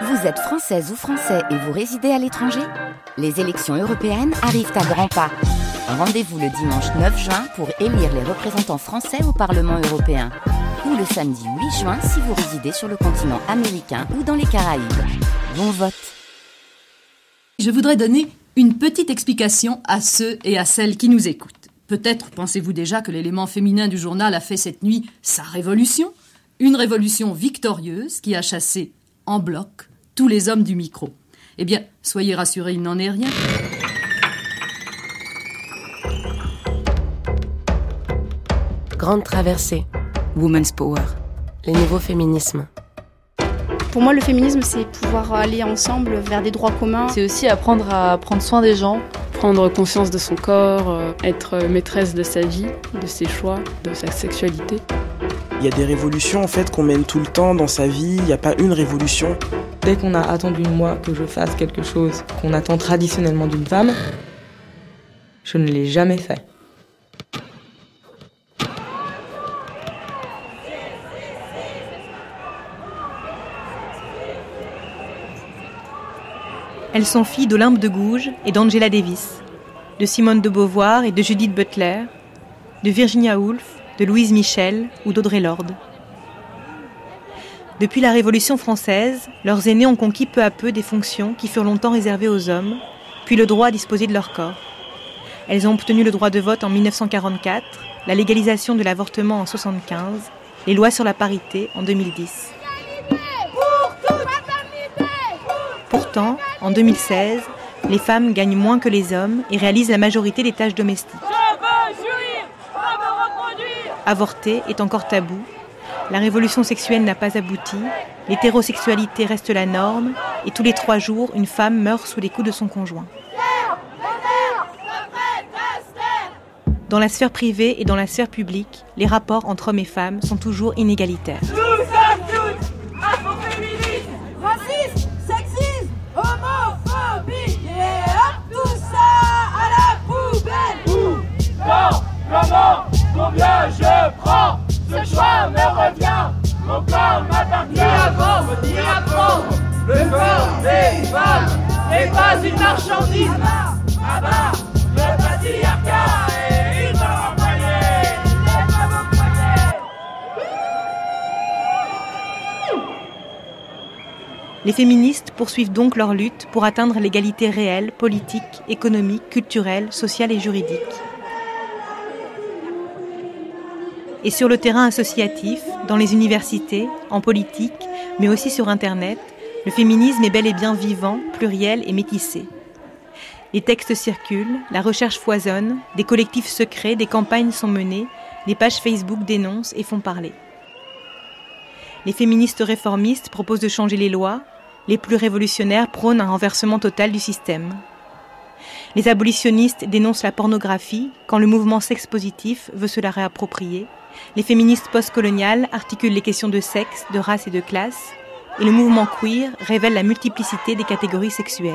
Vous êtes française ou français et vous résidez à l'étranger Les élections européennes arrivent à grands pas. Rendez-vous le dimanche 9 juin pour élire les représentants français au Parlement européen. Ou le samedi 8 juin si vous résidez sur le continent américain ou dans les Caraïbes. Bon vote Je voudrais donner une petite explication à ceux et à celles qui nous écoutent. Peut-être pensez-vous déjà que l'élément féminin du journal a fait cette nuit sa révolution, une révolution victorieuse qui a chassé en bloc tous les hommes du micro. Eh bien, soyez rassurés, il n'en est rien. Grande traversée. Women's Power. Les nouveaux féminismes. Pour moi, le féminisme, c'est pouvoir aller ensemble vers des droits communs. C'est aussi apprendre à prendre soin des gens, prendre conscience de son corps, euh, être maîtresse de sa vie, de ses choix, de sa sexualité. Il y a des révolutions en fait qu'on mène tout le temps dans sa vie, il n'y a pas une révolution. Dès qu'on a attendu de moi que je fasse quelque chose qu'on attend traditionnellement d'une femme, je ne l'ai jamais fait. Elles sont filles d'Olympe de Gouges et d'Angela Davis, de Simone de Beauvoir et de Judith Butler, de Virginia Woolf, de Louise Michel ou d'Audrey Lorde. Depuis la Révolution française, leurs aînés ont conquis peu à peu des fonctions qui furent longtemps réservées aux hommes, puis le droit à disposer de leur corps. Elles ont obtenu le droit de vote en 1944, la légalisation de l'avortement en 1975, les lois sur la parité en 2010. Pourtant, en 2016, les femmes gagnent moins que les hommes et réalisent la majorité des tâches domestiques. Avorter est encore tabou. La révolution sexuelle n'a pas abouti. L'hétérosexualité reste la norme. Et tous les trois jours, une femme meurt sous les coups de son conjoint. Dans la sphère privée et dans la sphère publique, les rapports entre hommes et femmes sont toujours inégalitaires. comment, combien je prends Ce choix me revient, mon corps m'appartient. Ni avant, le corps des femmes n'est pas une marchandise. Abat le patriarcat va renvoyer Les féministes poursuivent donc leur lutte pour atteindre l'égalité réelle, politique, économique, culturelle, sociale et juridique. Et sur le terrain associatif, dans les universités, en politique, mais aussi sur Internet, le féminisme est bel et bien vivant, pluriel et métissé. Les textes circulent, la recherche foisonne, des collectifs secrets, des campagnes sont menées, des pages Facebook dénoncent et font parler. Les féministes réformistes proposent de changer les lois, les plus révolutionnaires prônent un renversement total du système. Les abolitionnistes dénoncent la pornographie quand le mouvement sex-positif veut se la réapproprier. Les féministes postcoloniales articulent les questions de sexe, de race et de classe. Et le mouvement queer révèle la multiplicité des catégories sexuelles.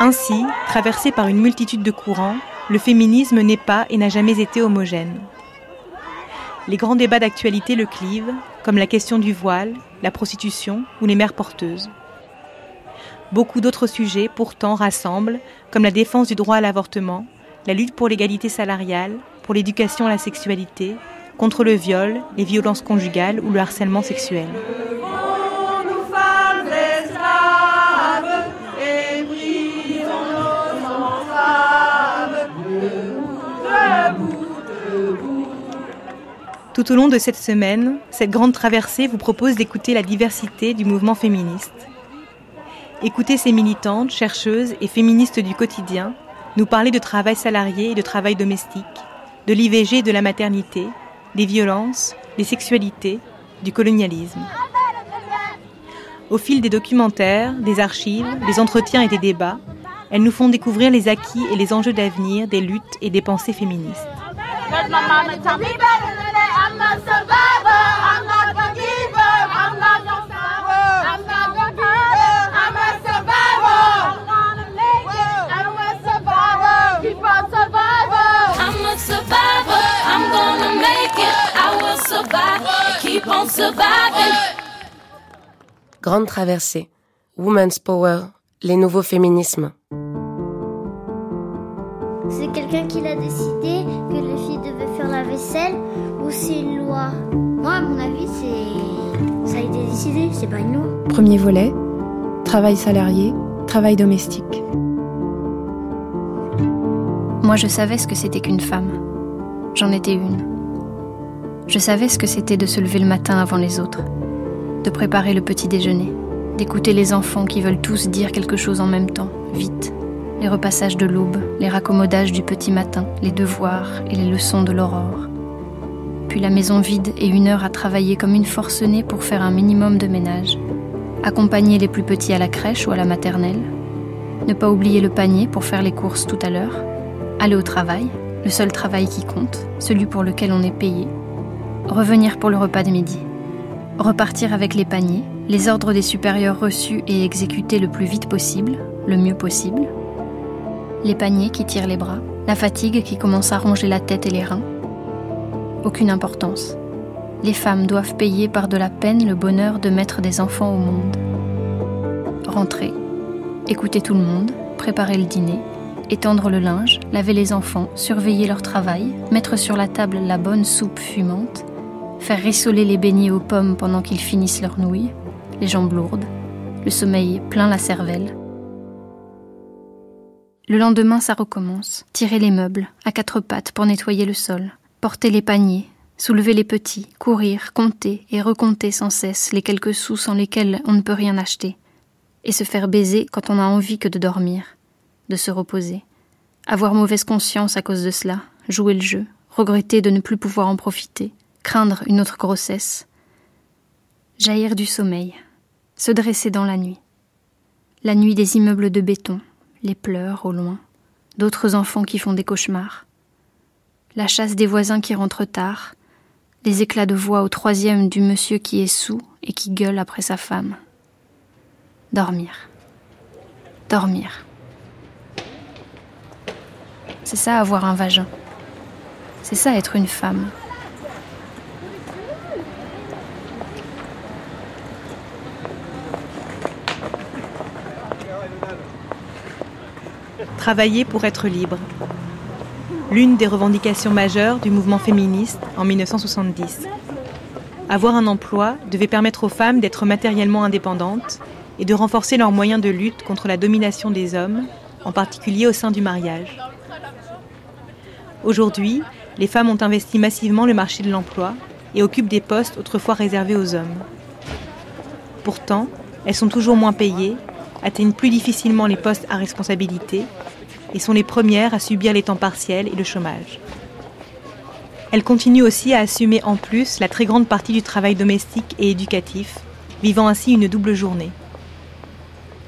Ainsi, traversé par une multitude de courants, le féminisme n'est pas et n'a jamais été homogène. Les grands débats d'actualité le clivent, comme la question du voile, la prostitution ou les mères porteuses. Beaucoup d'autres sujets pourtant rassemblent, comme la défense du droit à l'avortement, la lutte pour l'égalité salariale, pour l'éducation à la sexualité, contre le viol, les violences conjugales ou le harcèlement sexuel. Tout au long de cette semaine, cette grande traversée vous propose d'écouter la diversité du mouvement féministe. Écoutez ces militantes, chercheuses et féministes du quotidien nous parler de travail salarié et de travail domestique, de l'IVG et de la maternité, des violences, des sexualités, du colonialisme. Au fil des documentaires, des archives, des entretiens et des débats, elles nous font découvrir les acquis et les enjeux d'avenir des luttes et des pensées féministes. Grande traversée. Women's Power. Les nouveaux féminismes. C'est quelqu'un qui l'a décidé que les filles devaient faire la vaisselle ou c'est une loi? Moi, à mon avis, c'est ça a été décidé, c'est pas une loi. Premier volet travail salarié, travail domestique. Moi, je savais ce que c'était qu'une femme. J'en étais une. Je savais ce que c'était de se lever le matin avant les autres, de préparer le petit déjeuner, d'écouter les enfants qui veulent tous dire quelque chose en même temps, vite, les repassages de l'aube, les raccommodages du petit matin, les devoirs et les leçons de l'aurore. Puis la maison vide et une heure à travailler comme une forcenée pour faire un minimum de ménage. Accompagner les plus petits à la crèche ou à la maternelle. Ne pas oublier le panier pour faire les courses tout à l'heure. Aller au travail, le seul travail qui compte, celui pour lequel on est payé. Revenir pour le repas de midi. Repartir avec les paniers, les ordres des supérieurs reçus et exécutés le plus vite possible, le mieux possible les paniers qui tirent les bras, la fatigue qui commence à ronger la tête et les reins. Aucune importance. Les femmes doivent payer par de la peine le bonheur de mettre des enfants au monde. Rentrer, écouter tout le monde, préparer le dîner, étendre le linge, laver les enfants, surveiller leur travail, mettre sur la table la bonne soupe fumante, faire rissoler les beignets aux pommes pendant qu'ils finissent leur nouilles, les jambes lourdes, le sommeil plein la cervelle, le lendemain, ça recommence. Tirer les meubles, à quatre pattes pour nettoyer le sol, porter les paniers, soulever les petits, courir, compter et recompter sans cesse les quelques sous sans lesquels on ne peut rien acheter, et se faire baiser quand on a envie que de dormir, de se reposer, avoir mauvaise conscience à cause de cela, jouer le jeu, regretter de ne plus pouvoir en profiter, craindre une autre grossesse, jaillir du sommeil, se dresser dans la nuit, la nuit des immeubles de béton, les pleurs au loin, d'autres enfants qui font des cauchemars, la chasse des voisins qui rentrent tard, les éclats de voix au troisième du monsieur qui est sous et qui gueule après sa femme. Dormir. Dormir. C'est ça avoir un vagin. C'est ça être une femme. Travailler pour être libre. L'une des revendications majeures du mouvement féministe en 1970. Avoir un emploi devait permettre aux femmes d'être matériellement indépendantes et de renforcer leurs moyens de lutte contre la domination des hommes, en particulier au sein du mariage. Aujourd'hui, les femmes ont investi massivement le marché de l'emploi et occupent des postes autrefois réservés aux hommes. Pourtant, elles sont toujours moins payées, atteignent plus difficilement les postes à responsabilité et sont les premières à subir les temps partiels et le chômage. Elles continuent aussi à assumer en plus la très grande partie du travail domestique et éducatif, vivant ainsi une double journée.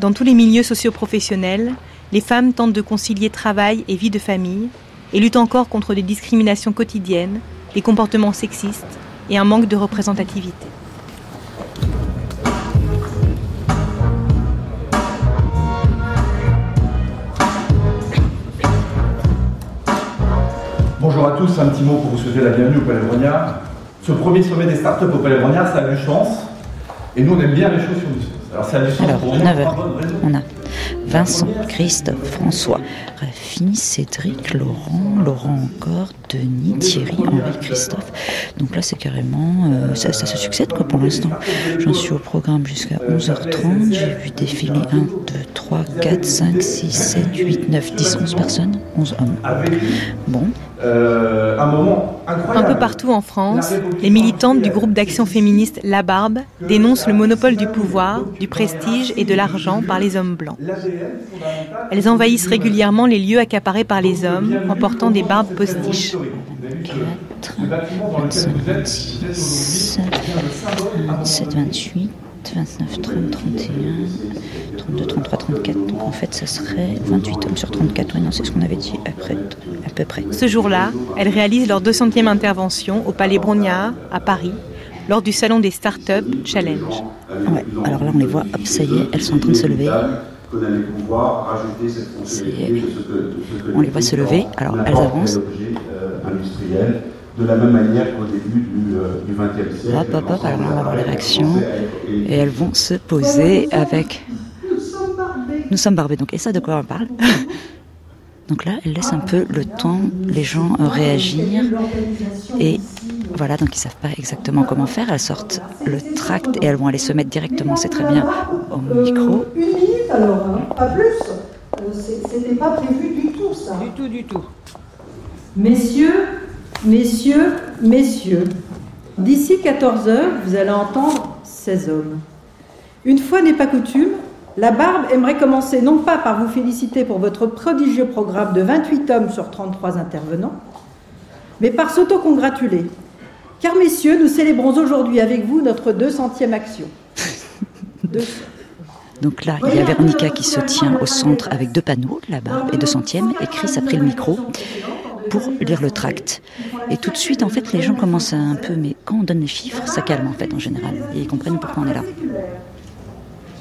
Dans tous les milieux socioprofessionnels, les femmes tentent de concilier travail et vie de famille et luttent encore contre des discriminations quotidiennes, des comportements sexistes et un manque de représentativité. Tous, un petit mot pour vous souhaiter la bienvenue au Palais Brognard. Ce premier sommet des startups au Palais Brognard, ça a du sens. Et nous, on aime bien les choses sur du sens. Alors, ça a du sens Alors, pour 9h, nous. on a Vincent, Christophe, François, Rafi, Cédric, Laurent, Laurent encore, Denis, Thierry, Henri, Christophe. Donc là, c'est carrément. euh, ça, ça se succède quoi pour l'instant. J'en suis au programme jusqu'à 11h30. J'ai vu défiler 1, 2, 3, 4, 5, 6, 7, 8, 9, 10, 11 personnes. 11 hommes. Bon. Euh, un moment Un peu partout en France, les militantes du groupe d'action féministe La Barbe dénoncent le monopole du pouvoir, du prestige et de l'argent par les hommes blancs. Elles envahissent régulièrement les lieux accaparés par les hommes en portant des barbes postiches. 25, 26, 27, 28, 29, 30, 31, 32, 33, 34. Donc en fait, ça serait 28 hommes sur 34. Ouais, non, c'est ce qu'on avait dit après, à peu près. Ce jour-là, elles réalisent leur 200e intervention au Palais Brognard, à Paris, lors du salon des Startups Challenge. Ouais, alors là, on les voit, hop, ça y est, elles sont en train de se lever. On les voit se lever, alors elles avancent. Euh, de la même manière qu'au début du XXe siècle. Hop, hop, hop, alors on va voir les réactions. Et elles vont se poser avec. Nous sommes barbés, donc, et ça, de quoi on parle? Donc là, elle laisse un peu le temps, les gens réagir. Et voilà, donc ils savent pas exactement comment faire. Elles sortent le tract et elles vont aller se mettre directement, c'est très bien, au micro. Une minute alors, hein, pas plus. Euh, C'était pas prévu du tout ça. Du tout, du tout. Messieurs, messieurs, messieurs, d'ici 14 heures, vous allez entendre ces hommes. Une fois n'est pas coutume, la Barbe aimerait commencer non pas par vous féliciter pour votre prodigieux programme de 28 hommes sur 33 intervenants, mais par s'auto-congratuler. Car messieurs, nous célébrons aujourd'hui avec vous notre 200e action. Donc là, il y a Véronica qui se tient au centre avec deux panneaux, la barbe et deux centièmes, et Chris a pris le micro pour lire le tract. Et tout de suite, en fait, les gens commencent à un peu, mais quand on donne les chiffres, ça calme en fait en général, et ils comprennent pourquoi on est là.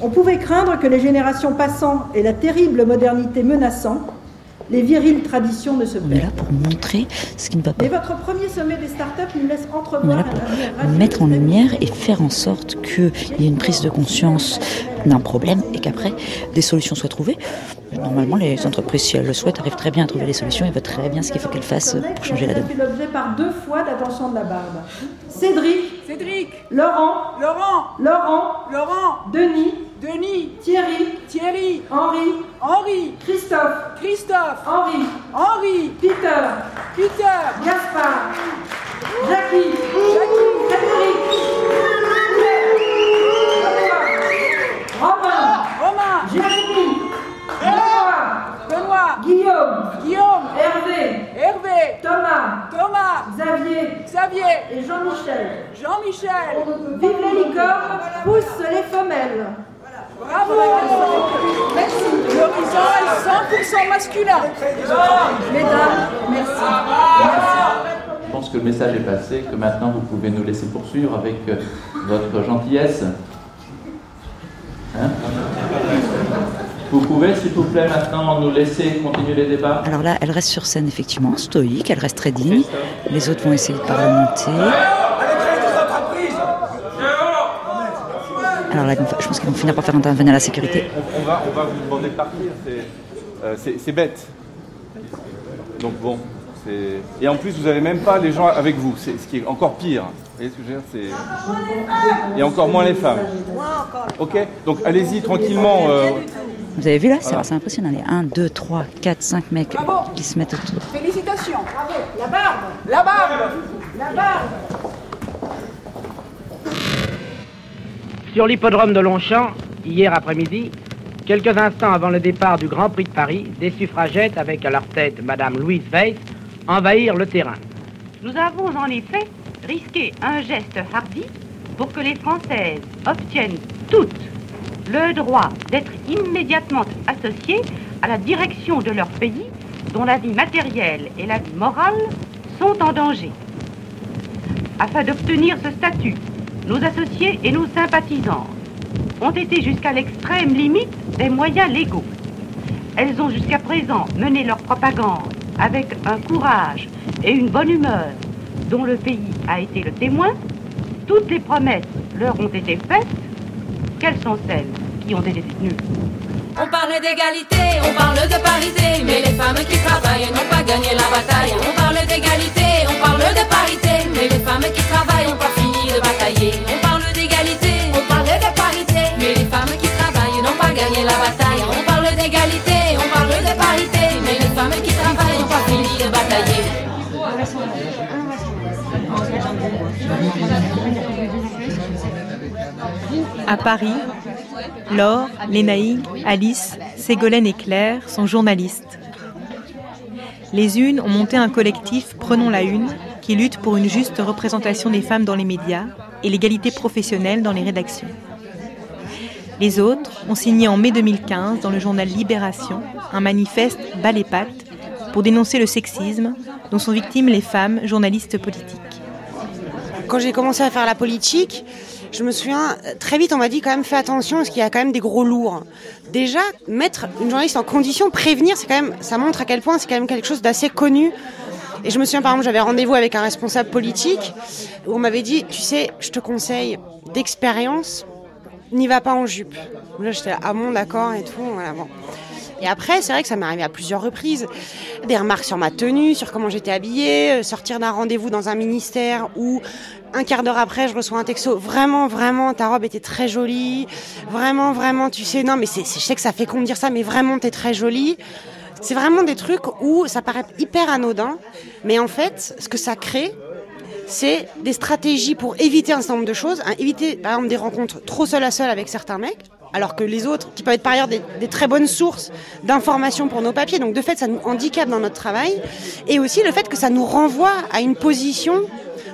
On pouvait craindre que les générations passant et la terrible modernité menaçant, les viriles traditions ne se On est là pour montrer ce qui ne va pas. Mais votre premier sommet des startups nous laisse On est entrevoir là pour mettre en lumière et faire en sorte qu'il y ait une prise de conscience d'un problème et qu'après des solutions soient trouvées. Normalement, les entreprises, si elles le souhaitent, arrivent très bien à trouver les solutions et voient très bien ce qu'il faut qu'elles fassent pour changer la donne. fait l'objet par deux fois d'attention de la barbe. Cédric, Cédric, Laurent, Laurent, Laurent, Laurent, Denis, Denis, Thierry, Thierry, Henri, Henri, Christophe, Christophe, Henri, Henri, Peter, Peter, Gaspard, Jackie, Jackie, Frédéric, Romain, Romain, Jérémy, Benoît, Guillaume, Guillaume, Hervé, Hervé, Thomas, Thomas, Xavier Xavier, et Jean-Michel. Jean-Michel. Vive les licornes, pousse les femelles. Bravo Merci. L'horizon est 100% masculin. Mesdames, merci. Je pense que le message est passé, que maintenant vous pouvez nous laisser poursuivre avec euh, votre gentillesse. Hein? Vous pouvez, s'il vous plaît, maintenant nous laisser continuer les débats? Alors là, elle reste sur scène, effectivement, stoïque, elle reste très digne. Les autres vont essayer de parlementer. Alors là, je pense qu'ils vont finir par faire intervenir la sécurité. On, va, on va vous demander de partir, c'est euh, c'est- c'est bête. Donc bon, c'est- et en plus vous n'avez même pas les gens avec vous, c'est ce qui est encore pire. Vous voyez ce que je veux dire c'est... Et encore moins les femmes. Ok Donc allez-y tranquillement. euh, Vous avez vu là C'est Voilà. c'est impressionnant. Les 1, 2, 3, 4, 5 mecs qui se mettent autour. Félicitations. Bravo. La barbe. La barbe. La barbe. Sur l'hippodrome de Longchamp, hier après-midi, quelques instants avant le départ du Grand Prix de Paris, des suffragettes, avec à leur tête Madame Louise Weiss, envahirent le terrain. Nous avons en effet risqué un geste hardi pour que les Françaises obtiennent toutes le droit d'être immédiatement associées à la direction de leur pays dont la vie matérielle et la vie morale sont en danger. Afin d'obtenir ce statut, nos associés et nos sympathisants ont été jusqu'à l'extrême limite des moyens légaux. Elles ont jusqu'à présent mené leur propagande avec un courage et une bonne humeur dont le pays a été le témoin. Toutes les promesses leur ont été faites. Quelles sont celles qui ont été tenues On parle d'égalité, on parle de parité, mais les femmes qui travaillent n'ont pas gagné la bataille. On parle d'égalité, on parle de parité, mais les femmes qui travaillent n'ont pas fini de batailler. À Paris, Laure, Lénaïque, Alice, Ségolène et Claire sont journalistes. Les unes ont monté un collectif Prenons la Une qui lutte pour une juste représentation des femmes dans les médias et l'égalité professionnelle dans les rédactions. Les autres ont signé en mai 2015 dans le journal Libération un manifeste bas les pattes pour dénoncer le sexisme dont sont victimes les femmes journalistes politiques. Quand j'ai commencé à faire la politique, je me souviens, très vite on m'a dit quand même fais attention parce qu'il y a quand même des gros lourds. Déjà, mettre une journaliste en condition, prévenir, c'est quand même, ça montre à quel point c'est quand même quelque chose d'assez connu Et je me souviens, par exemple, j'avais rendez-vous avec un responsable politique où on m'avait dit, tu sais, je te conseille d'expérience, n'y va pas en jupe. Là, j'étais là, ah bon, d'accord, et tout, voilà, bon. Et après, c'est vrai que ça m'est arrivé à plusieurs reprises. Des remarques sur ma tenue, sur comment j'étais habillée, euh, sortir d'un rendez-vous dans un ministère où un quart d'heure après, je reçois un texto. Vraiment, vraiment, ta robe était très jolie. Vraiment, vraiment, tu sais, non, mais c'est, je sais que ça fait con de dire ça, mais vraiment, t'es très jolie. C'est vraiment des trucs où ça paraît hyper anodin, mais en fait, ce que ça crée, c'est des stratégies pour éviter un certain nombre de choses. Hein, éviter, par exemple, des rencontres trop seul à seul avec certains mecs, alors que les autres, qui peuvent être par ailleurs des, des très bonnes sources d'informations pour nos papiers. Donc, de fait, ça nous handicape dans notre travail. Et aussi le fait que ça nous renvoie à une position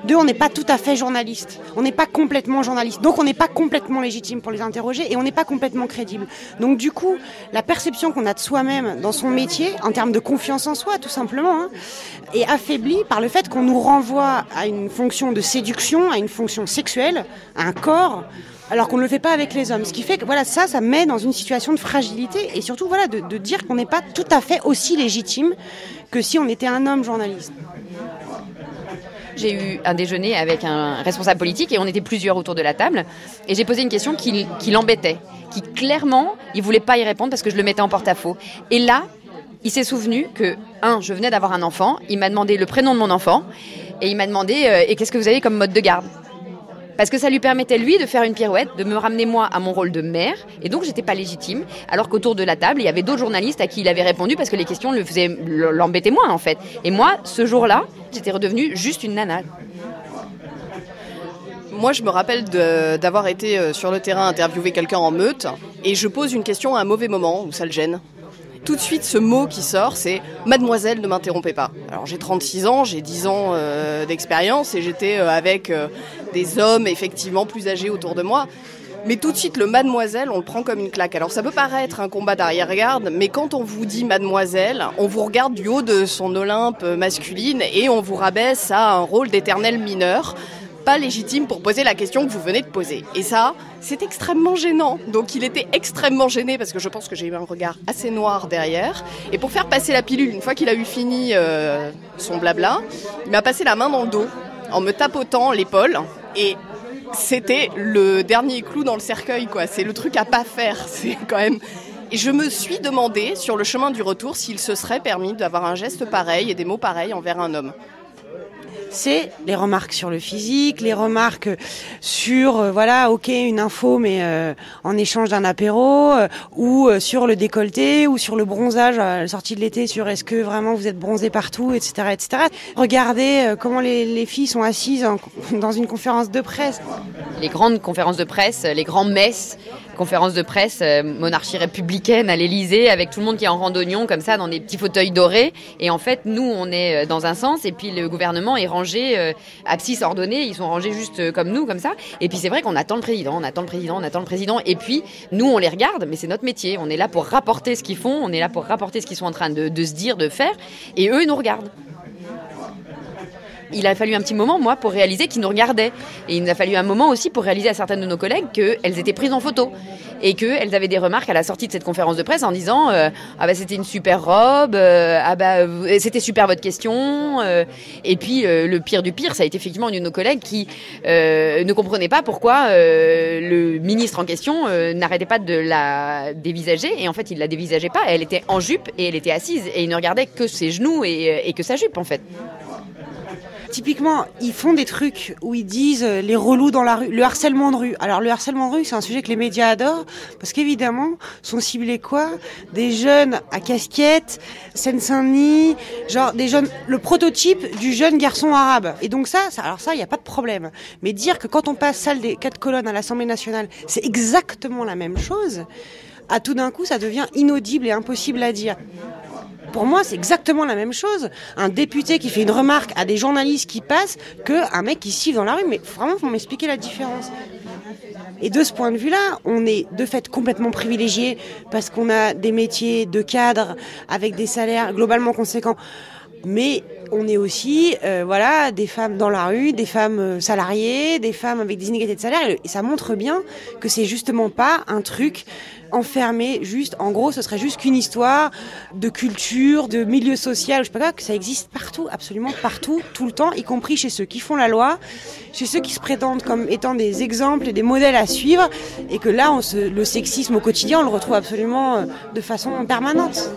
deux, on n'est pas tout à fait journaliste. On n'est pas complètement journaliste. Donc on n'est pas complètement légitime pour les interroger et on n'est pas complètement crédible. Donc du coup, la perception qu'on a de soi-même dans son métier, en termes de confiance en soi, tout simplement, hein, est affaiblie par le fait qu'on nous renvoie à une fonction de séduction, à une fonction sexuelle, à un corps alors qu'on ne le fait pas avec les hommes. Ce qui fait que voilà, ça, ça met dans une situation de fragilité et surtout voilà, de, de dire qu'on n'est pas tout à fait aussi légitime que si on était un homme journaliste. J'ai eu un déjeuner avec un responsable politique et on était plusieurs autour de la table. Et j'ai posé une question qui, l'embêtait, qui clairement, il voulait pas y répondre parce que je le mettais en porte-à-faux. Et là, il s'est souvenu que, un, je venais d'avoir un enfant, il m'a demandé le prénom de mon enfant et il m'a demandé euh, et qu'est-ce que vous avez comme mode de garde? Parce que ça lui permettait lui de faire une pirouette, de me ramener moi à mon rôle de mère, et donc j'étais pas légitime. Alors qu'autour de la table, il y avait d'autres journalistes à qui il avait répondu parce que les questions le faisaient l'embêtaient moins en fait. Et moi, ce jour-là, j'étais redevenue juste une nana. Moi, je me rappelle d'avoir été euh, sur le terrain interviewer quelqu'un en meute, et je pose une question à un mauvais moment où ça le gêne tout de suite ce mot qui sort, c'est Mademoiselle, ne m'interrompez pas. Alors j'ai 36 ans, j'ai 10 ans euh, d'expérience et j'étais euh, avec euh, des hommes effectivement plus âgés autour de moi. Mais tout de suite, le mademoiselle, on le prend comme une claque. Alors ça peut paraître un combat d'arrière-garde, mais quand on vous dit mademoiselle, on vous regarde du haut de son Olympe masculine et on vous rabaisse à un rôle d'éternel mineur légitime pour poser la question que vous venez de poser. Et ça, c'est extrêmement gênant. Donc il était extrêmement gêné parce que je pense que j'ai eu un regard assez noir derrière. Et pour faire passer la pilule, une fois qu'il a eu fini euh, son blabla, il m'a passé la main dans le dos en me tapotant l'épaule. Et c'était le dernier clou dans le cercueil, quoi. C'est le truc à pas faire. C'est quand même. Et je me suis demandé, sur le chemin du retour, s'il se serait permis d'avoir un geste pareil et des mots pareils envers un homme c'est les remarques sur le physique, les remarques sur euh, voilà, ok, une info mais euh, en échange d'un apéro, euh, ou sur le décolleté, ou sur le bronzage la sortie de l'été, sur est-ce que vraiment vous êtes bronzé partout, etc., etc. Regardez comment les, les, filles sont assises dans une conférence de presse. Les grandes conférences de presse, les grands messes conférence de presse euh, monarchie républicaine à l'Elysée avec tout le monde qui est en randonnion comme ça dans des petits fauteuils dorés. Et en fait nous on est euh, dans un sens et puis le gouvernement est rangé euh, abscisse ordonnée. Ils sont rangés juste comme nous comme ça. Et puis c'est vrai qu'on attend le président on attend le président on attend le président. Et puis nous on les regarde mais c'est notre métier. On est là pour rapporter ce qu'ils font on est là pour rapporter ce qu'ils sont en train de, de se dire de faire. Et eux ils nous regardent il a fallu un petit moment, moi, pour réaliser qu'ils nous regardaient. Et il nous a fallu un moment aussi pour réaliser à certaines de nos collègues qu'elles étaient prises en photo. Et qu'elles avaient des remarques à la sortie de cette conférence de presse en disant euh, Ah bah c'était une super robe, euh, ah bah c'était super votre question. Euh. et puis le pire du pire, ça a été effectivement une de nos collègues qui ne comprenait pas pourquoi le ministre en question n'arrêtait pas de la dévisager. Et en fait, il la dévisageait pas. Elle était en jupe et elle était assise. Et il ne regardait que ses genoux et que sa jupe, en fait. Typiquement, ils font des trucs où ils disent euh, les relous dans la rue, le harcèlement de rue. Alors le harcèlement de rue, c'est un sujet que les médias adorent parce qu'évidemment, sont ciblés quoi? Des jeunes à casquette, Seine-Saint-Denis, genre des jeunes, le prototype du jeune garçon arabe. Et donc ça, ça alors ça, il n'y a pas de problème. Mais dire que quand on passe salle des quatre colonnes à l'Assemblée nationale, c'est exactement la même chose. À tout d'un coup, ça devient inaudible et impossible à dire. Pour moi, c'est exactement la même chose. Un député qui fait une remarque à des journalistes qui passent que un mec qui siffle dans la rue. Mais vraiment, faut m'expliquer la différence. Et de ce point de vue-là, on est de fait complètement privilégié parce qu'on a des métiers de cadre avec des salaires globalement conséquents. Mais on est aussi euh, voilà des femmes dans la rue, des femmes euh, salariées, des femmes avec des inégalités de salaire et, ça montre bien que c'est justement pas un truc enfermé juste en gros ce serait juste qu'une histoire de culture, de milieu social, je sais pas quoi, que ça existe partout, absolument partout, tout le temps, y compris chez ceux qui font la loi, chez ceux qui se prétendent comme étant des exemples et des modèles à suivre et que là le sexisme au quotidien on le retrouve absolument euh, de façon permanente.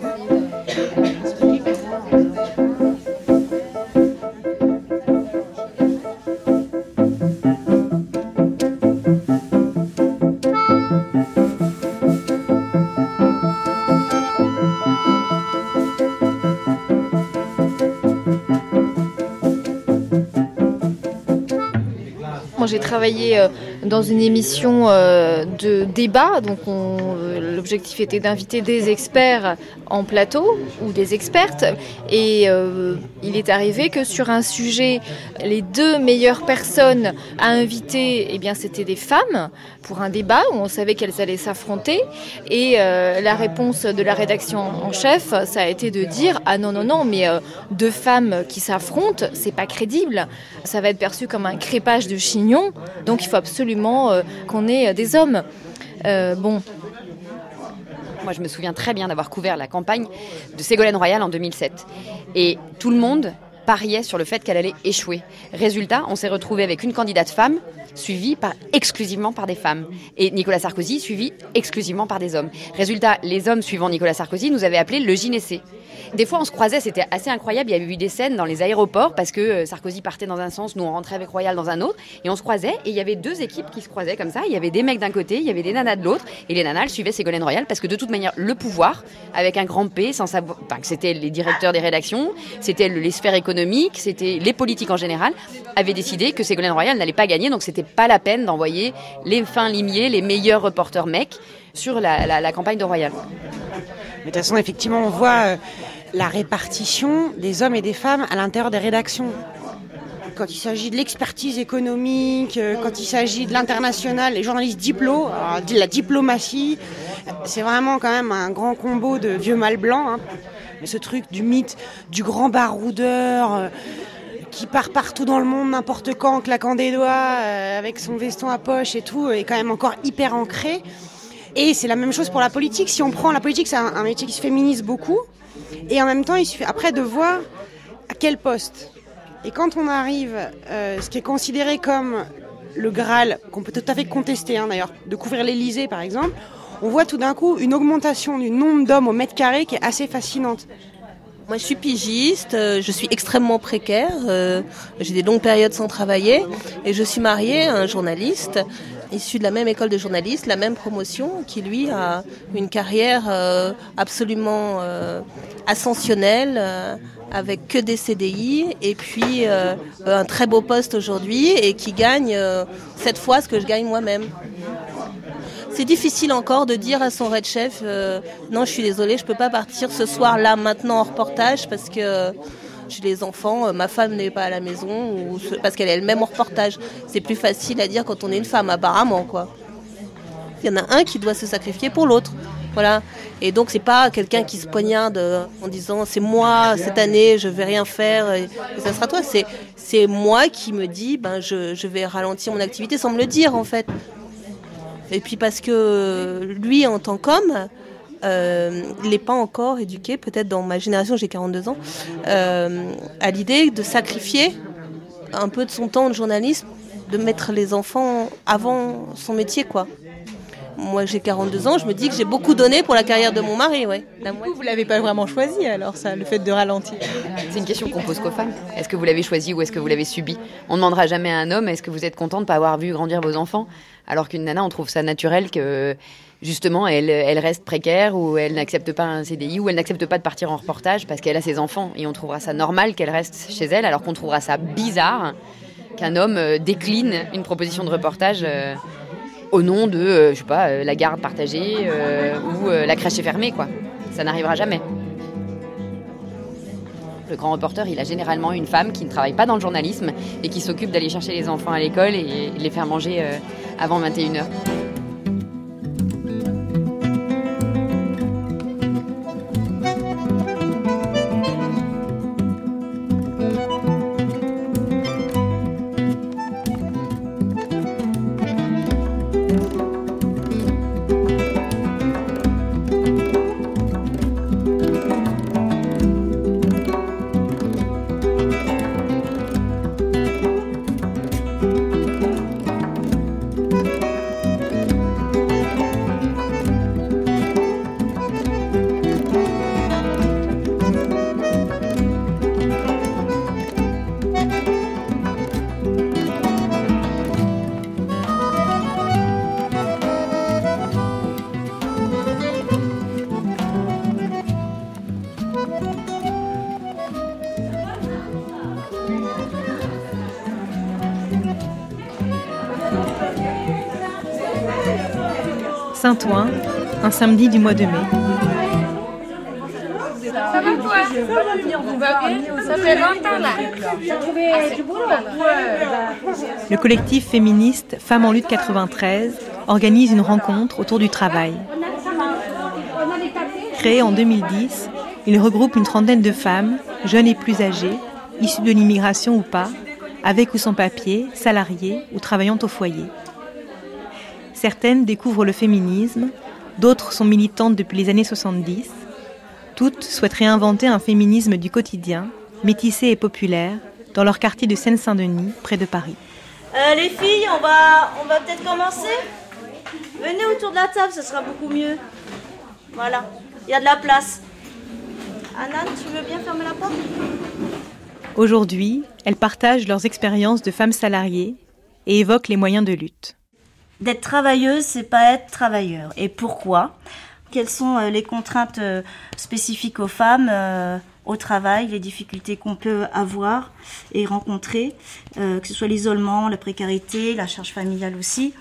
J'ai travaillé euh, dans une émission euh, de débat. Donc, on- euh, l'objectif était d'inviter des experts en plateau ou des expertes. Et il est arrivé que sur un sujet, les deux meilleures personnes à inviter, eh bien, c'était des femmes pour un débat où on savait qu'elles allaient s'affronter. Et la réponse de la rédaction en chef, ça a été de dire ah non non non, mais deux femmes qui s'affrontent, c'est pas crédible. Ça va être perçu comme un crépage de chignon. Donc il faut absolument euh, qu'on ait euh, des hommes. Euh, bon, Moi, je me souviens très bien d'avoir couvert la campagne de Ségolène Royal en 2007. Et tout le monde pariait sur le fait qu'elle allait échouer. Résultat, on s'est retrouvé avec une candidate femme suivie par, exclusivement par des femmes. Et Nicolas Sarkozy suivi exclusivement par des hommes. Résultat, les hommes suivant Nicolas Sarkozy nous avaient appelé le gynécée. Des fois, on se croisait, c'était assez incroyable. Il y avait eu des scènes dans les aéroports parce que euh, Sarkozy partait dans un sens, nous on rentrait avec Royal dans un autre, et on se croisait. Et il y avait deux équipes qui se croisaient comme ça. Il y avait des mecs d'un côté, il y avait des nanas de l'autre, et les nanas elles suivaient Ségolène Royal parce que de toute manière, le pouvoir, avec un grand P, sans savoir, enfin, c'était les directeurs des rédactions, c'était le- les sphères économiques, c'était les politiques en général, avaient décidé que Ségolène Royal n'allait pas gagner, donc c'était pas la peine d'envoyer les fins limiers, les meilleurs reporters mecs sur la, campagne de Royal. Mais de toute façon, effectivement, on voit euh, la répartition des hommes et des femmes à l'intérieur des rédactions. Quand il s'agit de l'expertise économique, euh, quand il s'agit de l'international, les journalistes alors, de la diplomatie, c'est vraiment quand même un grand combo de vieux mâles blancs. hein. Mais ce truc du mythe du grand baroudeur euh, qui part partout dans le monde n'importe quand en claquant des doigts euh, avec son veston à poche et tout est quand même encore hyper ancré. Et c'est la même chose pour la politique. Si on prend la politique, c'est un, métier qui se féminise beaucoup. Et en même temps, il suffit après de voir à quel poste. Et quand on arrive, euh, ce qui est considéré comme le Graal, qu'on peut tout à fait contester hein, d'ailleurs, de couvrir l'Elysée par exemple, on voit tout d'un coup une augmentation du nombre d'hommes au mètre carré qui est assez fascinante. Moi, je suis pigiste, euh, je suis extrêmement précaire, euh, j'ai des longues périodes sans travailler et je suis mariée à un journaliste issu de la même école de journalistes, la même promotion, qui lui a une carrière euh, absolument ascensionnelle, avec que des CDI et puis un très beau poste aujourd'hui et qui gagne euh, sept fois ce que je gagne moi-même. C'est difficile encore de dire à son red chef euh, non, je suis désolée, je peux pas partir ce soir là maintenant en reportage parce que j'ai les enfants, euh, ma femme n'est pas à la maison ou ce- parce qu'elle est elle-même en reportage. C'est plus facile à dire quand on est une femme apparemment quoi. Il y en a un qui doit se sacrifier pour l'autre. Voilà. Et donc c'est pas quelqu'un qui se poignarde euh, en disant c'est moi cette année je vais rien faire et ça sera toi. C'est c'est moi qui me dis ben je, je vais ralentir mon activité sans me le dire en fait. Et puis parce que lui, en tant qu'homme, euh, il n'est pas encore éduqué, peut-être dans ma génération, j'ai 42 ans, euh, à l'idée de sacrifier un peu de son temps de journalisme, de mettre les enfants avant son métier, quoi. Moi, j'ai 42 ans, je me dis que j'ai beaucoup donné pour la carrière de mon mari, ouais. La moitié. Vous l'avez pas vraiment choisi alors ça, le fait de ralentir. C'est une question qu'on pose qu'aux femmes. Est-ce que vous l'avez choisi ou est-ce que vous l'avez subi? On ne demandera jamais à un homme est-ce que vous êtes content de ne pas avoir vu grandir vos enfants? Alors qu'une nana, on trouve ça naturel que justement elle, elle reste précaire ou elle n'accepte pas un CDI ou elle n'accepte pas de partir en reportage parce qu'elle a ses enfants. Et on trouvera ça normal qu'elle reste chez elle alors qu'on trouvera ça bizarre qu'un homme euh, décline une proposition de reportage. euh, au nom de, euh, je sais pas, euh, la garde partagée euh, ou la crèche est fermée, quoi. Ça n'arrivera jamais. Le grand reporter, il a généralement une femme qui ne travaille pas dans le journalisme et qui s'occupe d'aller chercher les enfants à l'école et les faire manger avant 21h. Saint-Ouen, un samedi du mois de mai. Ça va quoi Ça fait longtemps là. Le collectif féministe Femmes en lutte 93 organise une rencontre autour du travail. Créé en 2010, il regroupe une trentaine de femmes, jeunes et plus âgées, issues de l'immigration ou pas, avec ou sans papier, salariées ou travaillant au foyer. Certaines découvrent le féminisme, d'autres sont militantes depuis les années 70. Toutes souhaitent réinventer un féminisme du quotidien, métissé et populaire, dans leur quartier de Seine-Saint-Denis, près de Paris. Euh, les filles, on va, on va peut-être commencer Venez autour de la table, ce sera beaucoup mieux. Voilà, il y a de la place. Anna, tu veux bien fermer la porte? Aujourd'hui, elles partagent leurs expériences de femmes salariées et évoquent les moyens de lutte. D'être travailleuse, c'est pas être travailleur. Et pourquoi? Quelles sont euh, les contraintes euh, spécifiques aux femmes euh, au travail, les difficultés qu'on peut avoir et rencontrer, que ce soit l'isolement, la précarité, la charge familiale aussi,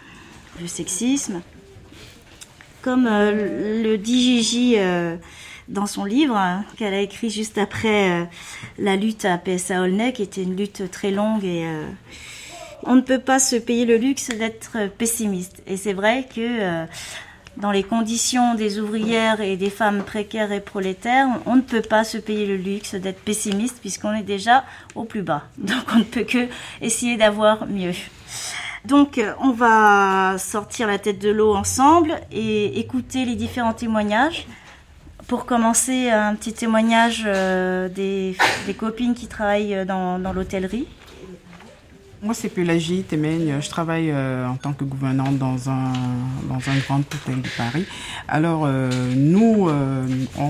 le sexisme? Comme le dit Gigi dans son livre hein, qu'elle a écrit juste après la lutte à PSA Aulnay, qui était une lutte très longue et on ne peut pas se payer le luxe d'être pessimiste. Et c'est vrai que euh, dans les conditions des ouvrières et des femmes précaires et prolétaires, on ne peut pas se payer le luxe d'être pessimiste puisqu'on est déjà au plus bas. Donc on ne peut que essayer d'avoir mieux. Donc euh, on va sortir la tête de l'eau ensemble et écouter les différents témoignages. Pour commencer, un petit témoignage euh, des, copines qui travaillent dans l'hôtellerie. Moi, c'est Pélagie Temeigne. Je travaille euh, en tant que gouvernante dans un, dans un grand hôtel de Paris. Alors, euh, nous, euh,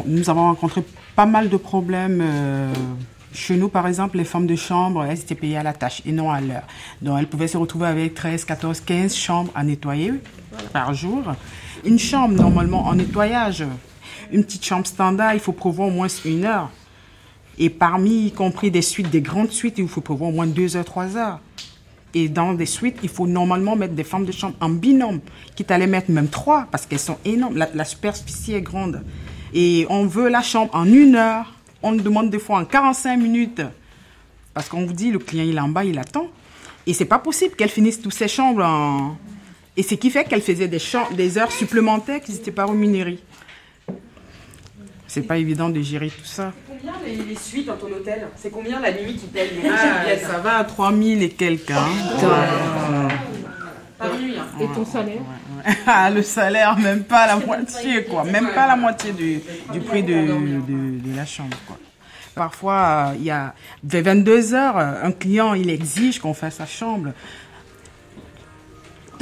nous avons rencontré pas mal de problèmes. Chez nous, par exemple, les femmes de chambre, elles étaient payées à la tâche et non à l'heure. Donc, elles pouvaient se retrouver avec 13, 14, 15 chambres à nettoyer par jour. Une chambre, normalement, en nettoyage, une petite chambre standard, il faut prévoir au moins une heure. Et parmi, y compris des suites, des grandes suites, il faut prévoir au moins deux heures, trois heures. Et dans des suites, il faut normalement mettre des femmes de chambre en binôme, quitte à mettre même trois, parce qu'elles sont énormes. La, superficie est grande. Et on veut la chambre en une heure. On demande des fois en 45 minutes. Parce qu'on vous dit, le client, il est en bas, il attend. Et c'est pas possible qu'elle finisse toutes ces chambres en... Et ce qui fait qu'elle faisait des, des heures supplémentaires qui n'étaient pas rémunérées. C'est pas évident de gérer tout ça. Combien les, suites dans ton hôtel? C'est combien la nuit qui paye ah, Ça va à 3000 et quelques. Hein. Par nuit. Hein. Et ton salaire? Ah, Le salaire, même pas la moitié, quoi. Même pas la moitié du, du prix de, de, la chambre, quoi. Parfois, il y a vers 22 heures, un client, il exige qu'on fasse sa chambre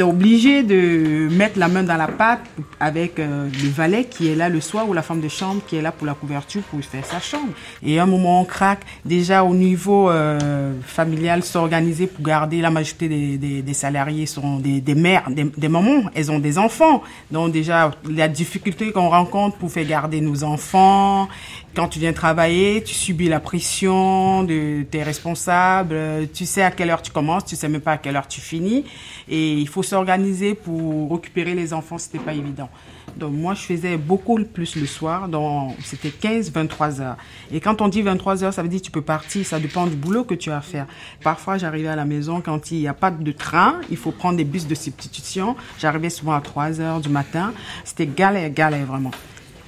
obligé de mettre la main dans la pâte avec euh, le valet qui est là le soir ou la femme de chambre qui est là pour la couverture pour faire sa chambre. Et à un moment, on craque déjà au niveau euh, familial, s'organiser pour garder la majorité des, des, salariés sont des, des mères, des, des, mamans, elles ont des enfants. Donc déjà, la difficulté qu'on rencontre pour faire garder nos enfants, quand tu viens travailler, tu subis la pression de tes responsables, tu sais à quelle heure tu commences, tu sais même pas à quelle heure tu finis. Et il faut s'organiser pour récupérer les enfants, c'était pas évident. Donc moi, je faisais beaucoup plus le soir, donc c'était 15, 23 heures. Et quand on dit 23 heures, ça veut dire que tu peux partir, ça dépend du boulot que tu as à faire. Parfois, j'arrivais à la maison quand il n'y a pas de train, il faut prendre des bus de substitution. J'arrivais souvent à 3 heures du matin. C'était galère, galère vraiment.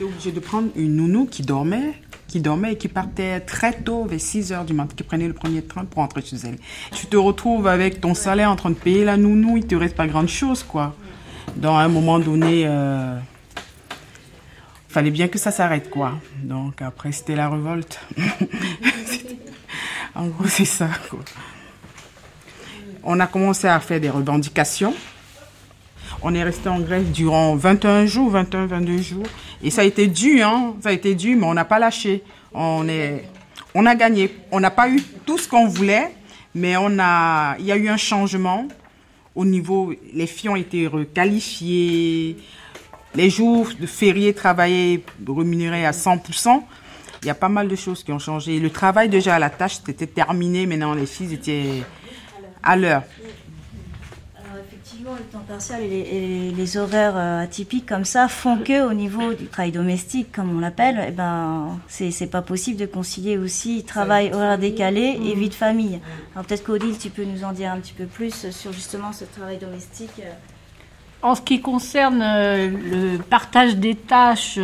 J'étais obligée de prendre une nounou qui dormait, qui dormait et qui partait très tôt, vers 6 heures du matin, qui prenait le premier train pour rentrer chez elle. Tu te retrouves avec ton salaire en train de payer la nounou, il te reste pas grand chose, quoi. Dans un moment donné, euh, fallait bien que ça s'arrête, quoi. Donc après, c'était la révolte. en gros, c'est ça, quoi. On a commencé à faire des revendications. On est resté en grève durant 21 jours, 21, 22 jours. Et ça a été dur, hein. Ça a été dur, mais on n'a pas lâché. On a gagné. On n'a pas eu tout ce qu'on voulait, mais il y a eu un changement au niveau, les filles ont été requalifiées. Les jours de férié travaillés rémunérés à 100%. Il y a pas mal de choses qui ont changé. Le travail déjà à la tâche, c'était terminé. Maintenant, les filles étaient à l'heure Effectivement, le temps partiel et les, et les horaires euh, atypiques comme ça font que, au niveau du travail domestique, comme on l'appelle, eh ben, c'est c'est pas possible de concilier aussi travail horaire décalé et vie de famille. Alors peut-être qu'Odile, tu peux nous en dire un petit peu plus sur justement ce travail domestique. euh. En ce qui concerne euh, le partage des tâches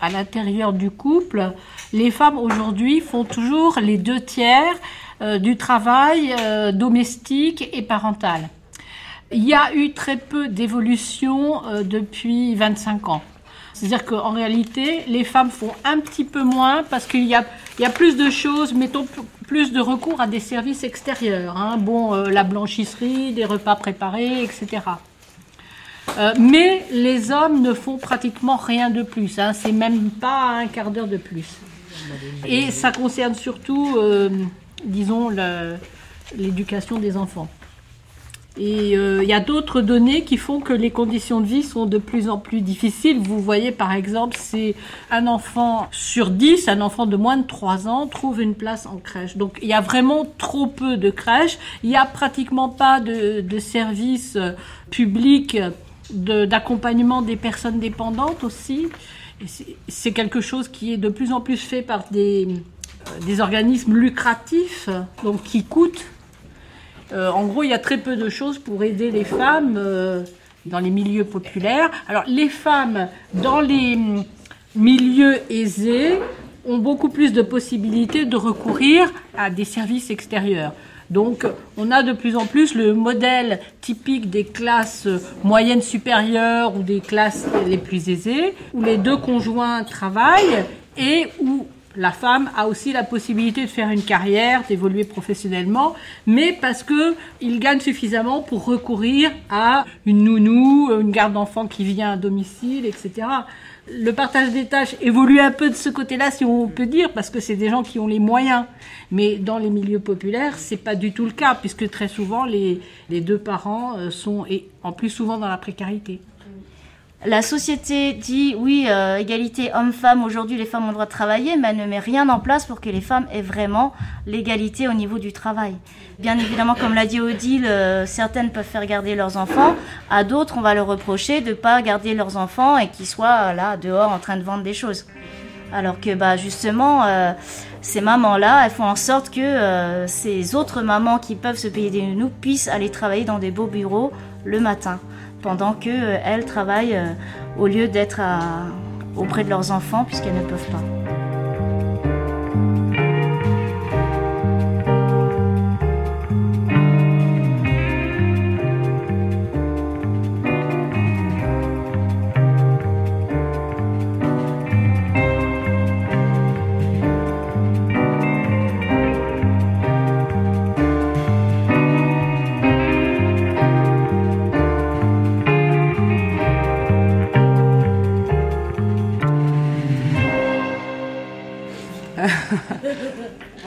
à l'intérieur du couple, les femmes aujourd'hui font toujours les deux tiers euh, du travail euh, domestique et parental. Il y a eu très peu d'évolution euh, depuis 25 ans. C'est-à-dire qu'en réalité, les femmes font un petit peu moins parce qu'il y a, plus de choses, mettons plus de recours à des services extérieurs. hein. Bon, euh, la blanchisserie, des repas préparés, etc. Euh, mais les hommes ne font pratiquement rien de plus. Hein. C'est même pas un quart d'heure de plus. Et ça concerne surtout, euh, disons, l'éducation des enfants. Et euh, il y a d'autres données qui font que les conditions de vie sont de plus en plus difficiles. Vous voyez, par exemple, c'est un enfant sur 10, un enfant de moins de 3 ans, trouve une place en crèche. Donc il y a vraiment trop peu de crèches. Il n'y a pratiquement pas de, services euh, publics d'accompagnement des personnes dépendantes aussi. C'est quelque chose qui est de plus en plus fait par des, euh, des organismes lucratifs, donc qui coûtent. Euh, en gros, il y a très peu de choses pour aider les femmes euh, dans les milieux populaires. Alors, les femmes dans les hum, milieux aisés ont beaucoup plus de possibilités de recourir à des services extérieurs. Donc, on a de plus en plus le modèle typique des classes moyennes supérieures ou des classes les plus aisées, où les deux conjoints travaillent et où la femme a aussi la possibilité de faire une carrière, d'évoluer professionnellement, mais parce que il gagne suffisamment pour recourir à une nounou, une garde d'enfant qui vient à domicile, etc. Le partage des tâches évolue un peu de ce côté-là, si on peut dire, parce que c'est des gens qui ont les moyens. Mais dans les milieux populaires, c'est pas du tout le cas, puisque très souvent les, les deux parents euh, sont, et en plus souvent dans la précarité. La société dit oui, euh, égalité homme-femme, aujourd'hui les femmes ont le droit de travailler, mais elle ne met rien en place pour que les femmes aient vraiment l'égalité au niveau du travail. Bien évidemment, comme l'a dit Odile, euh, certaines peuvent faire garder leurs enfants, à d'autres on va leur reprocher de ne pas garder leurs enfants et qu'ils soient euh, là dehors en train de vendre des choses. Alors que bah, justement, euh, ces mamans-là, elles font en sorte que euh, ces autres mamans qui peuvent se payer des nounous puissent aller travailler dans des beaux bureaux le matin, pendant que euh, travaillent euh, au lieu d'être auprès de leurs enfants puisqu'elles ne peuvent pas.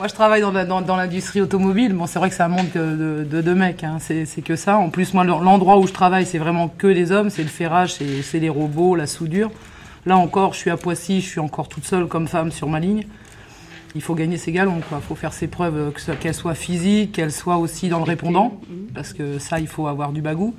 Moi, je travaille dans, la- dans- dans l'industrie automobile. Bon, c'est vrai que c'est un monde de, de, de mecs. hein. C'est, que ça. En plus, moi, l'endroit où je travaille, c'est vraiment que des hommes. C'est le ferrage, c'est, les robots, la soudure. Là encore, je suis à Poissy, je suis encore toute seule comme femme sur ma ligne. Il faut gagner ses galons, quoi. Il faut faire ses preuves, euh, qu'elles soient physiques, qu'elles soient aussi dans le répondant. Parce que ça, il faut avoir du bagou.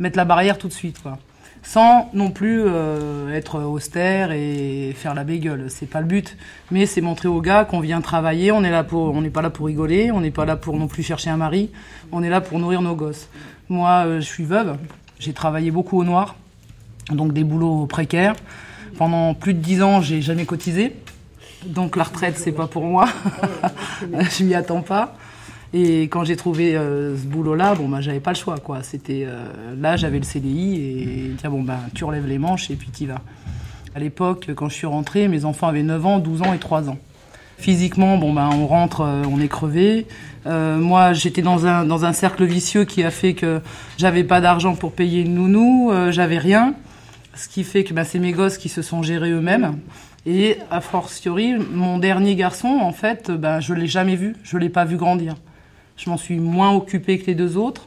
Mettre la barrière tout de suite, quoi. Sans non plus euh, être austère et faire la bégueule. C'est pas le but. Mais c'est montrer aux gars qu'on vient travailler. On est n'est pas là pour rigoler. On n'est pas là pour non plus chercher un mari. On est là pour nourrir nos gosses. Moi, euh, je suis veuve. J'ai travaillé beaucoup au noir. Donc des boulots précaires. Pendant plus de dix ans, j'ai jamais cotisé. Donc la retraite, c'est pas pour moi. je m'y attends pas. Et quand j'ai trouvé euh, ce boulot-là, bon, bah, j'avais pas le choix, quoi. C'était euh, là, j'avais le CDI et tiens, bon, bah, tu relèves les manches et puis t'y vas. À l'époque, quand je suis rentrée, mes enfants avaient 9 ans, 12 ans et 3 ans. Physiquement, bon, bah, on rentre, euh, on est crevé. Moi, j'étais dans un, dans un cercle vicieux qui a fait que j'avais pas d'argent pour payer une nounou, j'avais rien. Ce qui fait que bah, c'est mes gosses qui se sont gérés eux-mêmes. Et a fortiori, mon dernier garçon, en fait, ben, je l'ai jamais vu, je l'ai pas vu grandir. Je m'en suis moins occupée que les deux autres,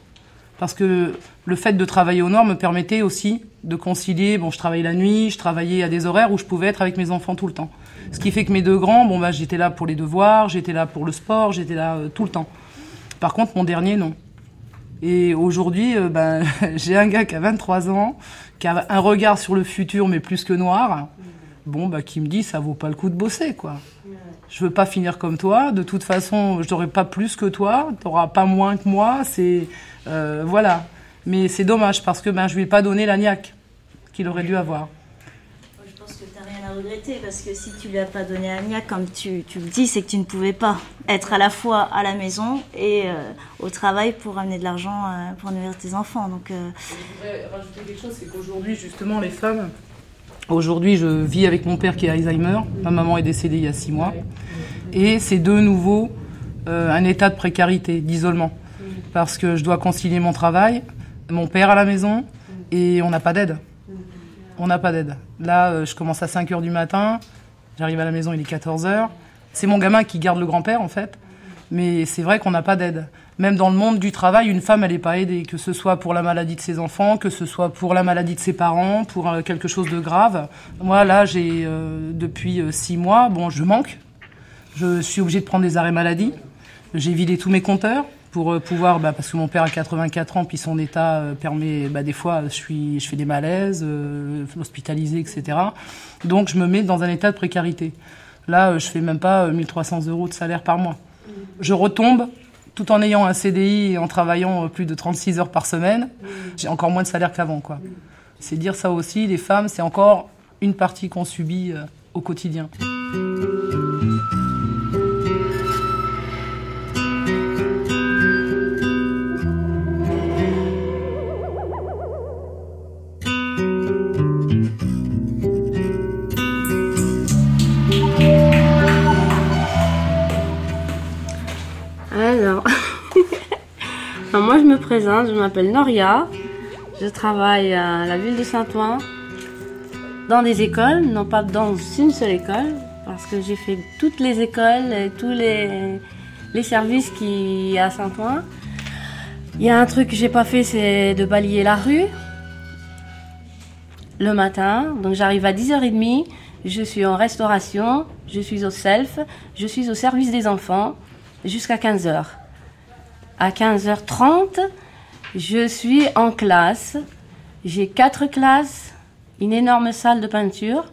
parce que le fait de travailler au nord me permettait aussi de concilier. Bon, je travaillais la nuit, je travaillais à des horaires où je pouvais être avec mes enfants tout le temps. Ce qui fait que mes deux grands, bon, bah, j'étais là pour les devoirs, j'étais là pour le sport, j'étais là euh, tout le temps. Par contre, mon dernier, non. Et aujourd'hui, euh, ben, j'ai un gars qui a 23 ans, qui a un regard sur le futur, mais plus que noir. Bon, bah, qui me dit, ça vaut pas le coup de bosser, quoi. Je veux pas finir comme toi. De toute façon, je n'aurai pas plus que toi. Tu n'auras pas moins que moi. C'est euh, voilà. Mais c'est dommage parce que ben je lui ai pas donné la niaque qu'il aurait dû avoir. Je pense que tu n'as rien à regretter parce que si tu lui as pas donné la niaque, comme tu, tu le dis, c'est que tu ne pouvais pas être à la fois à la maison et euh, au travail pour amener de l'argent euh, pour nourrir tes enfants. Donc, euh, Je voudrais rajouter quelque chose, c'est qu'aujourd'hui, justement, les femmes. Aujourd'hui, je vis avec mon père qui a Alzheimer. Ma maman est décédée il y a six mois. Et c'est de nouveau euh, un état de précarité, d'isolement. Parce que je dois concilier mon travail, mon père à la maison, et on n'a pas d'aide. On n'a pas d'aide. Là, euh, je commence à 5 heures du matin, j'arrive à la maison, il est 14 heures. C'est mon gamin qui garde le grand-père, en fait. Mais c'est vrai qu'on n'a pas d'aide. Même dans le monde du travail, une femme, elle n'est pas aidée, que ce soit pour la maladie de ses enfants, que ce soit pour la maladie de ses parents, pour euh, quelque chose de grave. Moi, là, j'ai euh, depuis euh, six mois, bon, je manque. Je suis obligée de prendre des arrêts maladie. J'ai vidé tous mes compteurs pour pouvoir, bah, parce que mon père a 84 ans, puis son état permet, bah, des fois, je suis, je fais des malaises, euh, etc. Donc, je me mets dans un état de précarité. Là, je fais même pas euh, 1300 euros de salaire par mois. Je retombe tout en ayant un CDI et en travaillant euh, plus de 36 heures par semaine. J'ai encore moins de salaire qu'avant. C'est dire ça aussi, les femmes, c'est encore une partie qu'on subit euh, au quotidien. Moi je me présente, je m'appelle Noria, je travaille à la ville de Saint-Ouen dans des écoles, non pas dans une seule école, parce que j'ai fait toutes les écoles et tous les, les services qui y a à Saint-Ouen. Il y a un truc que j'ai pas fait, c'est de balayer la rue le matin. Donc j'arrive à 10h30, je suis en restauration, je suis au self, je suis au service des enfants jusqu'à 15h. À 15h30, je suis en classe. J'ai quatre classes, une énorme salle de peinture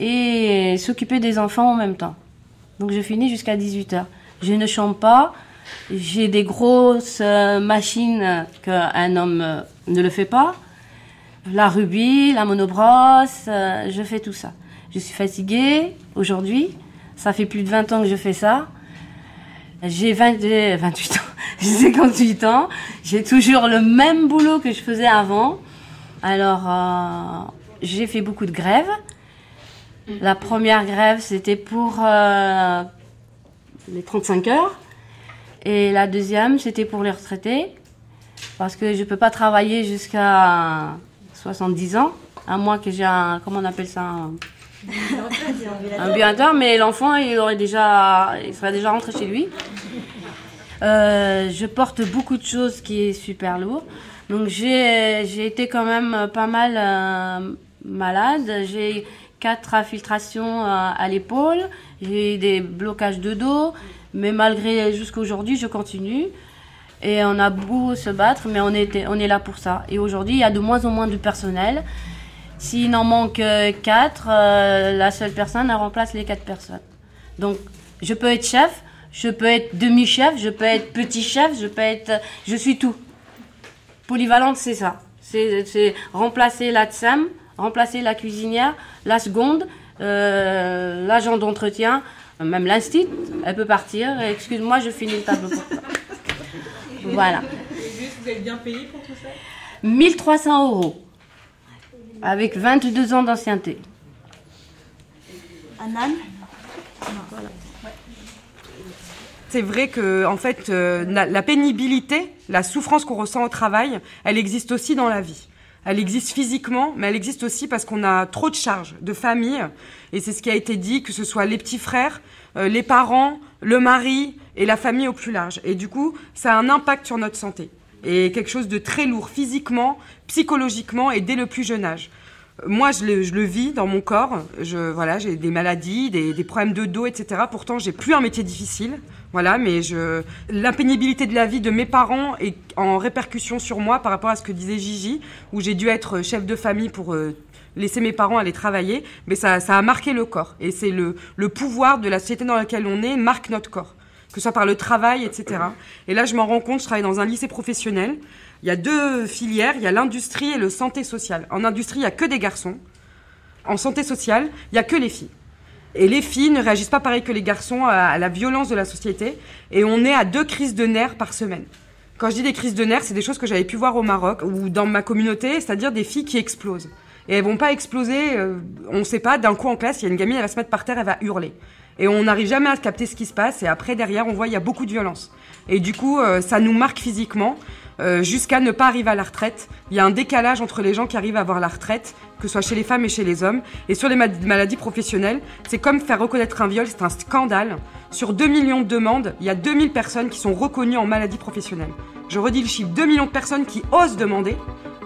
et s'occuper des enfants en même temps. Donc je finis jusqu'à 18h. Je ne chante pas. J'ai des grosses euh, machines qu'un homme euh, ne le fait pas. La rubis, la monobrosse, euh, je fais tout ça. Je suis fatiguée aujourd'hui. Ça fait plus de 20 ans que je fais ça. J'ai 20 euh, 28 ans. J'ai 58 ans. J'ai toujours le même boulot que je faisais avant. Alors, euh, j'ai fait beaucoup de grèves. La première grève, c'était pour euh, les 35 heures. Et la deuxième, c'était pour les retraités. Parce que je ne peux pas travailler jusqu'à 70 ans, à moins que j'ai un, comment on appelle ça, un, ambulateur, mais l'enfant, il aurait déjà, il serait déjà rentré chez lui. Euh, je porte beaucoup de choses qui est super lourd. Donc j'ai j'ai été quand même pas mal euh, malade. J'ai quatre infiltrations euh, à l'épaule. J'ai eu des blocages de dos. Mais malgré jusqu'à aujourd'hui, je continue. Et on a beau se battre, mais on, était, on est là pour ça. Et aujourd'hui, il y a de moins en moins de personnel. S'il en manque euh, quatre, euh, la seule personne elle remplace les quatre personnes. Donc, je peux être chef, je peux être demi-chef, je peux être petit chef, je peux être. Je suis tout. Polyvalente, c'est ça. C'est remplacer la tsam, remplacer la cuisinière, la seconde, euh, l'agent d'entretien, même l'instit, elle peut partir. Excuse-moi, je finis le tableau pour toi. Voilà. Vous êtes bien payé pour tout ça? 1300 euros. Avec 22 ans d'ancienneté. Anan C'est vrai que, en fait, euh, la, la pénibilité, la souffrance qu'on ressent au travail, elle existe aussi dans la vie. Elle existe physiquement, mais elle existe aussi parce qu'on a trop de charges de famille. Et c'est ce qui a été dit, que ce soit les petits frères, euh, les parents, le mari et la famille au plus large. Et du coup, ça a un impact sur notre santé. Et quelque chose de très lourd physiquement, psychologiquement et dès le plus jeune âge. Moi, je le, vis dans mon corps. Je, voilà, j'ai des maladies, des, problèmes de dos, etc. Pourtant, j'ai plus un métier difficile. Voilà, mais l'impénibilité de la vie de mes parents est en répercussion sur moi par rapport à ce que disait Gigi, où j'ai dû être chef de famille pour euh, laisser mes parents aller travailler, mais ça, ça a marqué le corps. Et c'est le, le pouvoir de la société dans laquelle on est marque notre corps, que ce soit par le travail, etc. Et là, je m'en rends compte, je travaille dans un lycée professionnel. Il y a deux filières, il y a l'industrie et le santé sociale. En industrie, il y a que des garçons. En santé sociale, il y a que les filles. Et les filles ne réagissent pas pareil que les garçons à, la violence de la société. Et on est à deux crises de nerfs par semaine. Quand je dis des crises de nerfs, c'est des choses que j'avais pu voir au Maroc ou dans ma communauté, c'est-à-dire des filles qui explosent. Et elles vont pas exploser, euh, on ne sait pas, d'un coup en classe, il y a une gamine, elle va se mettre par terre, elle va hurler. Et on n'arrive jamais à capter ce qui se passe, et après, derrière, on voit il y a beaucoup de violence. Et du coup, euh, ça nous marque physiquement, euh, jusqu'à ne pas arriver à la retraite. Il y a un décalage entre les gens qui arrivent à avoir la retraite, que ce soit chez les femmes et chez les hommes. Et sur les ma- maladies professionnelles, c'est comme faire reconnaître un viol, c'est un scandale. Sur 2 millions de demandes, il y a 2000 personnes qui sont reconnues en maladie professionnelle. Je redis le chiffre, 2 millions de personnes qui osent demander,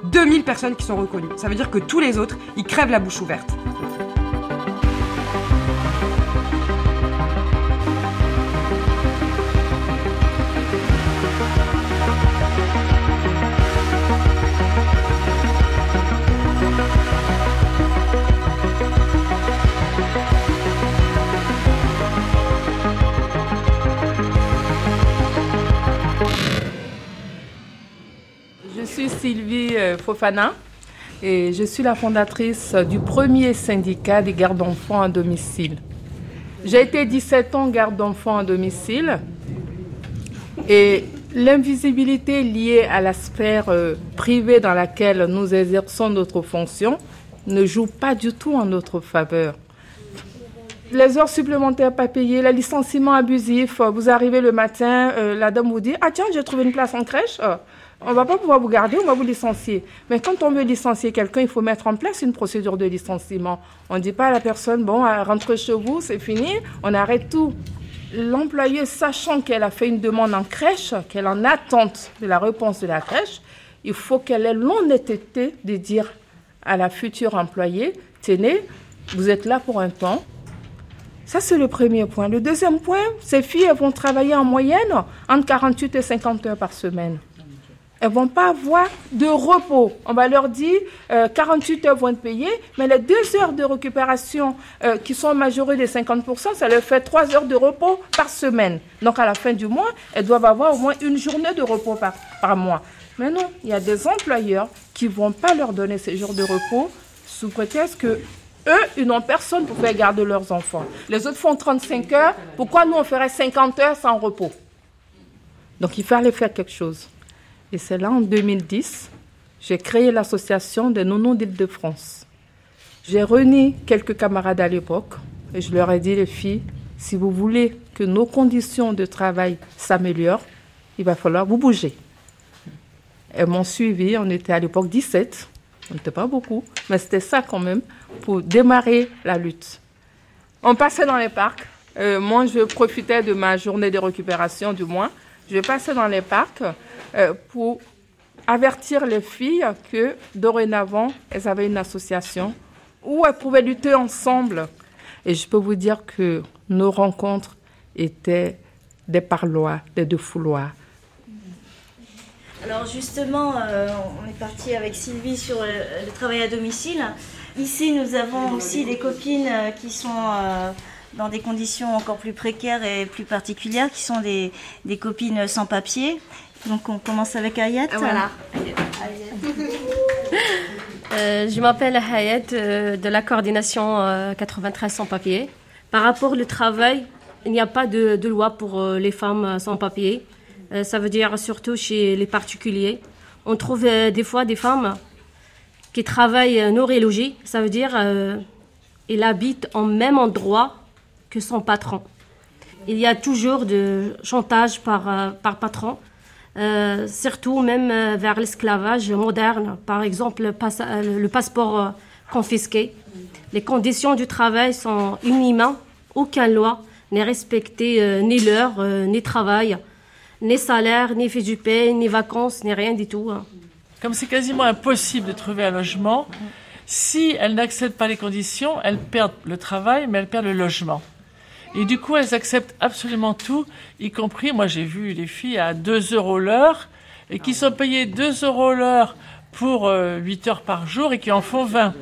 2000 personnes qui sont reconnues. Ça veut dire que tous les autres, ils crèvent la bouche ouverte. Suis Sylvie euh, Fofana et je suis la fondatrice du premier syndicat des gardes d'enfants à domicile. J'ai été 17 ans garde d'enfants à domicile et l'invisibilité liée à la sphère euh, privée dans laquelle nous exerçons notre fonction ne joue pas du tout en notre faveur. Les heures supplémentaires pas payées, le licenciement abusif, euh, vous arrivez le matin, euh, la dame vous dit Ah tiens, j'ai trouvé une place en crèche. On va pas pouvoir vous garder, on va vous licencier. Mais quand on veut licencier quelqu'un, il faut mettre en place une procédure de licenciement. On ne dit pas à la personne Bon, euh, rentrez chez vous, c'est fini, on arrête tout. L'employé, sachant qu'elle a fait une demande en crèche, qu'elle en attente de la réponse de la crèche, il faut qu'elle ait l'honnêteté de dire à la future employée Tenez, vous êtes là pour un temps, ça, c'est le premier point. Le deuxième point, ces filles, vont travailler en moyenne entre 48 et 50 heures par semaine. Elles vont pas avoir de repos. On va leur dire euh, 48 heures vont être payées, mais les deux heures de récupération euh, qui sont majorées de 50%, ça leur fait trois heures de repos par semaine. Donc à la fin du mois, elles doivent avoir au moins une journée de repos par, par mois. Mais non, il y a des employeurs qui vont pas leur donner ces jours de repos sous prétexte que eux, ils n'ont personne pour faire garder leurs enfants. Les autres font 35 heures. Pourquoi nous, on ferait 50 heures sans repos? Donc, il fallait faire quelque chose. Et c'est là, en 2010, j'ai créé l'association des nounous d'Île-de-France. J'ai réuni quelques camarades à l'époque et je leur ai dit, les filles, si vous voulez que nos conditions de travail s'améliorent, il va falloir vous bouger. Elles m'ont suivi, on était à l'époque 17, on n'était pas beaucoup, mais c'était ça quand même pour démarrer la lutte. On passait dans les parcs. Euh, moi, je profitais de ma journée de récupération, du moins. Je passais dans les parcs euh, pour avertir les filles que dorénavant, elles avaient une association où elles pouvaient lutter ensemble. Et je peux vous dire que nos rencontres étaient des parloirs, des deux fouloirs. Alors justement, euh, on est parti avec Sylvie sur le, travail à domicile. Ici, nous avons aussi des copines euh, qui sont dans des conditions encore plus précaires et plus particulières, qui sont des, des copines sans papier. Donc on commence avec Ayat. Voilà. Euh, je m'appelle Hayat euh, de la coordination euh, 93 sans papier. Par rapport au travail, il n'y a pas de, de loi pour euh, les femmes euh, sans papier. Euh, ça veut dire surtout chez les particuliers. On trouve euh, des fois des femmes qui travaillent euh, et logis. Ça veut dire euh, ils habitent en même endroit que son patron. Il y a toujours de chantage par, euh, patron. Euh, surtout même euh, vers l'esclavage moderne, par exemple le, euh, passeport confisqué. Les conditions du travail sont inhumaines, aucune loi n'est respectée, ni l'heure, ni travail, ni salaire, ni fiche du paie, ni vacances, ni rien du tout. hein. Comme c'est quasiment impossible de trouver un logement, si elles n'acceptent pas les conditions, elles perdent le travail, mais elles perdent le logement. Et du coup, elles acceptent absolument tout, y compris, moi j'ai vu les filles à 2 euros l'heure, et qui sont payées 2 euros l'heure pour euh, 8 heures par jour et qui en font 20.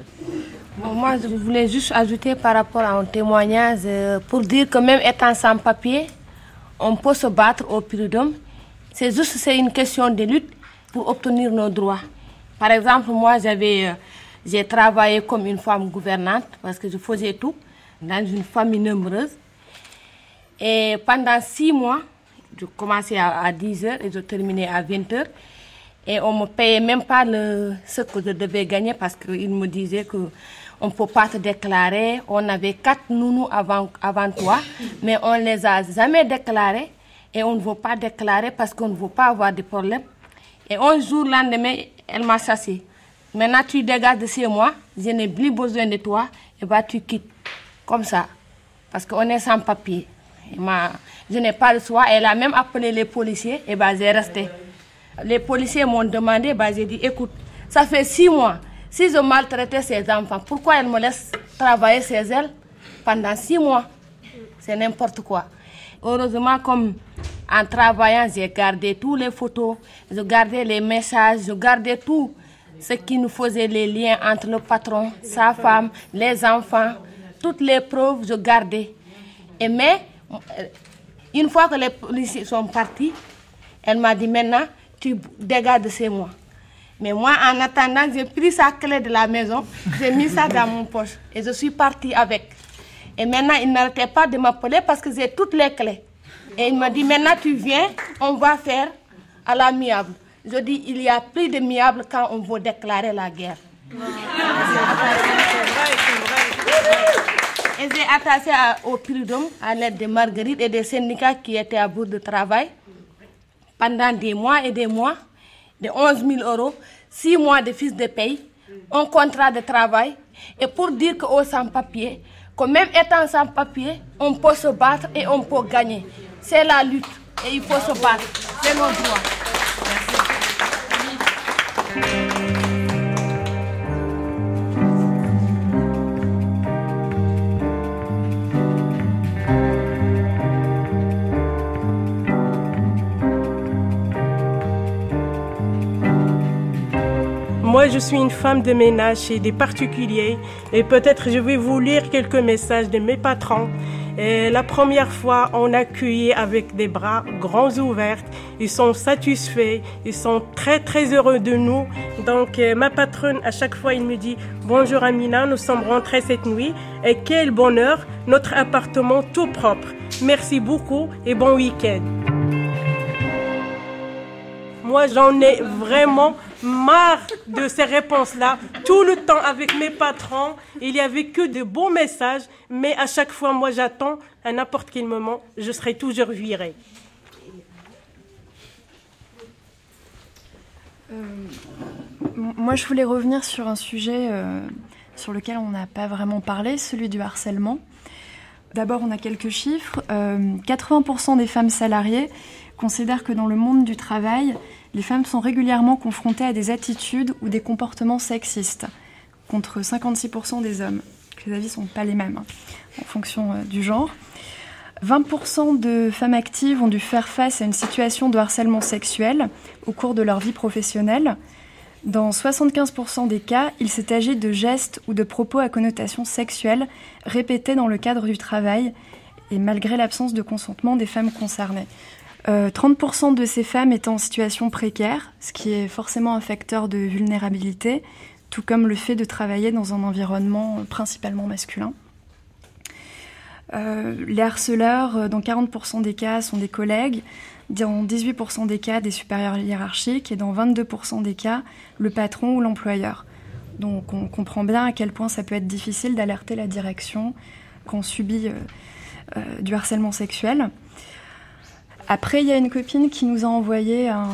Bon, moi, je voulais juste ajouter par rapport à un témoignage euh, pour dire que même étant sans papier, on peut se battre au prud'homme. C'est juste c'est une question de lutte pour obtenir nos droits. Par exemple, moi, j'avais, euh, j'ai travaillé comme une femme gouvernante parce que je faisais tout dans une famille nombreuse. Et pendant six mois, je commençais à, à 10 heures et je terminais à 20 heures. Et on me payait même pas le, ce que je devais gagner parce qu'ils me disaient que on ne peut pas te déclarer. On avait quatre nounous avant, avant toi, mais on les a jamais déclarés et on ne veut pas déclarer parce qu'on ne veut pas avoir de problème. Et un jour, le lendemain, elle m'a chassé. Maintenant, tu dégages de chez moi, je n'ai plus besoin de toi, et bah tu quittes. Comme ça. Parce qu'on est sans papier. Je n'ai pas le choix. Elle a même appelé les policiers, et bah j'ai resté. Les policiers m'ont demandé, bah, j'ai dit, écoute, ça fait six mois. Si je maltraitais ces enfants, pourquoi elle me laisse travailler chez elle pendant six mois? C'est n'importe quoi. Heureusement, comme en travaillant, j'ai gardé toutes les photos, je gardais les messages, je gardais tout ce qui nous faisait les liens entre le patron, sa femme, les enfants, toutes les preuves, je gardais. Mais, une fois que les policiers sont partis, elle m'a dit maintenant, tu dégages de chez moi. Mais moi, en attendant, j'ai pris sa clé de la maison, j'ai mis ça dans mon poche et je suis partie avec. Et maintenant, il n'arrêtait pas de m'appeler parce que j'ai toutes les clés. Et il m'a dit, maintenant tu viens, on va faire à l'amiable. Je dis, il y a plus de miable quand on veut déclarer la guerre. Et j'ai attaché à- au prud'homme à l'aide de Marguerite et des syndicats qui étaient à bout de travail pendant des mois et des mois, de 11 000 euros, 6 mois de fiches de paye, un contrat de travail, et pour dire qu'aux sans-papiers, que même étant sans-papier, on peut se battre et on peut gagner. C'est la lutte et il faut se battre. C'est nos droits. Moi, je suis une femme de ménage chez des particuliers et peut-être je vais vous lire quelques messages de mes patrons. La première fois, on a accueilli avec des bras grands ouverts. Ils sont satisfaits, ils sont très très heureux de nous. Donc euh, ma patronne, à chaque fois, il me dit Bonjour Amina, nous sommes rentrés cette nuit et quel bonheur, notre appartement tout propre. Merci beaucoup et bon week-end. Moi, j'en ai vraiment marre de ces réponses-là. Tout le temps avec mes patrons, il y avait que de bons messages, mais à chaque fois, moi, j'attends à n'importe quel moment, je serai toujours virée. Euh, moi, je voulais revenir sur un sujet euh, sur lequel on n'a pas vraiment parlé, celui du harcèlement. D'abord, on a quelques chiffres. Euh, 80% des femmes salariées considèrent que dans le monde du travail, les femmes sont régulièrement confrontées à des attitudes ou des comportements sexistes, contre 56% des hommes. Les avis ne sont pas les mêmes hein, en fonction euh, du genre. 20% de femmes actives ont dû faire face à une situation de harcèlement sexuel au cours de leur vie professionnelle. Dans 75% des cas, il s'est agi de gestes ou de propos à connotation sexuelle répétés dans le cadre du travail et malgré l'absence de consentement des femmes concernées. Euh, 30% de ces femmes étaient en situation précaire, ce qui est forcément un facteur de vulnérabilité, tout comme le fait de travailler dans un environnement euh, principalement masculin. Euh, les harceleurs, euh, dans 40% des cas, sont des collègues, dans 18% des cas, des supérieurs hiérarchiques, et dans 22% des cas, le patron ou l'employeur. Donc on comprend bien à quel point ça peut être difficile d'alerter la direction quand on subit euh, euh, du harcèlement sexuel. Après, il y a une copine qui nous a envoyé un,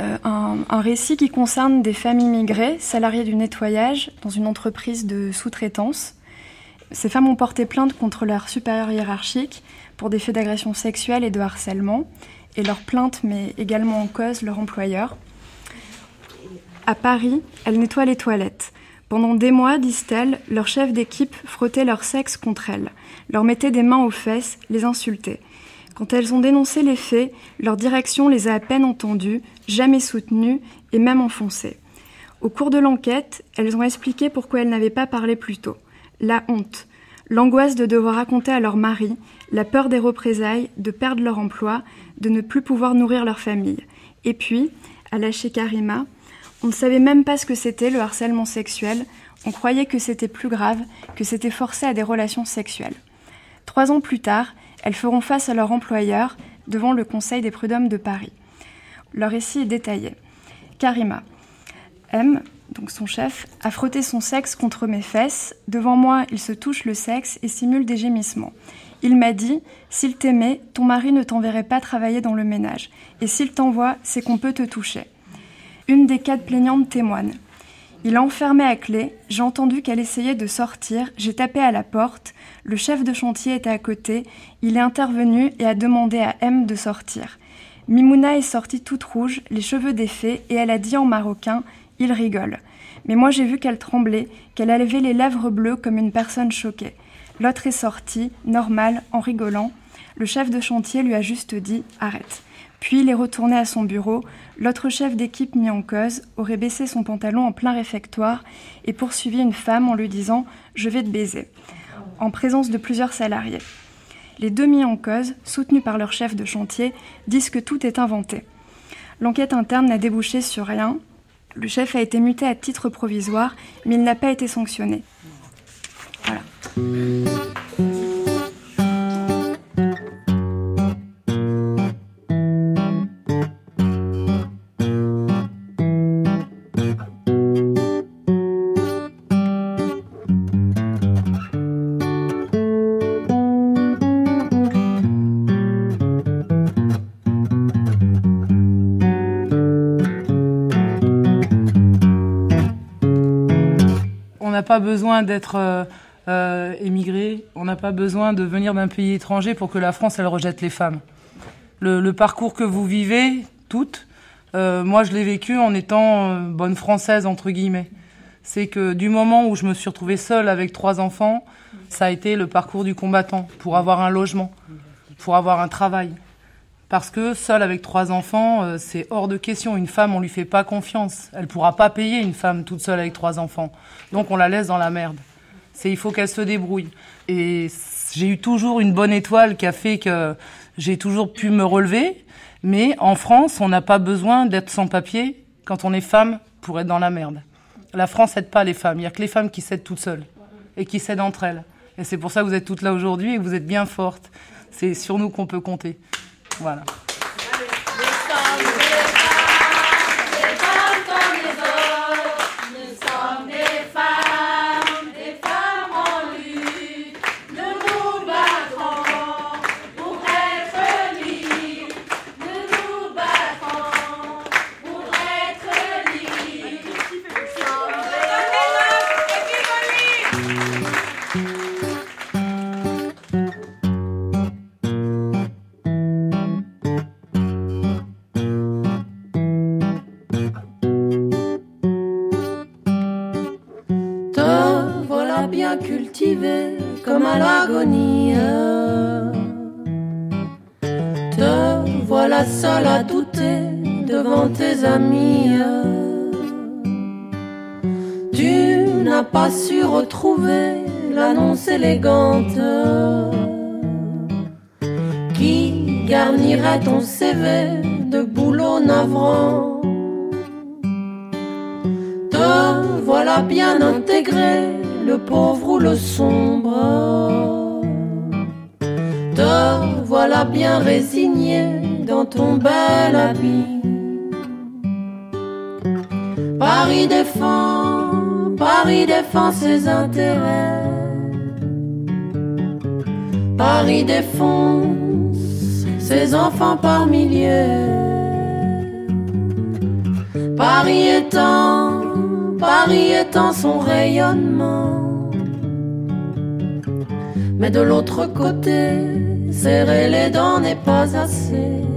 euh, un récit qui concerne des femmes immigrées, salariées du nettoyage, dans une entreprise de sous-traitance. Ces femmes ont porté plainte contre leur supérieur hiérarchique pour des faits d'agression sexuelle et de harcèlement, et leur plainte met également en cause leur employeur. À Paris, elles nettoient les toilettes. Pendant des mois, disent-elles, leur chef d'équipe frottait leur sexe contre elles, leur mettait des mains aux fesses, les insultait. Quand elles ont dénoncé les faits, leur direction les a à peine entendues, jamais soutenues et même enfoncées. Au cours de l'enquête, elles ont expliqué pourquoi elles n'avaient pas parlé plus tôt. La honte, l'angoisse de devoir raconter à leur mari, la peur des représailles, de perdre leur emploi, de ne plus pouvoir nourrir leur famille. Et puis, à lâcher Karima, on ne savait même pas ce que c'était le harcèlement sexuel, on croyait que c'était plus grave, que c'était forcé à des relations sexuelles. Trois ans plus tard, elles feront face à leur employeur devant le Conseil des prud'hommes de Paris. Leur récit est détaillé. Karima. M, donc son chef, a frotté son sexe contre mes fesses. Devant moi, il se touche le sexe et simule des gémissements. Il m'a dit S'il t'aimait, ton mari ne t'enverrait pas travailler dans le ménage. Et s'il t'envoie, c'est qu'on peut te toucher. Une des quatre plaignantes témoigne. Il a enfermé à clé, j'ai entendu qu'elle essayait de sortir, j'ai tapé à la porte, le chef de chantier était à côté, il est intervenu et a demandé à M de sortir. Mimouna est sortie toute rouge, les cheveux défaits, et elle a dit en marocain Il rigole. Mais moi j'ai vu qu'elle tremblait, qu'elle a levé les lèvres bleues comme une personne choquée. L'autre est sortie, normal, en rigolant. Le chef de chantier lui a juste dit Arrête. Puis il est retourné à son bureau. L'autre chef d'équipe mis en cause aurait baissé son pantalon en plein réfectoire et poursuivi une femme en lui disant Je vais te baiser, en présence de plusieurs salariés. Les deux mis en cause, soutenus par leur chef de chantier, disent que tout est inventé. L'enquête interne n'a débouché sur rien. Le chef a été muté à titre provisoire, mais il n'a pas été sanctionné. Voilà. Besoin d'être euh, euh, émigré, on n'a pas besoin de venir d'un pays étranger pour que la France, elle rejette les femmes. Le, parcours que vous vivez, toutes, euh, moi je l'ai vécu en étant euh, bonne française, entre guillemets. C'est que du moment où je me suis retrouvée seule avec trois enfants, ça a été le parcours du combattant pour avoir un logement, pour avoir un travail. Parce que seule avec trois enfants, euh, c'est hors de question. Une femme, on lui fait pas confiance. Elle pourra pas payer une femme toute seule avec trois enfants. Donc on la laisse dans la merde. C'est il faut qu'elle se débrouille. Et j'ai eu toujours une bonne étoile qui a fait que j'ai toujours pu me relever. Mais en France, on n'a pas besoin d'être sans papier quand on est femme pour être dans la merde. La France aide pas les femmes. Il y a que les femmes qui s'aident toutes seules et qui s'aident entre elles. Et c'est pour ça que vous êtes toutes là aujourd'hui et que vous êtes bien fortes. C'est sur nous qu'on peut compter. Voilà. Tu n'as pas su retrouver l'annonce élégante qui garnirait ton CV de boulot navrant? Te voilà bien intégré, le pauvre ou le sombre. Te voilà bien résigné dans ton bel habit. Paris défend, Paris défend ses intérêts. Paris défonce ses enfants par milliers. Paris étend, Paris étend son rayonnement. Mais de l'autre côté, serrer les dents n'est pas assez.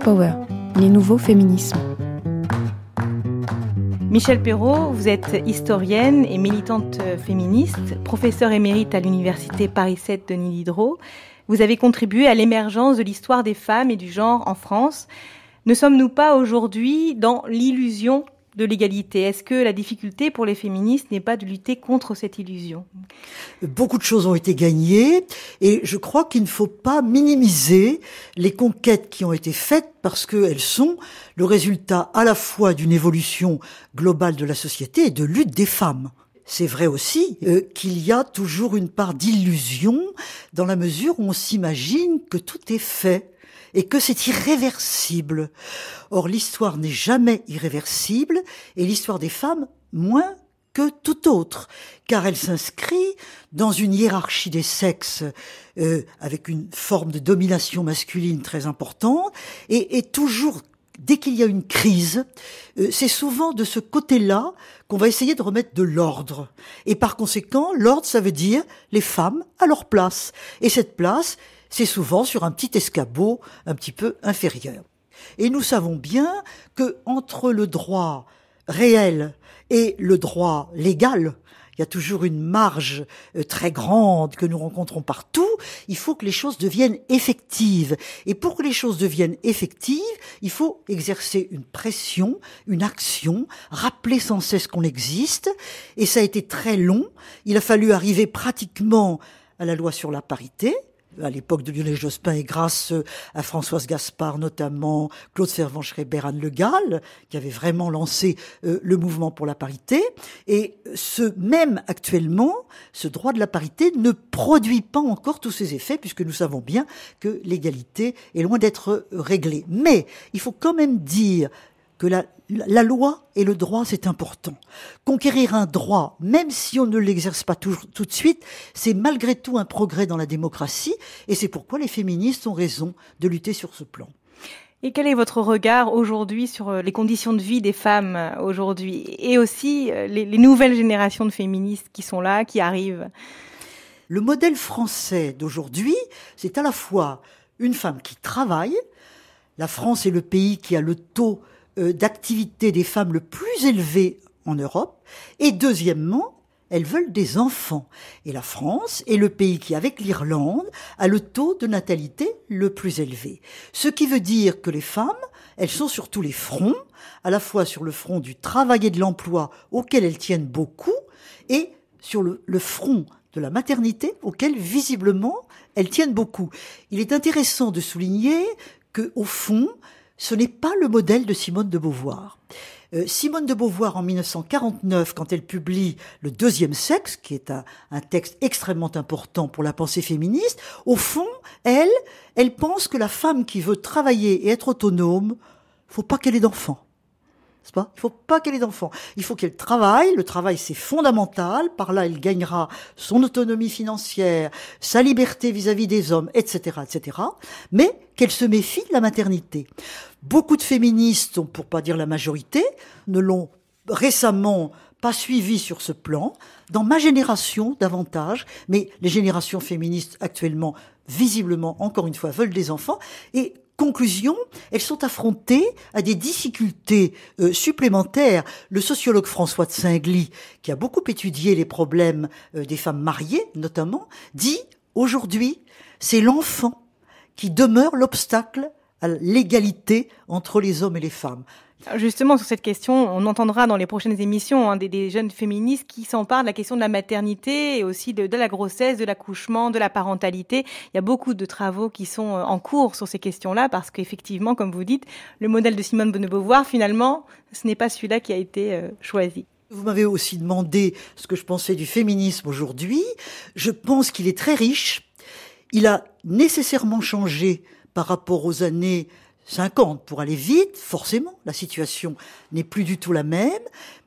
Power, les nouveaux féminismes. Michel Perrault, vous êtes historienne et militante féministe, professeure émérite à l'université Paris 7 Denis Diderot. Vous avez contribué à l'émergence de l'histoire des femmes et du genre en France. Ne sommes-nous pas aujourd'hui dans l'illusion de l'égalité. Est-ce que la difficulté pour les féministes n'est pas de lutter contre cette illusion? Beaucoup de choses ont été gagnées et je crois qu'il ne faut pas minimiser les conquêtes qui ont été faites parce qu'elles sont le résultat à la fois d'une évolution globale de la société et de lutte des femmes. C'est vrai aussi euh, qu'il y a toujours une part d'illusion dans la mesure où on s'imagine que tout est fait et que c'est irréversible. Or, l'histoire n'est jamais irréversible et l'histoire des femmes moins que tout autre, car elle s'inscrit dans une hiérarchie des sexes euh, avec une forme de domination masculine très importante et, et toujours dès qu'il y a une crise, euh, c'est souvent de ce côté-là qu'on va essayer de remettre de l'ordre. Et par conséquent, l'ordre, ça veut dire les femmes à leur place. Et cette place, c'est souvent sur un petit escabeau un petit peu inférieur. Et nous savons bien que entre le droit réel et le droit légal, il y a toujours une marge euh, très grande que nous rencontrons partout. Il faut que les choses deviennent effectives. Et pour que les choses deviennent effectives, il faut exercer une pression, une action, rappeler sans cesse qu'on existe. Et ça a été très long. Il a fallu arriver pratiquement à la loi sur la parité, à l'époque de Lionel Jospin et grâce à Françoise Gaspard notamment, Claude Servan-Schreiber, Anne Le Gall, qui avait vraiment lancé euh, le mouvement pour la parité. Et ce même actuellement, ce droit de la parité ne produit pas encore tous ses effets puisque nous savons bien que l'égalité est loin d'être réglée. Mais il faut quand même dire que la, la loi et le droit, c'est important. Conquérir un droit, même si on ne l'exerce pas tout, tout de suite, c'est malgré tout un progrès dans la démocratie, et c'est pourquoi les féministes ont raison de lutter sur ce plan. Et quel est votre regard aujourd'hui sur les conditions de vie des femmes aujourd'hui, et aussi les, les nouvelles générations de féministes qui sont là, qui arrivent? Le modèle français d'aujourd'hui, c'est à la fois une femme qui travaille, la France est le pays qui a le taux d'activité des femmes le plus élevé en Europe. Et deuxièmement, elles veulent des enfants. Et la France est le pays qui, avec l'Irlande, a le taux de natalité le plus élevé. Ce qui veut dire que les femmes, elles sont sur tous les fronts, à la fois sur le front du travail et de l'emploi auquel elles tiennent beaucoup, et sur le, le front de la maternité auquel visiblement elles tiennent beaucoup. Il est intéressant de souligner que, au fond, ce n'est pas le modèle de Simone de Beauvoir. Euh, Simone de Beauvoir, en 1949, quand elle publie Le deuxième sexe, qui est un, un, texte extrêmement important pour la pensée féministe, au fond, elle, elle pense que la femme qui veut travailler et être autonome, faut pas qu'elle ait d'enfants. Pas? Il faut pas qu'elle ait d'enfants. Il faut qu'elle travaille. Le travail, c'est fondamental. Par là, elle gagnera son autonomie financière, sa liberté vis-à-vis -vis des hommes, etc., etc. Mais qu'elle se méfie de la maternité. Beaucoup de féministes, pour pas dire la majorité, ne l'ont récemment pas suivi sur ce plan. Dans ma génération, davantage, mais les générations féministes actuellement, visiblement, encore une fois, veulent des enfants. Et conclusion, elles sont affrontées à des difficultés euh, supplémentaires. Le sociologue François de Singly, qui a beaucoup étudié les problèmes euh, des femmes mariées, notamment, dit Aujourd'hui, c'est l'enfant qui demeure l'obstacle à l'égalité entre les hommes et les femmes. Justement, sur cette question, on entendra dans les prochaines émissions hein, des, des, jeunes féministes qui s'emparent de la question de la maternité et aussi de, de la grossesse, de l'accouchement, de la parentalité. Il y a beaucoup de travaux qui sont euh, en cours sur ces questions-là parce qu'effectivement, comme vous dites, le modèle de Simone de Beauvoir, finalement, ce n'est pas celui-là qui a été euh, choisi. Vous m'avez aussi demandé ce que je pensais du féminisme aujourd'hui. Je pense qu'il est très riche. Il a nécessairement changé par rapport aux années 50 pour aller vite, forcément, la situation n'est plus du tout la même,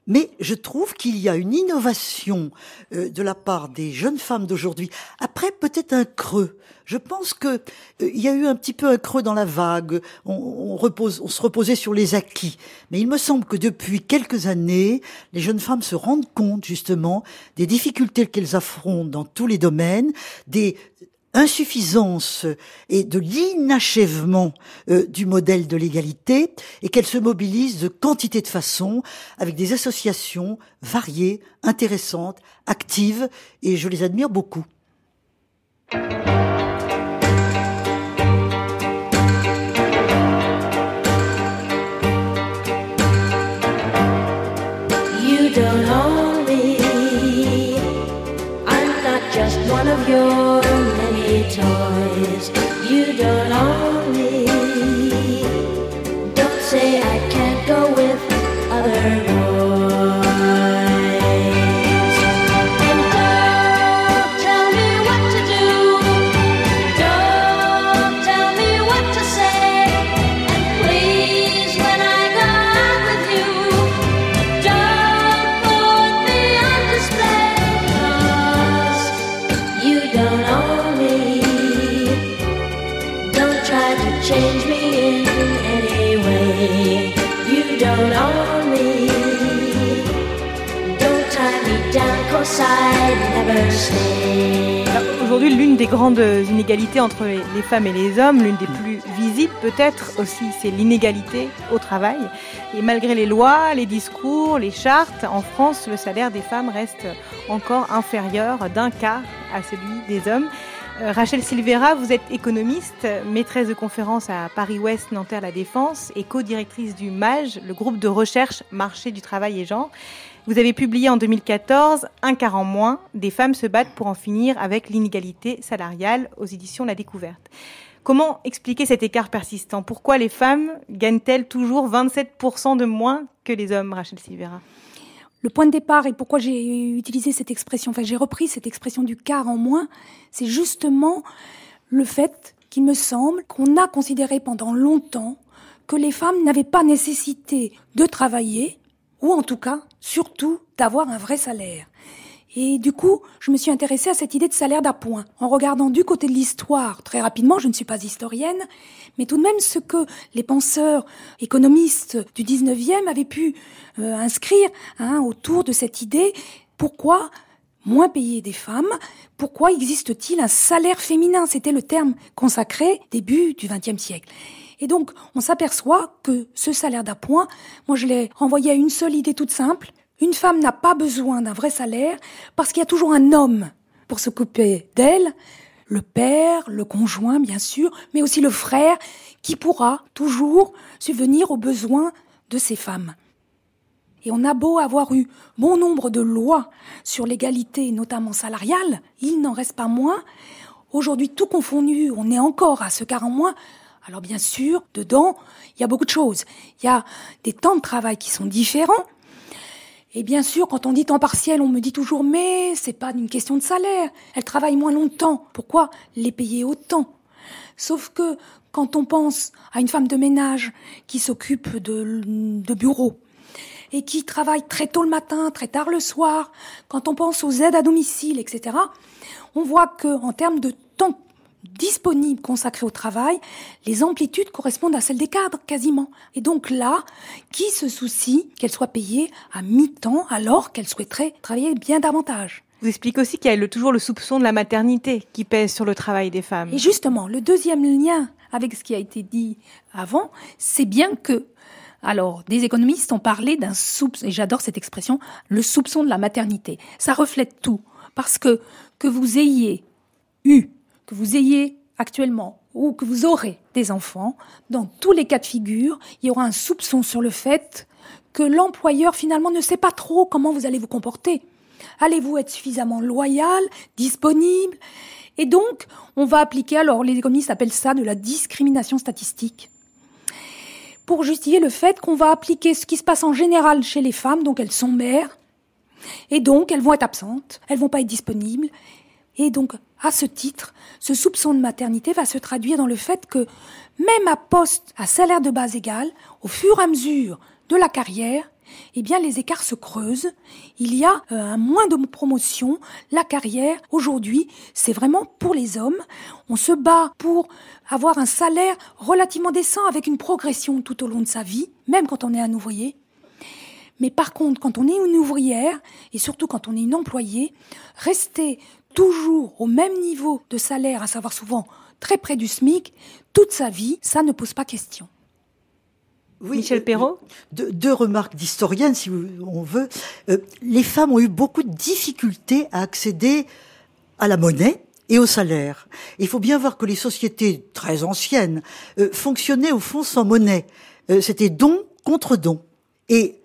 mais je trouve qu'il y a une innovation euh, de la part des jeunes femmes d'aujourd'hui. Après, peut-être un creux. Je pense que euh, il y a eu un petit peu un creux dans la vague. On, on, repose, on se reposait sur les acquis. Mais il me semble que depuis quelques années, les jeunes femmes se rendent compte justement des difficultés qu'elles affrontent dans tous les domaines, des insuffisance et de l'inachèvement euh, du modèle de l'égalité et qu'elle se mobilise de quantité de façons avec des associations variées, intéressantes, actives et je les admire beaucoup. Aujourd'hui, l'une des grandes inégalités entre les femmes et les hommes, l'une des plus visibles peut-être aussi, c'est l'inégalité au travail. Et malgré les lois, les discours, les chartes, en France, le salaire des femmes reste encore inférieur d'un quart à celui des hommes. Euh, Rachel Silvera, vous êtes économiste, maîtresse de conférences à Paris-Ouest, Nanterre La Défense et co-directrice du MAGE, le groupe de recherche Marché du travail et genre. Vous avez publié en 2014 Un quart en moins, des femmes se battent pour en finir avec l'inégalité salariale aux éditions La Découverte. Comment expliquer cet écart persistant? Pourquoi les femmes gagnent-elles toujours 27% de moins que les hommes, Rachel Silvera. Le point de départ et pourquoi j'ai utilisé cette expression, enfin j'ai repris cette expression du quart en moins, c'est justement le fait qu'il me semble qu'on a considéré pendant longtemps que les femmes n'avaient pas nécessité de travailler, ou en tout cas, surtout, d'avoir un vrai salaire. Et du coup, je me suis intéressée à cette idée de salaire d'appoint. En regardant du côté de l'histoire, très rapidement, je ne suis pas historienne, mais tout de même ce que les penseurs économistes du 19e avaient pu euh, inscrire hein, autour de cette idée, pourquoi moins payer des femmes Pourquoi existe-t-il un salaire féminin? C'était le terme consacré début du XXe siècle. Et donc, on s'aperçoit que ce salaire d'appoint, moi je l'ai renvoyé à une seule idée toute simple. Une femme n'a pas besoin d'un vrai salaire parce qu'il y a toujours un homme pour s'occuper d'elle, le père, le conjoint bien sûr, mais aussi le frère qui pourra toujours subvenir aux besoins de ces femmes. Et on a beau avoir eu bon nombre de lois sur l'égalité, notamment salariale, il n'en reste pas moins. Aujourd'hui, tout confondu, on est encore à ce quart en moins. Alors bien sûr, dedans, il y a beaucoup de choses. Il y a des temps de travail qui sont différents. Et bien sûr, quand on dit temps partiel, on me dit toujours mais c'est pas une question de salaire. Elles travaillent moins longtemps. Pourquoi les payer autant? Sauf que quand on pense à une femme de ménage qui s'occupe de, de bureau et qui travaille très tôt le matin, très tard le soir, quand on pense aux aides à domicile, etc., on voit que en termes de temps disponible consacré au travail, les amplitudes correspondent à celles des cadres quasiment. Et donc là, qui se soucie qu'elles soient payées à mi-temps alors qu'elles souhaiteraient travailler bien davantage? Vous expliquez aussi qu'il y a toujours le soupçon de la maternité qui pèse sur le travail des femmes. Et justement, le deuxième lien avec ce qui a été dit avant, c'est bien que alors, des économistes ont parlé d'un soupçon, et j'adore cette expression, le soupçon de la maternité. Ça reflète tout. Parce que, que vous ayez eu que vous ayez actuellement ou que vous aurez des enfants, dans tous les cas de figure, il y aura un soupçon sur le fait que l'employeur finalement ne sait pas trop comment vous allez vous comporter. Allez-vous être suffisamment loyal, disponible? Et donc, on va appliquer, alors les économistes appellent ça de la discrimination statistique, pour justifier le fait qu'on va appliquer ce qui se passe en général chez les femmes, donc elles sont mères, et donc elles vont être absentes, elles vont pas être disponibles, et donc, à ce titre, ce soupçon de maternité va se traduire dans le fait que, même à poste à salaire de base égal, au fur et à mesure de la carrière, eh bien, les écarts se creusent. Il y a euh, un moins de promotion. La carrière, aujourd'hui, c'est vraiment pour les hommes. On se bat pour avoir un salaire relativement décent avec une progression tout au long de sa vie, même quand on est un ouvrier. Mais par contre, quand on est une ouvrière, et surtout quand on est une employée, rester toujours au même niveau de salaire, à savoir souvent très près du SMIC, toute sa vie, ça ne pose pas question. Oui, Michel Perrault deux, remarques d'historienne, si on veut. Euh, les femmes ont eu beaucoup de difficultés à accéder à la monnaie et au salaire. Il faut bien voir que les sociétés très anciennes euh, fonctionnaient au fond sans monnaie. Euh, c'était don contre don. Et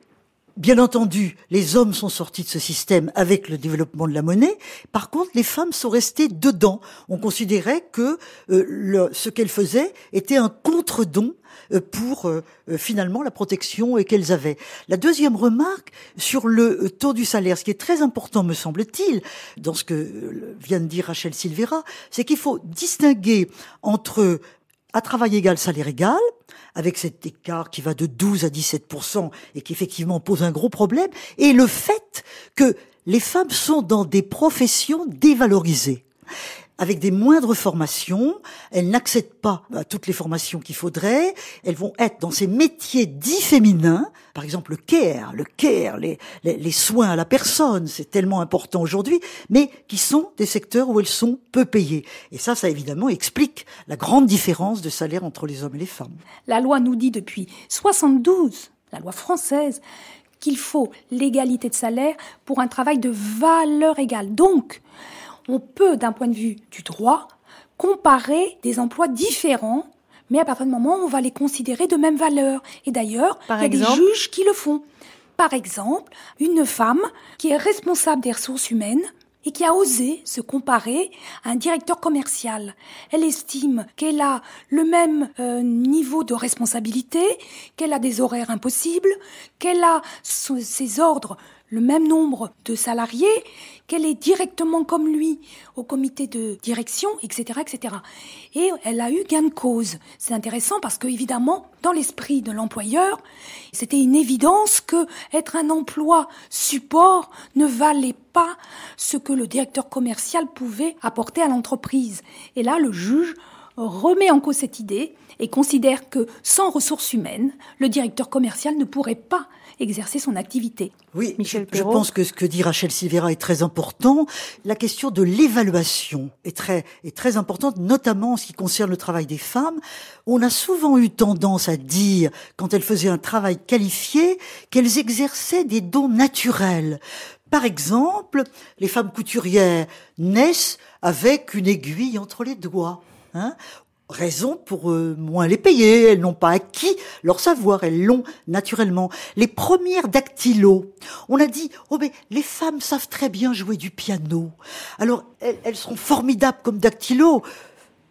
Bien entendu, les hommes sont sortis de ce système avec le développement de la monnaie. Par contre, les femmes sont restées dedans. On considérait que euh, ce qu'elles faisaient était un contre-don euh, pour euh, finalement la protection qu'elles avaient. La deuxième remarque sur le taux du salaire, ce qui est très important me semble-t-il, dans ce que vient de dire Rachel Silvera, c'est qu'il faut distinguer entre à travail égal, salaire égal, avec cet écart qui va de 12 à 17% et qui effectivement pose un gros problème, et le fait que les femmes sont dans des professions dévalorisées avec des moindres formations, elles n'accèdent pas à toutes les formations qu'il faudrait, elles vont être dans ces métiers dits féminins, par exemple le care, le care, les, les, soins à la personne, c'est tellement important aujourd'hui, mais qui sont des secteurs où elles sont peu payées. Et ça, ça évidemment explique la grande différence de salaire entre les hommes et les femmes. La loi nous dit depuis 72, la loi française, qu'il faut l'égalité de salaire pour un travail de valeur égale. Donc, on peut, d'un point de vue du droit, comparer des emplois différents, mais à partir du moment où on va les considérer de même valeur. Et d'ailleurs, il y a des juges qui le font. Par exemple, une femme qui est responsable des ressources humaines et qui a osé se comparer à un directeur commercial. Elle estime qu'elle a le même euh, niveau de responsabilité, qu'elle a des horaires impossibles, qu'elle a ses ordres le même nombre de salariés, qu'elle est directement comme lui au comité de direction, etc., etc. Et elle a eu gain de cause. C'est intéressant parce que, évidemment, dans l'esprit de l'employeur, c'était une évidence que être un emploi support ne valait pas ce que le directeur commercial pouvait apporter à l'entreprise. Et là, le juge remet en cause cette idée et considère que sans ressources humaines, le directeur commercial ne pourrait pas exercer son activité. Oui, Michel je, pense que ce que dit Rachel Silvera est très important. La question de l'évaluation est très, est très importante, notamment en ce qui concerne le travail des femmes. On a souvent eu tendance à dire, quand elles faisaient un travail qualifié, qu'elles exerçaient des dons naturels. Par exemple, les femmes couturières naissent avec une aiguille entre les doigts. Hein raison pour euh, moins les payer. Elles n'ont pas acquis leur savoir, elles l'ont naturellement. Les premières dactylos, on a dit, oh mais les femmes savent très bien jouer du piano. Alors elles, elles seront formidables comme dactylos.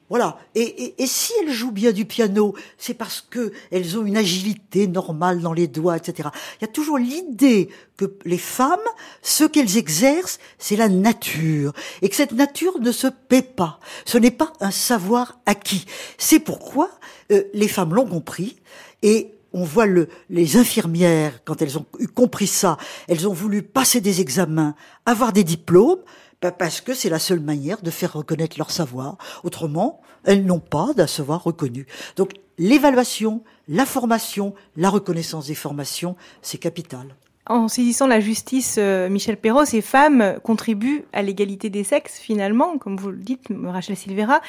Voilà. Et, si elles jouent bien du piano, c'est parce que elles ont une agilité normale dans les doigts, etc. Il y a toujours l'idée que les femmes, ce qu'elles exercent, c'est la nature, et que cette nature ne se paie pas. Ce n'est pas un savoir acquis. C'est pourquoi euh, les femmes l'ont compris, et on voit le, les infirmières, quand elles ont compris ça, elles ont voulu passer des examens, avoir des diplômes, parce que c'est la seule manière de faire reconnaître leur savoir. Autrement, elles n'ont pas d'un savoir reconnu. Donc l'évaluation, la formation, la reconnaissance des formations, c'est capital. En saisissant la justice, euh, Michel Perrault, ces femmes contribuent à l'égalité des sexes, finalement, comme vous le dites, Rachel Silvera.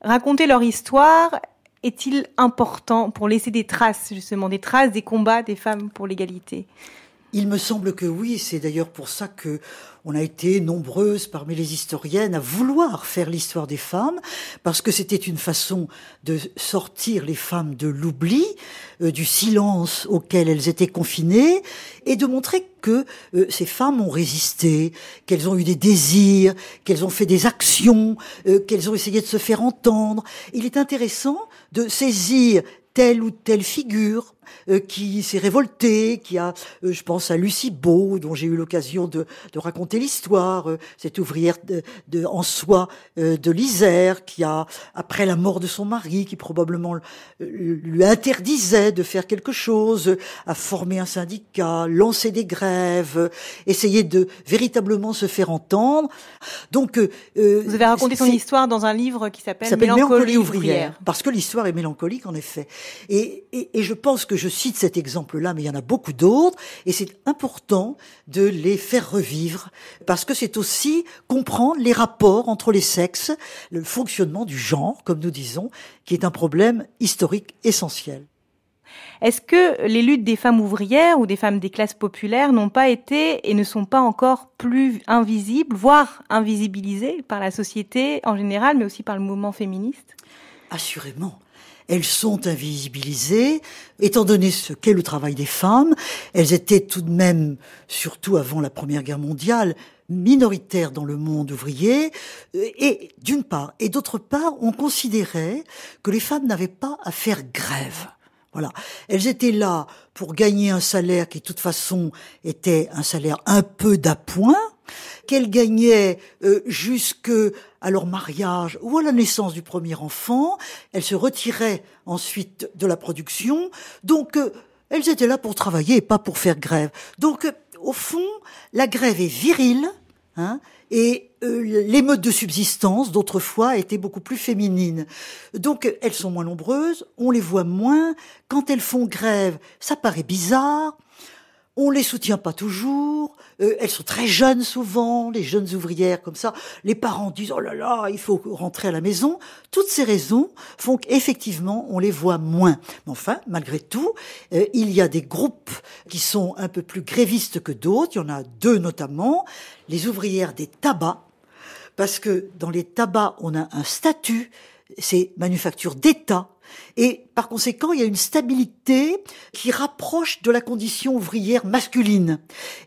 Raconter leur histoire est-il important pour laisser des traces, justement, des traces des combats des femmes pour l'égalité? Il me semble que oui, c'est d'ailleurs pour ça que on a été nombreuses parmi les historiennes à vouloir faire l'histoire des femmes, parce que c'était une façon de sortir les femmes de l'oubli, euh, du silence auquel elles étaient confinées, et de montrer que euh, ces femmes ont résisté, qu'elles ont eu des désirs, qu'elles ont fait des actions, euh, qu'elles ont essayé de se faire entendre. Il est intéressant de saisir telle ou telle figure qui s'est révoltée, qui a, euh, je pense à Lucie Beau, dont j'ai eu l'occasion de, de, raconter l'histoire, euh, cette ouvrière de, de en soi de l'Isère, qui a, après la mort de son mari, qui probablement lui interdisait de faire quelque chose, a formé un syndicat, lancé des grèves, essayé de véritablement se faire entendre. Donc, vous avez raconté son histoire dans un livre qui s'appelle Mélancolie, ouvrière. parce que l'histoire est mélancolique en effet. Et, et, et je pense que je cite cet exemple-là, mais il y en a beaucoup d'autres, et c'est important de les faire revivre, parce que c'est aussi comprendre les rapports entre les sexes, le fonctionnement du genre, comme nous disons, qui est un problème historique essentiel. Est-ce que les luttes des femmes ouvrières ou des femmes des classes populaires n'ont pas été et ne sont pas encore plus invisibles, voire invisibilisées par la société en général, mais aussi par le mouvement féministe? Assurément elles sont invisibilisées, étant donné ce qu'est le travail des femmes. Elles étaient tout de même, surtout avant la Première Guerre mondiale, minoritaires dans le monde ouvrier, euh, et d'une part, et d'autre part, on considérait que les femmes n'avaient pas à faire grève. Voilà. Elles étaient là pour gagner un salaire qui, de toute façon, était un salaire un peu d'appoint, qu'elles gagnaient euh, jusque à leur mariage ou à la naissance du premier enfant. Elles se retiraient ensuite de la production. Donc, euh, elles étaient là pour travailler et pas pour faire grève. Donc, euh, au fond, la grève est virile, hein, et euh, les modes de subsistance d'autrefois étaient beaucoup plus féminines. Donc elles sont moins nombreuses, on les voit moins. Quand elles font grève, ça paraît bizarre. On les soutient pas toujours. Euh, elles sont très jeunes souvent, les jeunes ouvrières comme ça. Les parents disent oh là là, il faut rentrer à la maison. Toutes ces raisons font qu'effectivement on les voit moins. Mais enfin, malgré tout, euh, il y a des groupes qui sont un peu plus grévistes que d'autres. Il y en a deux notamment, les ouvrières des tabacs, parce que dans les tabacs on a un statut, c'est manufacture d'État et par conséquent, il y a une stabilité qui rapproche de la condition ouvrière masculine.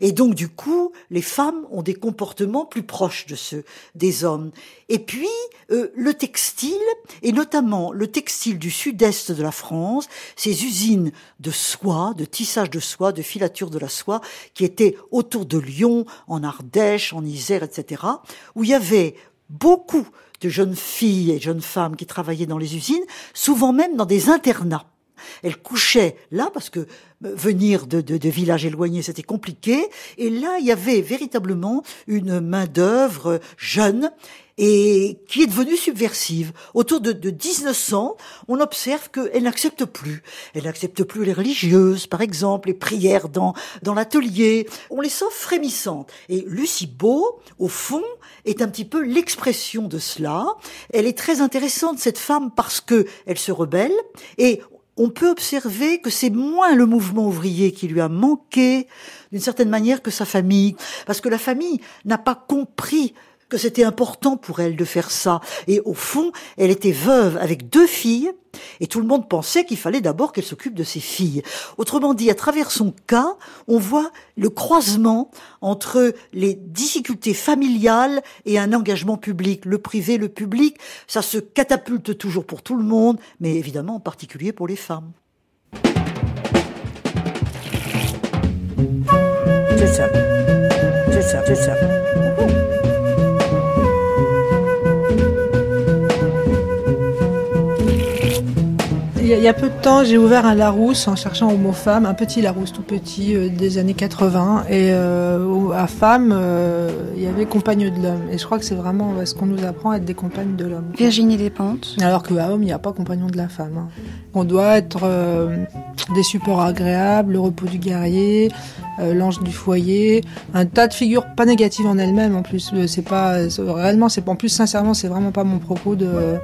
Et donc, du coup, les femmes ont des comportements plus proches de ceux des hommes. Et puis, euh, le textile, et notamment le textile du sud-est de la France, ces usines de soie, de tissage de soie, de filature de la soie, qui étaient autour de Lyon, en Ardèche, en Isère, etc., où il y avait beaucoup de jeunes filles et jeunes femmes qui travaillaient dans les usines, souvent même dans des internats. Elles couchaient là parce que euh, venir de, de, de villages éloignés c'était compliqué et là il y avait véritablement une main d'œuvre jeune et qui est devenue subversive. Autour de, de 1900, on observe qu'elle n'accepte plus. Elle n'accepte plus les religieuses, par exemple, les prières dans, dans l'atelier. On les sent frémissantes. Et Lucie Beau, au fond, est un petit peu l'expression de cela. Elle est très intéressante, cette femme, parce que elle se rebelle et on peut observer que c'est moins le mouvement ouvrier qui lui a manqué, d'une certaine manière, que sa famille. Parce que la famille n'a pas compris que c'était important pour elle de faire ça. Et au fond, elle était veuve avec deux filles, et tout le monde pensait qu'il fallait d'abord qu'elle s'occupe de ses filles. Autrement dit, à travers son cas, on voit le croisement entre les difficultés familiales et un engagement public. Le privé, le public, ça se catapulte toujours pour tout le monde, mais évidemment en particulier pour les femmes. C'est ça. C'est ça, c'est ça. Il y a peu de temps, j'ai ouvert un Larousse en cherchant au mot femme, un petit Larousse tout petit euh, des années 80. Et euh, à femme, euh, il y avait compagne de l'homme. Et je crois que c'est vraiment ce qu'on nous apprend à être des compagnes de l'homme. Virginie Despentes. Alors qu'à homme, il n'y a pas compagnon de la femme. Hein. On doit être des supports agréables, le repos du guerrier, l'ange du foyer, un tas de figures pas négatives en elles-mêmes en plus. C'est pas réellement, c'est en plus sincèrement, c'est vraiment pas mon propos de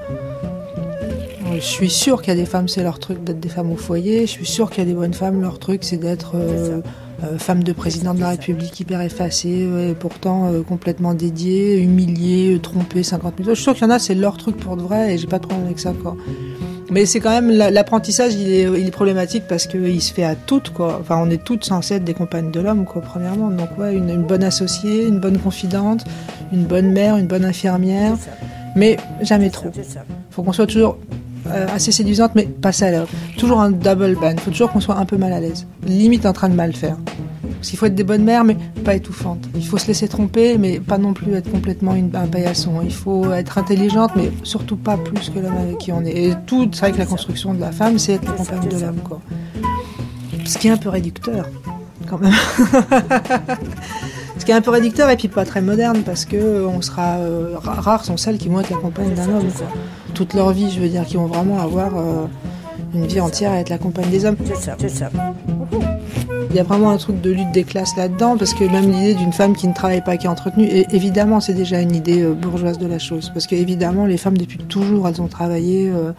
je suis sûre qu'il y a des femmes, c'est leur truc d'être des femmes au foyer. Je suis sûre qu'il y a des bonnes femmes, leur truc, c'est d'être euh, euh, femme de président de la République hyper effacée, et pourtant euh, complètement dédiée, humiliée, trompée 50 000 fois. Je suis sûre qu'il y en a, c'est leur truc pour de vrai et j'ai pas de problème avec ça, quoi. Mais c'est quand même l'apprentissage, il est, il est problématique parce qu'il se fait à toutes, quoi. Enfin, on est toutes censées être des compagnes de l'homme, quoi, premièrement. Donc, ouais, une, une, bonne associée, une bonne confidente, une bonne mère, une bonne infirmière, mais jamais trop. Faut qu'on soit toujours euh, assez séduisante, mais pas salope. Toujours un double ban. Faut toujours qu'on soit un peu mal à l'aise. Limite en train de mal faire. Parce faut être des bonnes mères, mais pas étouffantes. Il faut se laisser tromper, mais pas non plus être complètement un paillasson. Il faut être intelligente, mais surtout pas plus que l'homme avec qui on est. Et tout, c'est vrai que la construction de la femme, c'est être la compagne de l'homme. Ce qui est un peu réducteur, quand même. Ce qui est un peu réducteur et puis pas très moderne parce que on sera euh, rares sont celles qui vont être la compagne d'un homme. Quoi. Toute leur vie, je veux dire, qui vont vraiment avoir euh, une vie entière à être la compagne des hommes. C'est ça, c'est ça. Il y a vraiment un truc de lutte des classes là-dedans, parce que même l'idée d'une femme qui ne travaille pas, qui est entretenue, et évidemment, c'est déjà une idée euh, bourgeoise de la chose. Parce que évidemment, les femmes, depuis toujours, elles ont travaillé, euh,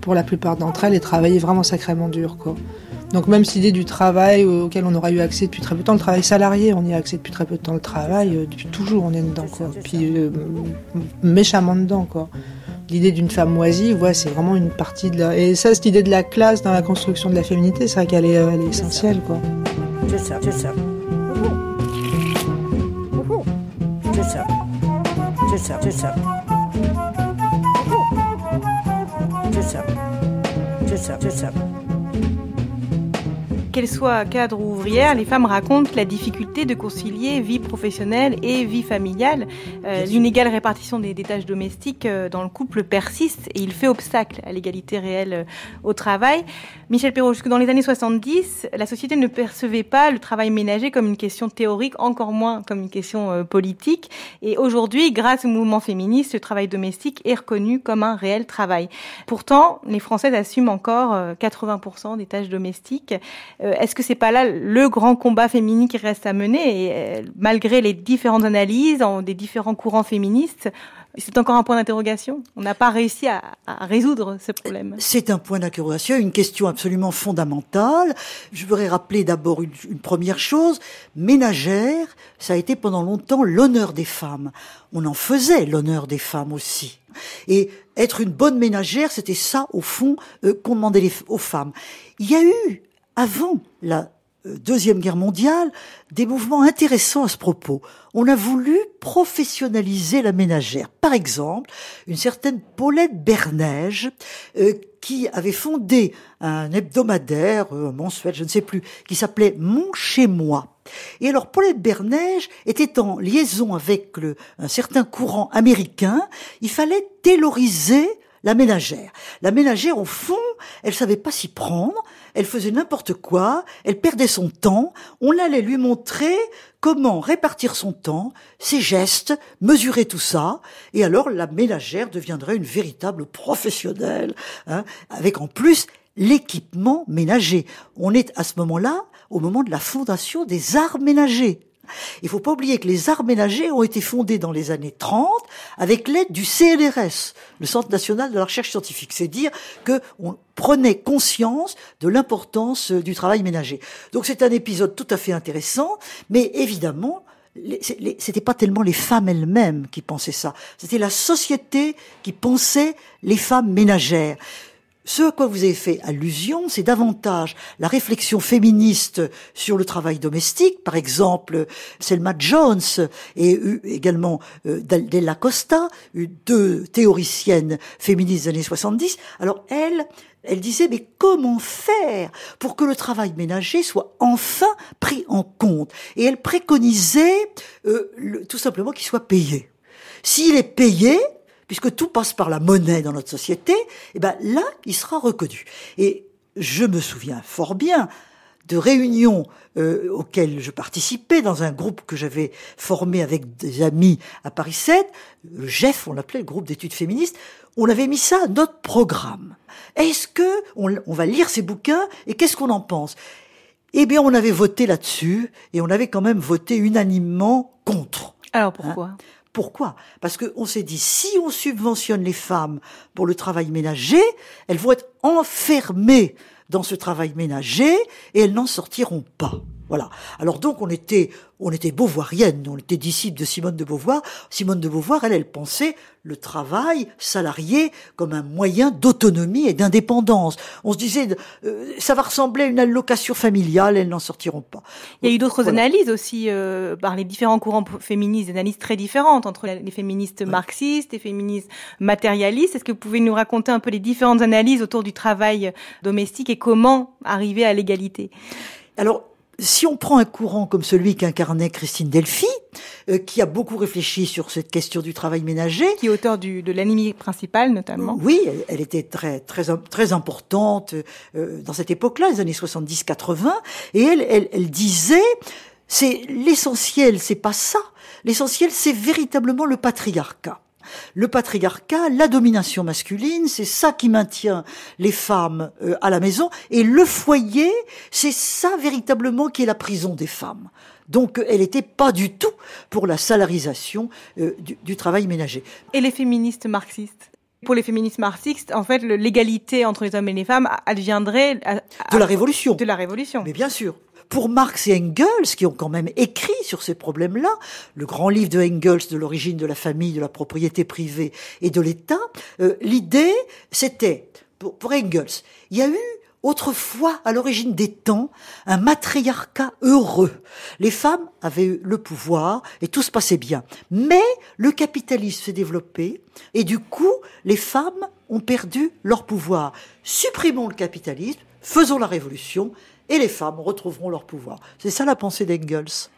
pour la plupart d'entre elles, et travaillé vraiment sacrément dur, quoi. Donc même cette idée du travail auquel on aura eu accès depuis très peu de temps, le travail salarié, on y a accès depuis très peu de temps, le travail, depuis toujours on est dedans, quoi. Puis euh, méchamment dedans, quoi. L'idée d'une femme moisie, ouais, c'est vraiment une partie de la... Et ça, cette idée de la classe dans la construction de la féminité, c'est vrai qu'elle est, elle est essentielle, quoi. C'est ça, c'est ça. C'est ça. C'est ça, c'est ça. C'est ça. C'est ça, c'est ça qu'elles soient cadres ou ouvrières, les femmes racontent la difficulté de concilier vie professionnelle et vie familiale. Euh, L'inégale répartition des, des, tâches domestiques euh, dans le couple persiste et il fait obstacle à l'égalité réelle euh, au travail. Michel Perrault, jusque dans les années 70, la société ne percevait pas le travail ménager comme une question théorique, encore moins comme une question euh, politique. Et aujourd'hui, grâce au mouvement féministe, le travail domestique est reconnu comme un réel travail. Pourtant, les Françaises assument encore 80% des tâches domestiques. Euh, est-ce que c'est pas là le grand combat féminin qui reste à mener? Euh, malgré les différentes analyses des différents courants féministes c'est encore un point d'interrogation. On n'a pas réussi à, à, résoudre ce problème. C'est un point d'interrogation, une question absolument fondamentale. Je voudrais rappeler d'abord une, une, première chose. Ménagère, ça a été pendant longtemps l'honneur des femmes. On en faisait l'honneur des femmes aussi. Et être une bonne ménagère, c'était ça, au fond, euh, qu'on demandait aux femmes. Il y a eu avant la Deuxième Guerre mondiale, des mouvements intéressants à ce propos. On a voulu professionnaliser la ménagère. Par exemple, une certaine Paulette Berneige, euh, qui avait fondé un hebdomadaire, euh, mensuel, je ne sais plus, qui s'appelait Mon chez moi. Et alors Paulette Berneige était en liaison avec le, un certain courant américain. Il fallait tayloriser la ménagère. La ménagère, au fond, elle savait pas s'y prendre, elle faisait n'importe quoi, elle perdait son temps, on allait lui montrer comment répartir son temps, ses gestes, mesurer tout ça, et alors la ménagère deviendrait une véritable professionnelle, hein, avec en plus l'équipement ménager. On est à ce moment-là au moment de la fondation des arts ménagers. Il faut pas oublier que les arts ménagers ont été fondés dans les années 30 avec l'aide du CNRS, le Centre national de la recherche scientifique. C'est dire que on prenait conscience de l'importance du travail ménager. Donc c'est un épisode tout à fait intéressant, mais évidemment, c'était pas tellement les femmes elles-mêmes qui pensaient ça, c'était la société qui pensait les femmes ménagères. Ce à quoi vous avez fait allusion, c'est davantage la réflexion féministe sur le travail domestique. Par exemple, Selma Jones et également euh, Della Costa, deux théoriciennes féministes des années 70. Alors elle, elle disait mais comment faire pour que le travail ménager soit enfin pris en compte? Et elle préconisait euh, tout simplement qu'il soit payé. S'il est payé, puisque tout passe par la monnaie dans notre société, et eh ben là, il sera reconnu. Et je me souviens fort bien de réunions euh, auxquelles je participais dans un groupe que j'avais formé avec des amis à Paris 7, le GEF, on l'appelait le groupe d'études féministes, on avait mis ça à notre programme. Est-ce que on, on va lire ces bouquins et qu'est-ce qu'on en pense? Eh bien, on avait voté là-dessus et on avait quand même voté unanimement contre. Alors pourquoi? Hein? Pourquoi? Parce qu'on s'est dit, si on subventionne les femmes pour le travail ménager, elles vont être enfermées dans ce travail ménager et elles n'en sortiront pas. Voilà. Alors donc on était on était beauvoirienne, on était disciple de Simone de Beauvoir. Simone de Beauvoir, elle, elle pensait le travail salarié comme un moyen d'autonomie et d'indépendance. On se disait, euh, ça va ressembler à une allocation familiale, elles n'en sortiront pas. Il y a eu d'autres analyses aussi euh, par les différents courants féministes, des analyses très différentes entre les féministes marxistes, et féministes matérialistes. Est-ce que vous pouvez nous raconter un peu les différentes analyses autour du travail domestique et comment arriver à l'égalité? Alors, si on prend un courant comme celui qu'incarnait Christine Delphi, euh, qui a beaucoup réfléchi sur cette question du travail ménager, qui est auteur du, de l'anime principal notamment. Oui, elle, était très très très importante euh, dans cette époque-là, les années 70-80, et elle, elle, elle disait c'est l'essentiel, c'est pas ça. L'essentiel, c'est véritablement le patriarcat le patriarcat, la domination masculine, c'est ça qui maintient les femmes euh, à la maison, et le foyer, c'est ça véritablement qui est la prison des femmes. Donc elle n'était pas du tout pour la salarisation euh, du, travail ménager. Et les féministes marxistes? Pour les féministes marxistes, en fait, l'égalité entre les hommes et les femmes adviendrait de la révolution. De la révolution. Mais bien sûr pour Marx et Engels, qui ont quand même écrit sur ces problèmes-là, le grand livre de Engels de l'origine de la famille, de la propriété privée et de l'État, euh, l'idée, c'était, pour, pour Engels, il y a eu autrefois, à l'origine des temps, un matriarcat heureux. Les femmes avaient eu le pouvoir et tout se passait bien. Mais le capitalisme s'est développé et du coup, les femmes ont perdu leur pouvoir. Supprimons le capitalisme, faisons la révolution et les femmes retrouveront leur pouvoir. C'est ça la pensée d'Engels.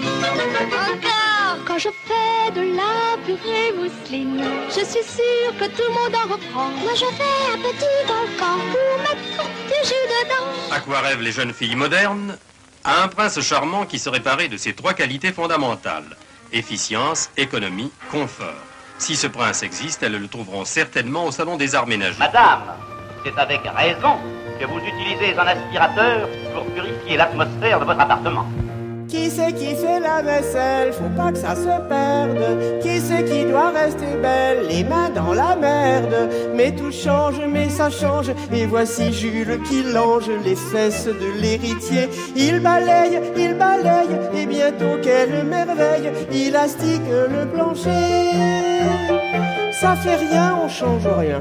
Encore Quand je fais de la purée mousseline, je suis sûre que tout le monde en reprend. Moi je fais un petit volcan pour mettre du jus dedans. À quoi rêvent les jeunes filles modernes? À un prince charmant qui serait paré de ces trois qualités fondamentales efficience, économie, confort. Si ce prince existe, elles le trouveront certainement au salon des arts ménagers. Madame, c'est avec raison que vous utilisez un aspirateur pour purifier l'atmosphère de votre appartement. Qui c'est qui fait la vaisselle? Faut pas que ça se perde. Qui c'est qui doit rester belle? Les mains dans la merde. Mais tout change, mais ça change. Et voici Jules qui lange les fesses de l'héritier. Il balaye, il balaye. Et bientôt, quelle merveille Il astique le plancher. Ça fait rien, on change rien.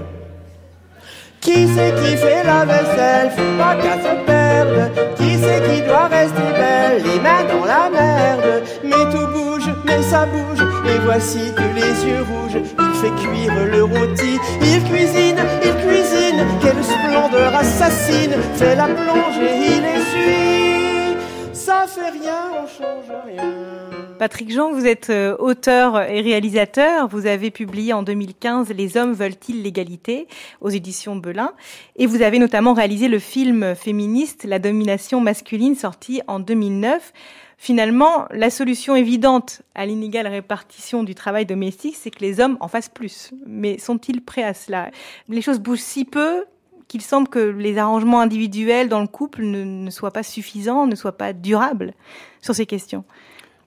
Qui c'est qui fait la vaisselle? Faut pas qu'elle se perde. Qui c'est qui doit rester belle? Les mains dans la merde. Mais tout bouge, mais ça bouge. Et voici que les yeux rouges, il fait cuire le rôti. Il cuisine, il cuisine. Quelle splendeur assassine. Fait la plonge et il essuie. Ça fait rien, on change rien. Patrick Jean, vous êtes euh, auteur et réalisateur. Vous avez publié en 2015 Les hommes veulent-ils l'égalité aux éditions Belin. Et vous avez notamment réalisé le film féministe La domination masculine sorti en 2009. Finalement, la solution évidente à l'inégale répartition du travail domestique, c'est que les hommes en fassent plus. Mais sont-ils prêts à cela? Les choses bougent si peu qu'il semble que les arrangements individuels dans le couple ne, ne soient pas suffisants, ne soient pas durables sur ces questions.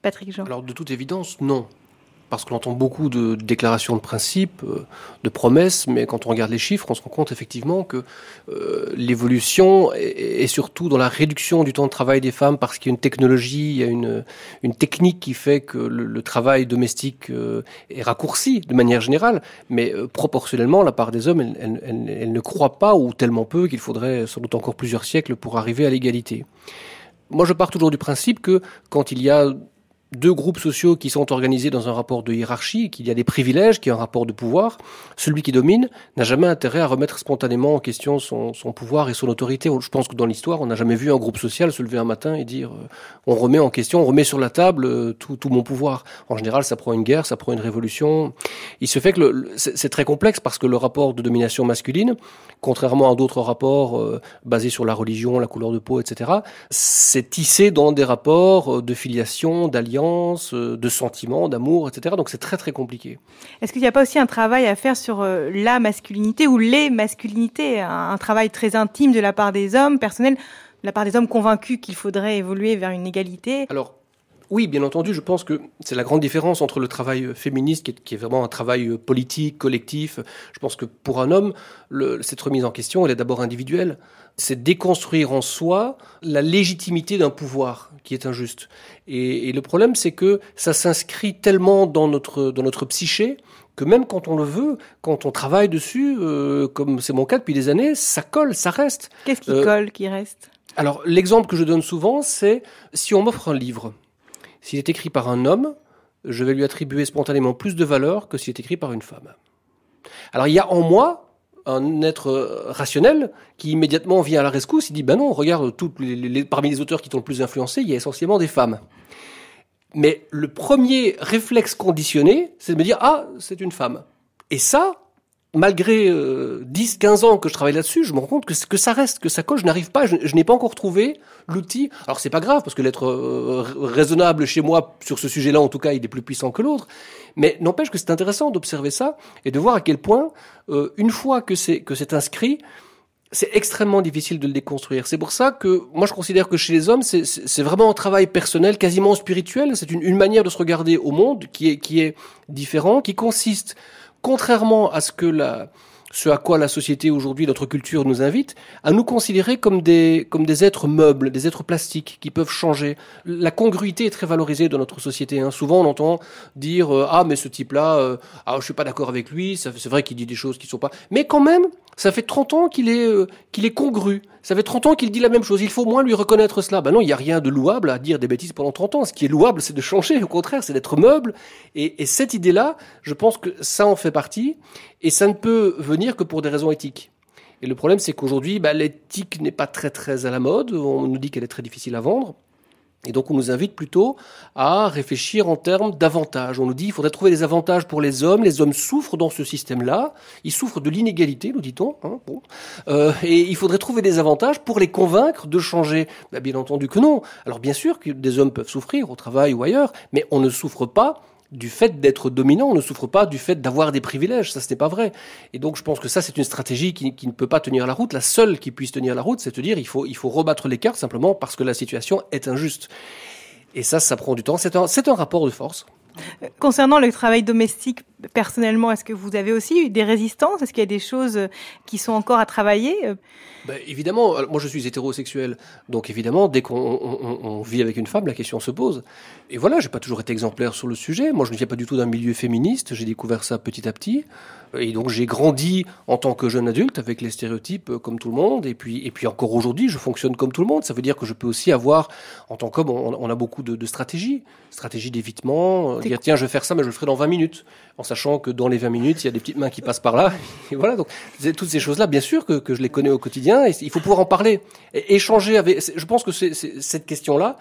Patrick Jean Alors de toute évidence, non. Parce qu'on entend beaucoup de déclarations de principe, euh, de promesses, mais quand on regarde les chiffres, on se rend compte effectivement que euh, l'évolution est, surtout dans la réduction du temps de travail des femmes, parce qu'il y a une technologie, il y a une, technique qui fait que le, travail domestique euh, est raccourci de manière générale, mais proportionnellement, la part des hommes, elle, elle ne croit pas, ou tellement peu, qu'il faudrait sans doute encore plusieurs siècles pour arriver à l'égalité. Moi, je pars toujours du principe que quand il y a deux groupes sociaux qui sont organisés dans un rapport de hiérarchie, qu'il y a des privilèges, qu'il y a un rapport de pouvoir, celui qui domine n'a jamais intérêt à remettre spontanément en question son, pouvoir et son autorité. Je pense que dans l'histoire, on n'a jamais vu un groupe social se lever un matin et dire euh, on remet en question, on remet sur la table euh, tout, tout, mon pouvoir. En général, ça prend une guerre, ça prend une révolution. Il se fait que c'est très complexe parce que le rapport de domination masculine, contrairement à d'autres rapports euh, basés sur la religion, la couleur de peau, etc., c'est tissé dans des rapports de filiation, d'alliance euh, de sentiments, d'amour, etc. Donc c'est très très compliqué. Est-ce qu'il n'y a pas aussi un travail à faire sur euh, la masculinité ou les masculinités, un, travail très intime de la part des hommes, personnel, de la part des hommes convaincus qu'il faudrait évoluer vers une égalité? Alors Oui, bien entendu, je pense que c'est la grande différence entre le travail féministe, qui est, qui est, vraiment un travail politique, collectif. Je pense que pour un homme, le, cette remise en question, elle est d'abord individuelle. C'est déconstruire en soi la légitimité d'un pouvoir qui est injuste. Et, et le problème, c'est que ça s'inscrit tellement dans notre, dans notre psyché que même quand on le veut, quand on travaille dessus, euh, comme c'est mon cas depuis des années, ça colle, ça reste. Qu'est-ce qui euh, colle, qui reste? Alors, l'exemple que je donne souvent, c'est si on m'offre un livre, s'il est écrit par un homme, je vais lui attribuer spontanément plus de valeur que s'il est écrit par une femme. Alors il y a en moi un être rationnel qui immédiatement vient à la rescousse, il dit ben non, regarde, toutes les, les, parmi les auteurs qui t'ont le plus influencé, il y a essentiellement des femmes. Mais le premier réflexe conditionné, c'est de me dire ah, c'est une femme. Et ça, malgré euh, 10, 15 ans que je travaille là-dessus, je me rends compte que, que ça reste, que ça colle. Je n'arrive pas, je, je n'ai pas encore trouvé l'outil. Alors c'est pas grave parce que l'être euh, raisonnable chez moi sur ce sujet-là, en tout cas, il est plus puissant que l'autre. Mais n'empêche que c'est intéressant d'observer ça et de voir à quel point, euh, une fois que c'est que c'est inscrit, c'est extrêmement difficile de le déconstruire. C'est pour ça que moi je considère que chez les hommes, c'est vraiment un travail personnel, quasiment spirituel. C'est une, une manière de se regarder au monde qui est, qui est différent, qui consiste contrairement à ce que la, ce à quoi la société aujourd'hui, notre culture nous invite, à nous considérer comme des, comme des êtres meubles, des êtres plastiques qui peuvent changer. La congruité est très valorisée dans notre société. Hein. Souvent, on entend dire euh, ah mais ce type-là, euh, ah je suis pas d'accord avec lui. C'est vrai qu'il dit des choses qui sont pas. Mais quand même, ça fait 30 ans qu'il est euh, est congru. Ça fait 30 ans qu'il dit la même chose. Il faut moins lui reconnaître cela. Ben non, il n'y a rien de louable à dire des bêtises pendant 30 ans. Ce qui est louable, c'est de changer. Au contraire, c'est d'être meuble. Et, et cette idée-là, je pense que ça en fait partie. Et ça ne peut venir que pour des raisons éthiques. Et le problème, c'est qu'aujourd'hui, bah, l'éthique n'est pas très très à la mode. On nous dit qu'elle est très difficile à vendre. Et donc on nous invite plutôt à réfléchir en termes d'avantages. On nous dit qu'il faudrait trouver des avantages pour les hommes. Les hommes souffrent dans ce système-là. Ils souffrent de l'inégalité, nous dit-on. Hein, euh, et il faudrait trouver des avantages pour les convaincre de changer. Ben, bien entendu que non. Alors bien sûr que des hommes peuvent souffrir au travail ou ailleurs, mais on ne souffre pas du fait d'être dominant, on ne souffre pas du fait d'avoir des privilèges. Ça, ce n'est pas vrai. Et donc, je pense que ça, c'est une stratégie qui, ne peut pas tenir la route. La seule qui puisse tenir la route, c'est de dire il faut, il faut rebattre les cartes simplement parce que la situation est injuste. Et ça, ça prend du temps. C'est un, c'est un rapport de force. Concernant le travail domestique, personnellement, est-ce que vous avez aussi eu des résistances? Est-ce qu'il y a des choses qui sont encore à travailler ben, Évidemment, moi je suis hétérosexuel, donc évidemment, dès qu'on on, on vit avec une femme, la question se pose. Et voilà, j'ai pas toujours été exemplaire sur le sujet. Moi, je ne viens pas du tout d'un milieu féministe. J'ai découvert ça petit à petit. Et donc j'ai grandi en tant que jeune adulte avec les stéréotypes euh, comme tout le monde. Et puis, et puis encore aujourd'hui, je fonctionne comme tout le monde. Ça veut dire que je peux aussi avoir, en tant qu'homme, on, on, a beaucoup de, de stratégies. Stratégie d'évitement, dire tiens, je vais faire ça, mais je le ferai dans 20 minutes. En sachant que dans les 20 minutes, il y a des petites mains qui passent par là. Et voilà, donc toutes ces choses-là, bien sûr que, je les connais au quotidien. Et il faut pouvoir en parler. Et échanger avec... Je pense que c'est cette question-là,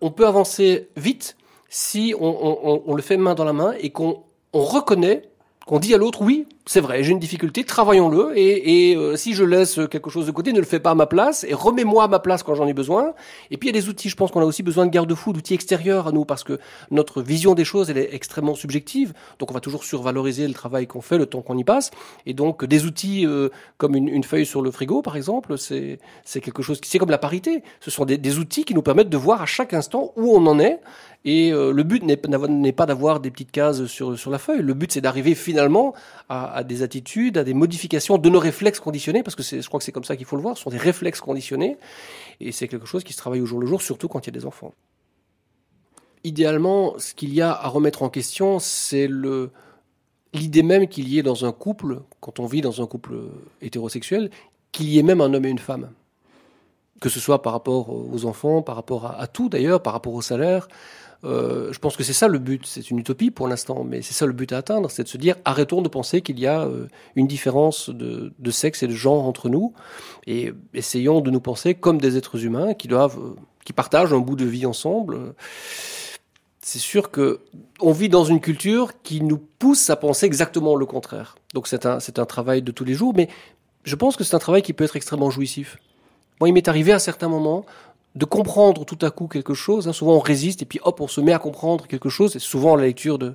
on peut avancer vite si on, le fait main dans la main et qu'on reconnaît qu'on dit à l'autre oui, c'est vrai, j'ai une difficulté, travaillons-le, et, et euh, si je laisse quelque chose de côté, ne le fais pas à ma place, et remets-moi à ma place quand j'en ai besoin. Et puis il y a des outils, je pense qu'on a aussi besoin de garde-fous, d'outils extérieurs à nous, parce que notre vision des choses, elle est extrêmement subjective, donc on va toujours survaloriser le travail qu'on fait, le temps qu'on y passe, et donc des outils euh, comme une, une, feuille sur le frigo, par exemple, c'est quelque chose qui, c'est comme la parité, ce sont des, des outils qui nous permettent de voir à chaque instant où on en est, et euh, le but n'est pas d'avoir des petites cases sur, sur la feuille. Le but, c'est d'arriver finalement à, à, des attitudes, à des modifications de nos réflexes conditionnés, parce que je crois que c'est comme ça qu'il faut le voir. Ce sont des réflexes conditionnés. Et c'est quelque chose qui se travaille au jour le jour, surtout quand il y a des enfants. Idéalement, ce qu'il y a à remettre en question, c'est l'idée même qu'il y ait dans un couple, quand on vit dans un couple hétérosexuel, qu'il y ait même un homme et une femme que ce soit par rapport aux enfants, par rapport à, à tout d'ailleurs, par rapport au salaire, euh, je pense que c'est ça le but. C'est une utopie pour l'instant, mais c'est ça le but à atteindre, c'est de se dire arrêtons de penser qu'il y a euh, une différence de, sexe et de genre entre nous, et essayons de nous penser comme des êtres humains qui doivent, euh, qui partagent un bout de vie ensemble. C'est sûr que on vit dans une culture qui nous pousse à penser exactement le contraire. Donc c'est un, c'est un travail de tous les jours, mais je pense que c'est un travail qui peut être extrêmement jouissif. Moi, il m'est arrivé à certains moments de comprendre tout à coup quelque chose. Hein. Souvent, on résiste et puis hop, on se met à comprendre quelque chose. C'est souvent la lecture de,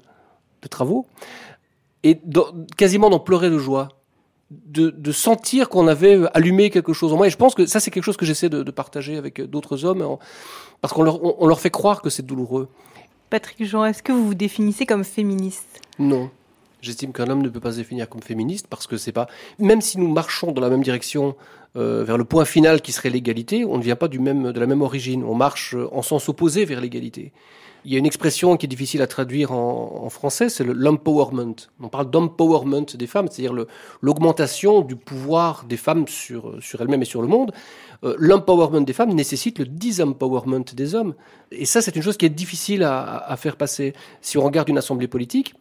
de travaux et dans, quasiment d'en pleurer de joie de, de sentir qu'on avait allumé quelque chose en moi. Et je pense que ça, c'est quelque chose que j'essaie de, de partager avec d'autres hommes, en- parce qu'on leur, on, on leur fait croire que c'est douloureux. Patrick Jean, est-ce que vous vous définissez comme féministe? Non. J'estime qu'un homme ne peut pas se définir comme féministe parce que c'est pas. Même si nous marchons dans la même direction euh, vers le point final qui serait l'égalité, on ne vient pas du même, de la même origine. On marche euh, en sens opposé vers l'égalité. Il y a une expression qui est difficile à traduire en, français, c'est le l'empowerment. On parle d'empowerment des femmes, c'est-à-dire l'augmentation du pouvoir des femmes sur, sur elles-mêmes et sur le monde. Euh, l'empowerment des femmes nécessite le disempowerment des hommes. Et ça, c'est une chose qui est difficile à- à faire passer. Si on regarde une assemblée politique,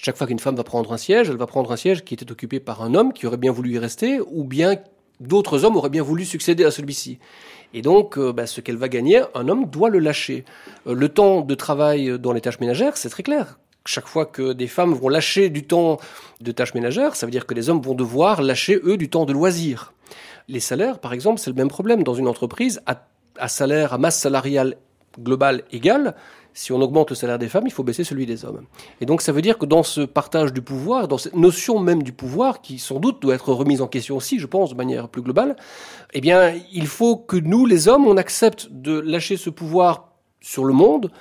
chaque fois qu'une femme va prendre un siège, elle va prendre un siège qui était occupé par un homme qui aurait bien voulu y rester, ou bien d'autres hommes auraient bien voulu succéder à celui-ci. Et donc, euh, bah, ce qu'elle va gagner, un homme doit le lâcher. Euh, le temps de travail dans les tâches ménagères, c'est très clair. Chaque fois que des femmes vont lâcher du temps de tâches ménagères, ça veut dire que les hommes vont devoir lâcher, eux, du temps de loisirs. Les salaires, par exemple, c'est le même problème. Dans une entreprise, à, à salaire, à masse salariale globale égale, si on augmente le salaire des femmes, il faut baisser celui des hommes. Et donc ça veut dire que dans ce partage du pouvoir, dans cette notion même du pouvoir, qui sans doute doit être remise en question aussi, je pense, de manière plus globale, eh bien, il faut que nous, les hommes, on accepte de lâcher ce pouvoir sur le monde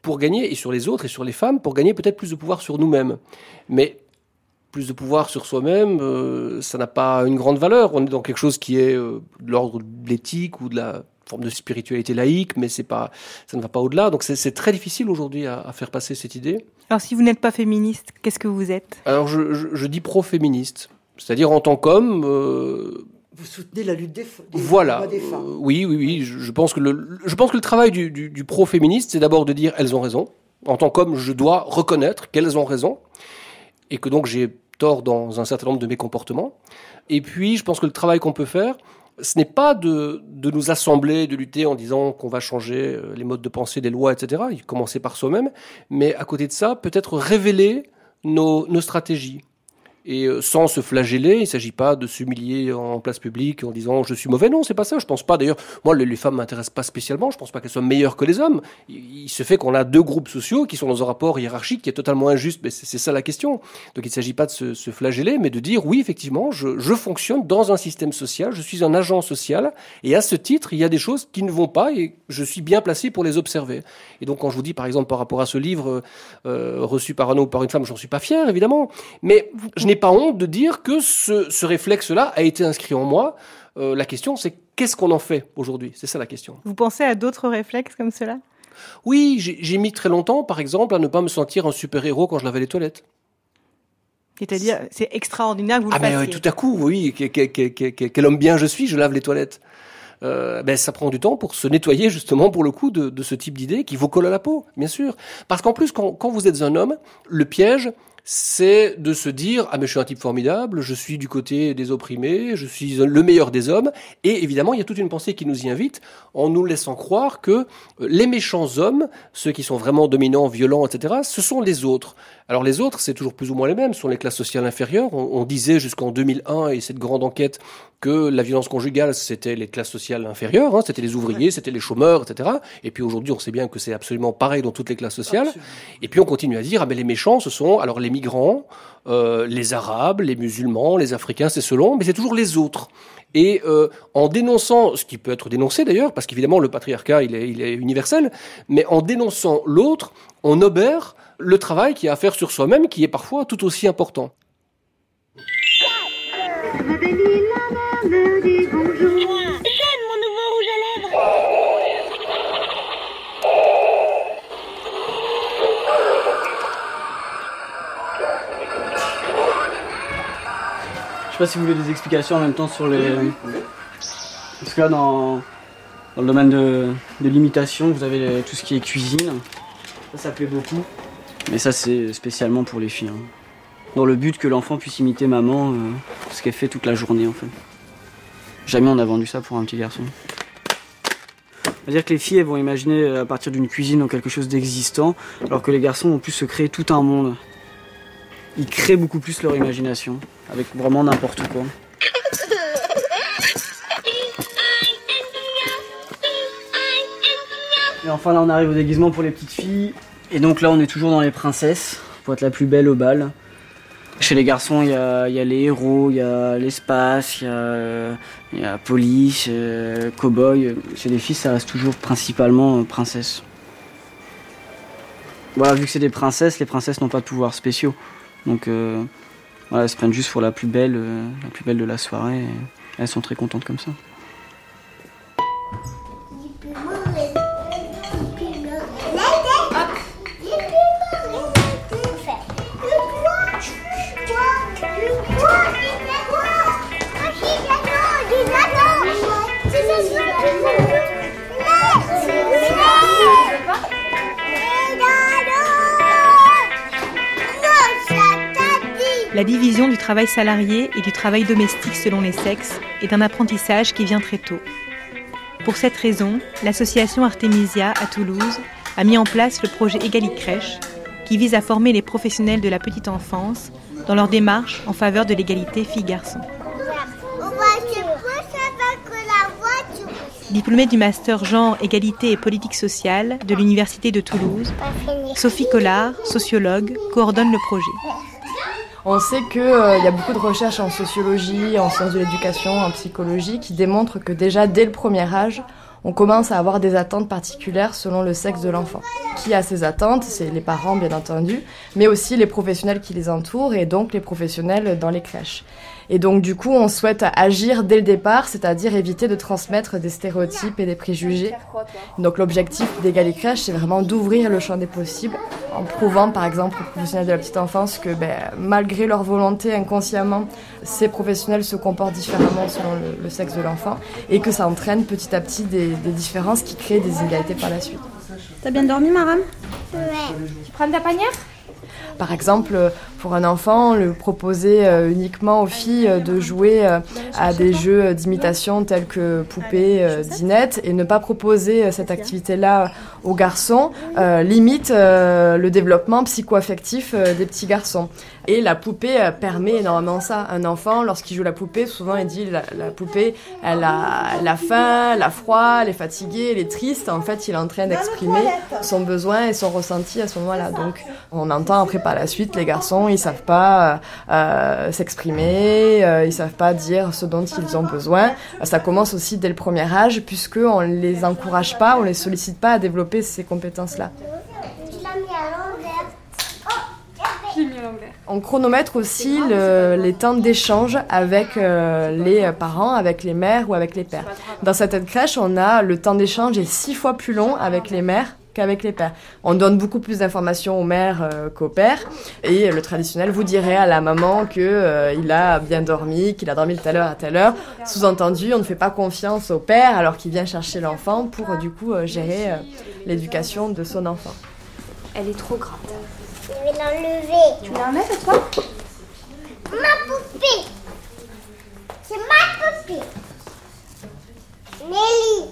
pour gagner, et sur les autres, et sur les femmes, pour gagner peut-être plus de pouvoir sur nous-mêmes. Mais plus de pouvoir sur soi-même, euh, ça n'a pas une grande valeur. On est dans quelque chose qui est euh, de l'ordre de l'éthique ou de la forme de spiritualité laïque, mais c'est pas, ça ne va pas au-delà. Donc c'est très difficile aujourd'hui à, à faire passer cette idée. Alors si vous n'êtes pas féministe, qu'est-ce que vous êtes? Alors je, je, je dis pro-féministe, c'est-à-dire en tant qu'homme. euh, Vous soutenez la lutte des, des voilà. droits des femmes. Euh, oui, oui, oui. Je, je pense que le, je pense que le travail du, du, du pro-féministe, c'est d'abord de dire elles ont raison. En tant qu'homme, je dois reconnaître qu'elles ont raison et que donc j'ai tort dans un certain nombre de mes comportements. Et puis, je pense que le travail qu'on peut faire, ce n'est pas de, nous assembler, de lutter en disant qu'on va changer euh, les modes de pensée, les lois, etc. Il commencer par soi-même. Mais à côté de ça, peut-être révéler nos stratégies. Et euh, sans se flageller, il ne s'agit pas de s'humilier en place publique en disant je suis mauvais. Non, c'est pas ça. Je pense pas. D'ailleurs, moi, les, femmes m'intéressent pas spécialement. Je pense pas qu'elles soient meilleures que les hommes. Il, se fait qu'on a deux groupes sociaux qui sont dans un rapport hiérarchique qui est totalement injuste. Mais c'est ça la question. Donc il ne s'agit pas de se, flageller, mais de dire oui, effectivement, je, je fonctionne dans un système social. Je suis un agent social. Et à ce titre, il y a des choses qui ne vont pas et je suis bien placé pour les observer. Et donc quand je vous dis, par exemple, par rapport à ce livre euh, reçu par un homme ou par une femme, j'en suis pas fier, évidemment. Mais je n'ai pas honte de dire que ce, ce réflexe-là a été inscrit en moi. Euh, la question, c'est qu'est-ce qu'on en fait aujourd'hui? C'est ça la question. Vous pensez à d'autres réflexes comme cela? Oui, j'ai mis très longtemps, par exemple, à ne pas me sentir un super-héros quand je lavais les toilettes. C'est-à-dire, c'est extraordinaire que vous Ah le mais fassiez. euh, tout à coup, oui, que- que- que- que- que- quel homme bien je suis, je lave les toilettes. Euh, ben, ça prend du temps pour se nettoyer justement pour le coup de, de ce type d'idée qui vous colle à la peau, bien sûr. Parce qu'en plus, quand, quand vous êtes un homme, le piège, c'est de se dire ah mais je suis un type formidable, je suis du côté des opprimés, je suis le meilleur des hommes. Et évidemment, il y a toute une pensée qui nous y invite en nous laissant croire que euh, les méchants hommes, ceux qui sont vraiment dominants, violents, etc., ce sont les autres. Alors les autres, c'est toujours plus ou moins les mêmes, ce sont les classes sociales inférieures. On, on disait jusqu'en 2001 et cette grande enquête que la violence conjugale, c'était les classes sociales inférieures, hein, c'était les ouvriers, c'était les chômeurs, etc. Et puis aujourd'hui, on sait bien que c'est absolument pareil dans toutes les classes sociales. Et puis on continue à dire, ah mais les méchants, ce sont alors les migrants, euh, les arabes, les musulmans, les africains, c'est selon, mais c'est toujours les autres. Et euh, en dénonçant, ce qui peut être dénoncé d'ailleurs, parce qu'évidemment le patriarcat il est, il est universel, mais en dénonçant l'autre, on obère le travail qu'il y a à faire sur soi-même, qui est parfois tout aussi important. Je sais pas si vous voulez des explications en même temps sur les. Parce que là, dans, le domaine de, de l'imitation, vous avez tout ce qui est cuisine. Ça, ça plaît beaucoup. Mais ça, c'est spécialement pour les filles. hein. Dans le but que l'enfant puisse imiter maman, euh, ce qu'elle fait toute la journée en fait. Jamais on a vendu ça pour un petit garçon. C'est-à-dire que les filles elles vont imaginer euh, à partir d'une cuisine dans quelque chose d'existant, alors que les garçons vont plus se créer tout un monde. Ils créent beaucoup plus leur imagination, avec vraiment n'importe quoi. Et enfin là on arrive au déguisement pour les petites filles. Et donc là on est toujours dans les princesses, pour être la plus belle au bal. Chez les garçons, il y a, les héros, il y a l'espace, il y a, police, euh, cowboy. Chez les filles, ça reste toujours principalement princesse. Voilà, vu que c'est des princesses, les princesses n'ont pas de pouvoirs spéciaux. Donc euh, voilà, elles se prennent juste pour la plus belle, euh, la plus belle de la soirée. Elles sont très contentes comme ça. Travail salarié et du travail domestique selon les sexes est un apprentissage qui vient très tôt. Pour cette raison, l'association Artemisia à Toulouse a mis en place le projet Egali Crèche, qui vise à former les professionnels de la petite enfance dans leur démarche en faveur de l'égalité filles-garçons. Diplômée du master genre, égalité et politique sociale de l'Université de Toulouse, Sophie Collard, sociologue, coordonne le projet. On sait qu'il euh, y a beaucoup de recherches en sociologie, en sciences de l'éducation, en psychologie qui démontrent que déjà dès le premier âge, on commence à avoir des attentes particulières selon le sexe de l'enfant. Qui a ces attentes C'est les parents bien entendu, mais aussi les professionnels qui les entourent et donc les professionnels dans les crèches. Et donc du coup, on souhaite agir dès le départ, c'est-à-dire éviter de transmettre des stéréotypes et des préjugés. Donc l'objectif d'Egali Crèche, c'est vraiment d'ouvrir le champ des possibles en prouvant par exemple aux professionnels de la petite enfance que ben, malgré leur volonté inconsciemment, ces professionnels se comportent différemment selon le, sexe de l'enfant et que ça entraîne petit à petit des, des différences qui créent des inégalités par la suite. T'as bien dormi, Maram? Ouais. Tu prends ta panière? Par exemple, pour un enfant, le proposer euh, uniquement aux filles euh, de jouer euh, à des jeux d'imitation tels que poupées, dinettes, et ne pas proposer cette activité-là aux garçons limite le développement psycho-affectif des petits garçons. Et la poupée permet énormément ça. Un enfant, lorsqu'il joue la poupée, souvent il dit la, poupée, elle a, elle faim, elle a froid, elle est fatiguée, elle est triste. En fait, il est en train d'exprimer son besoin et son ressenti à ce moment-là. Donc, on entend après par la suite, les garçons, ils savent pas euh, s'exprimer, euh, ils savent pas dire ce dont ils ont besoin. Ça commence aussi dès le premier âge, puisque on les encourage pas, on les sollicite pas à développer ces compétences-là. On chronomètre aussi le, les temps d'échange avec euh, les parents, avec les mères ou avec les pères. Dans cette crèche, on a le temps d'échange est six fois plus long avec les mères qu'avec les pères. On donne beaucoup plus d'informations aux mères euh, qu'aux pères. Et le traditionnel vous dirait à la maman que euh, il a bien dormi, qu'il a dormi de telle heure à telle heure. Sous-entendu, on ne fait pas confiance au père alors qu'il vient chercher l'enfant pour du coup gérer l'éducation de son enfant. Elle est trop grande. Je vais l'enlever. Tu l'enlèves toi Ma poupée. C'est ma poupée. Nelly.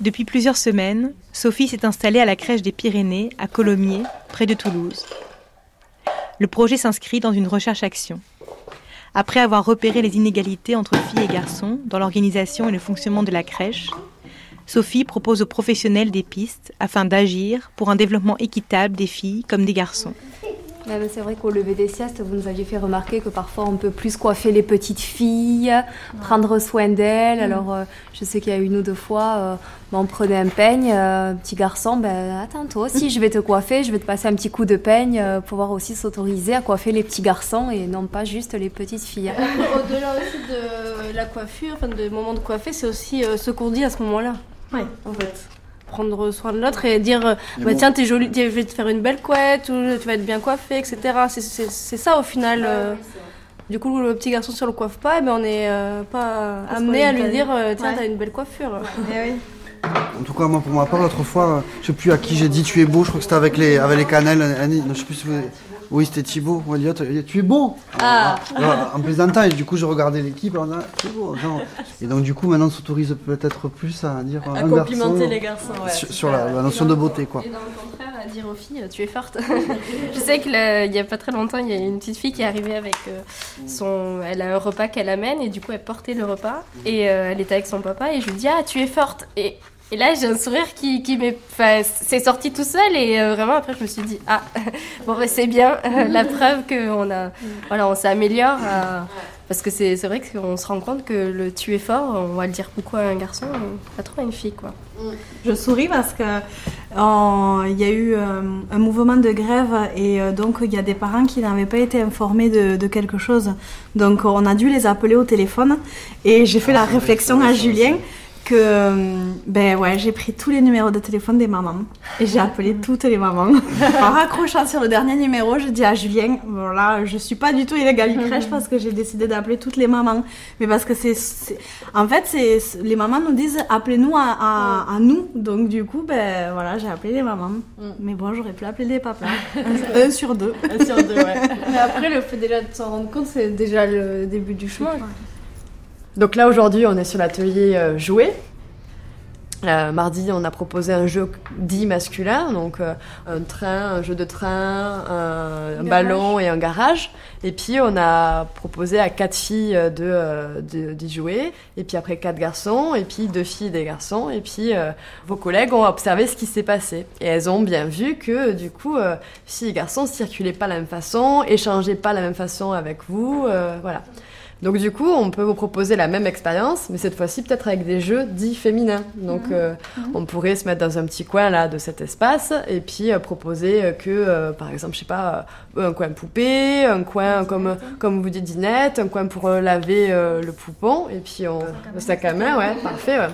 Depuis plusieurs semaines, Sophie s'est installée à la crèche des Pyrénées, à Colomiers, près de Toulouse. Le projet s'inscrit dans une recherche-action. Après avoir repéré les inégalités entre filles et garçons dans l'organisation et le fonctionnement de la crèche, Sophie propose aux professionnels des pistes afin d'agir pour un développement équitable des filles comme des garçons. C'est vrai qu'au lever des siestes, vous nous aviez fait remarquer que parfois on peut plus coiffer les petites filles, prendre soin d'elles. Alors euh, je sais qu'il y a une ou deux fois, euh, ben, on prenait un peigne, euh, petit garçon, ben attends toi aussi, je vais te coiffer, je vais te passer un petit coup de peigne, pour pouvoir aussi s'autoriser à coiffer les petits garçons et non pas juste les petites filles. Au-delà aussi de la coiffure, enfin de moment de coiffer, c'est aussi ce qu'on dit à ce moment-là. Oui. En fait. Prendre soin de l'autre et dire bah, tiens t'es jolie je vais te faire une belle couette ou tu vas être bien coiffée etc c'est ça au final euh. du coup le petit garçon si on le coiffe pas eh ben on est euh, pas amené à lui dire euh, tiens t'as une belle coiffure. Eh oui. En tout cas, moi, pour ma part, l'autre fois, je sais plus à qui j'ai dit tu es beau, je crois que c'était avec les, avec les cannelles, Annie, je sais plus si vous... Oui, c'était Thibaut. On dit, tu es beau. Ah. En plaisantant, et du coup, je regardais l'équipe, on a, tu es beau. Et donc, du coup, maintenant, on s'autorise peut-être plus à dire. À complimenter les garçons, ouais. Sur, la, notion de beauté, quoi. Et dans le contraire, à dire aux filles, tu es forte. je sais qu'il y a pas très longtemps, il y a une petite fille qui est arrivée avec euh, son. Elle a un repas qu'elle amène, et du coup, elle portait le repas, et euh, elle était avec son papa, et je lui dis, ah, tu es forte. Et Et là, j'ai un sourire qui, qui m'est, enfin, c'est sorti tout seul et euh, vraiment après, je me suis dit ah bon, c'est bien la preuve qu'on a, voilà, on s'améliore. euh, parce que c'est c'est vrai qu'on se rend compte que le tu es fort, on va le dire beaucoup à un garçon, pas trop à une fille quoi. Je souris parce que euh, il y a eu euh, un mouvement de grève et euh, donc il y a des parents qui n'avaient pas été informés de, de quelque chose. Donc on a dû les appeler au téléphone et j'ai fait la réflexion à Julien que euh, ben ouais j'ai pris tous les numéros de téléphone des mamans et j'ai appelé toutes les mamans. En raccrochant sur le dernier numéro je dis à Julien voilà je suis pas du tout illégale crèche parce que j'ai décidé d'appeler toutes les mamans. Mais parce que c'est en fait c'est les mamans nous disent appelez-nous à, à, à nous. Donc du coup ben voilà j'ai appelé les mamans. Mais bon j'aurais pu appeler les papas. Un, un sur deux. Un sur deux, ouais. Mais après, le fait déjà de s'en rendre compte, c'est déjà le début du chemin. Donc là aujourd'hui on est sur l'atelier euh, jouet. Euh, mardi on a proposé un jeu dit masculin, donc euh, un train, un jeu de train, un, ballon et un garage. Et puis on a proposé à quatre filles euh, de euh, de- d'y jouer, et puis après quatre garçons, et puis deux filles et des garçons, et puis euh, vos collègues ont observé ce qui s'est passé. Et elles ont bien vu que du coup euh, filles et garçons circulaient pas de la même façon, échangeaient pas de la même façon avec vous, euh, voilà. Donc du coup, on peut vous proposer la même expérience, mais cette fois-ci peut-être avec des jeux dits féminins. Donc euh, on pourrait se mettre dans un petit coin là de cet espace et puis euh, proposer euh, que, euh, par exemple, je sais pas, un coin poupée, un coin comme comme vous dites Dinette, un coin pour laver le poupon et puis on, le sac à main, ouais, parfait. Ouais.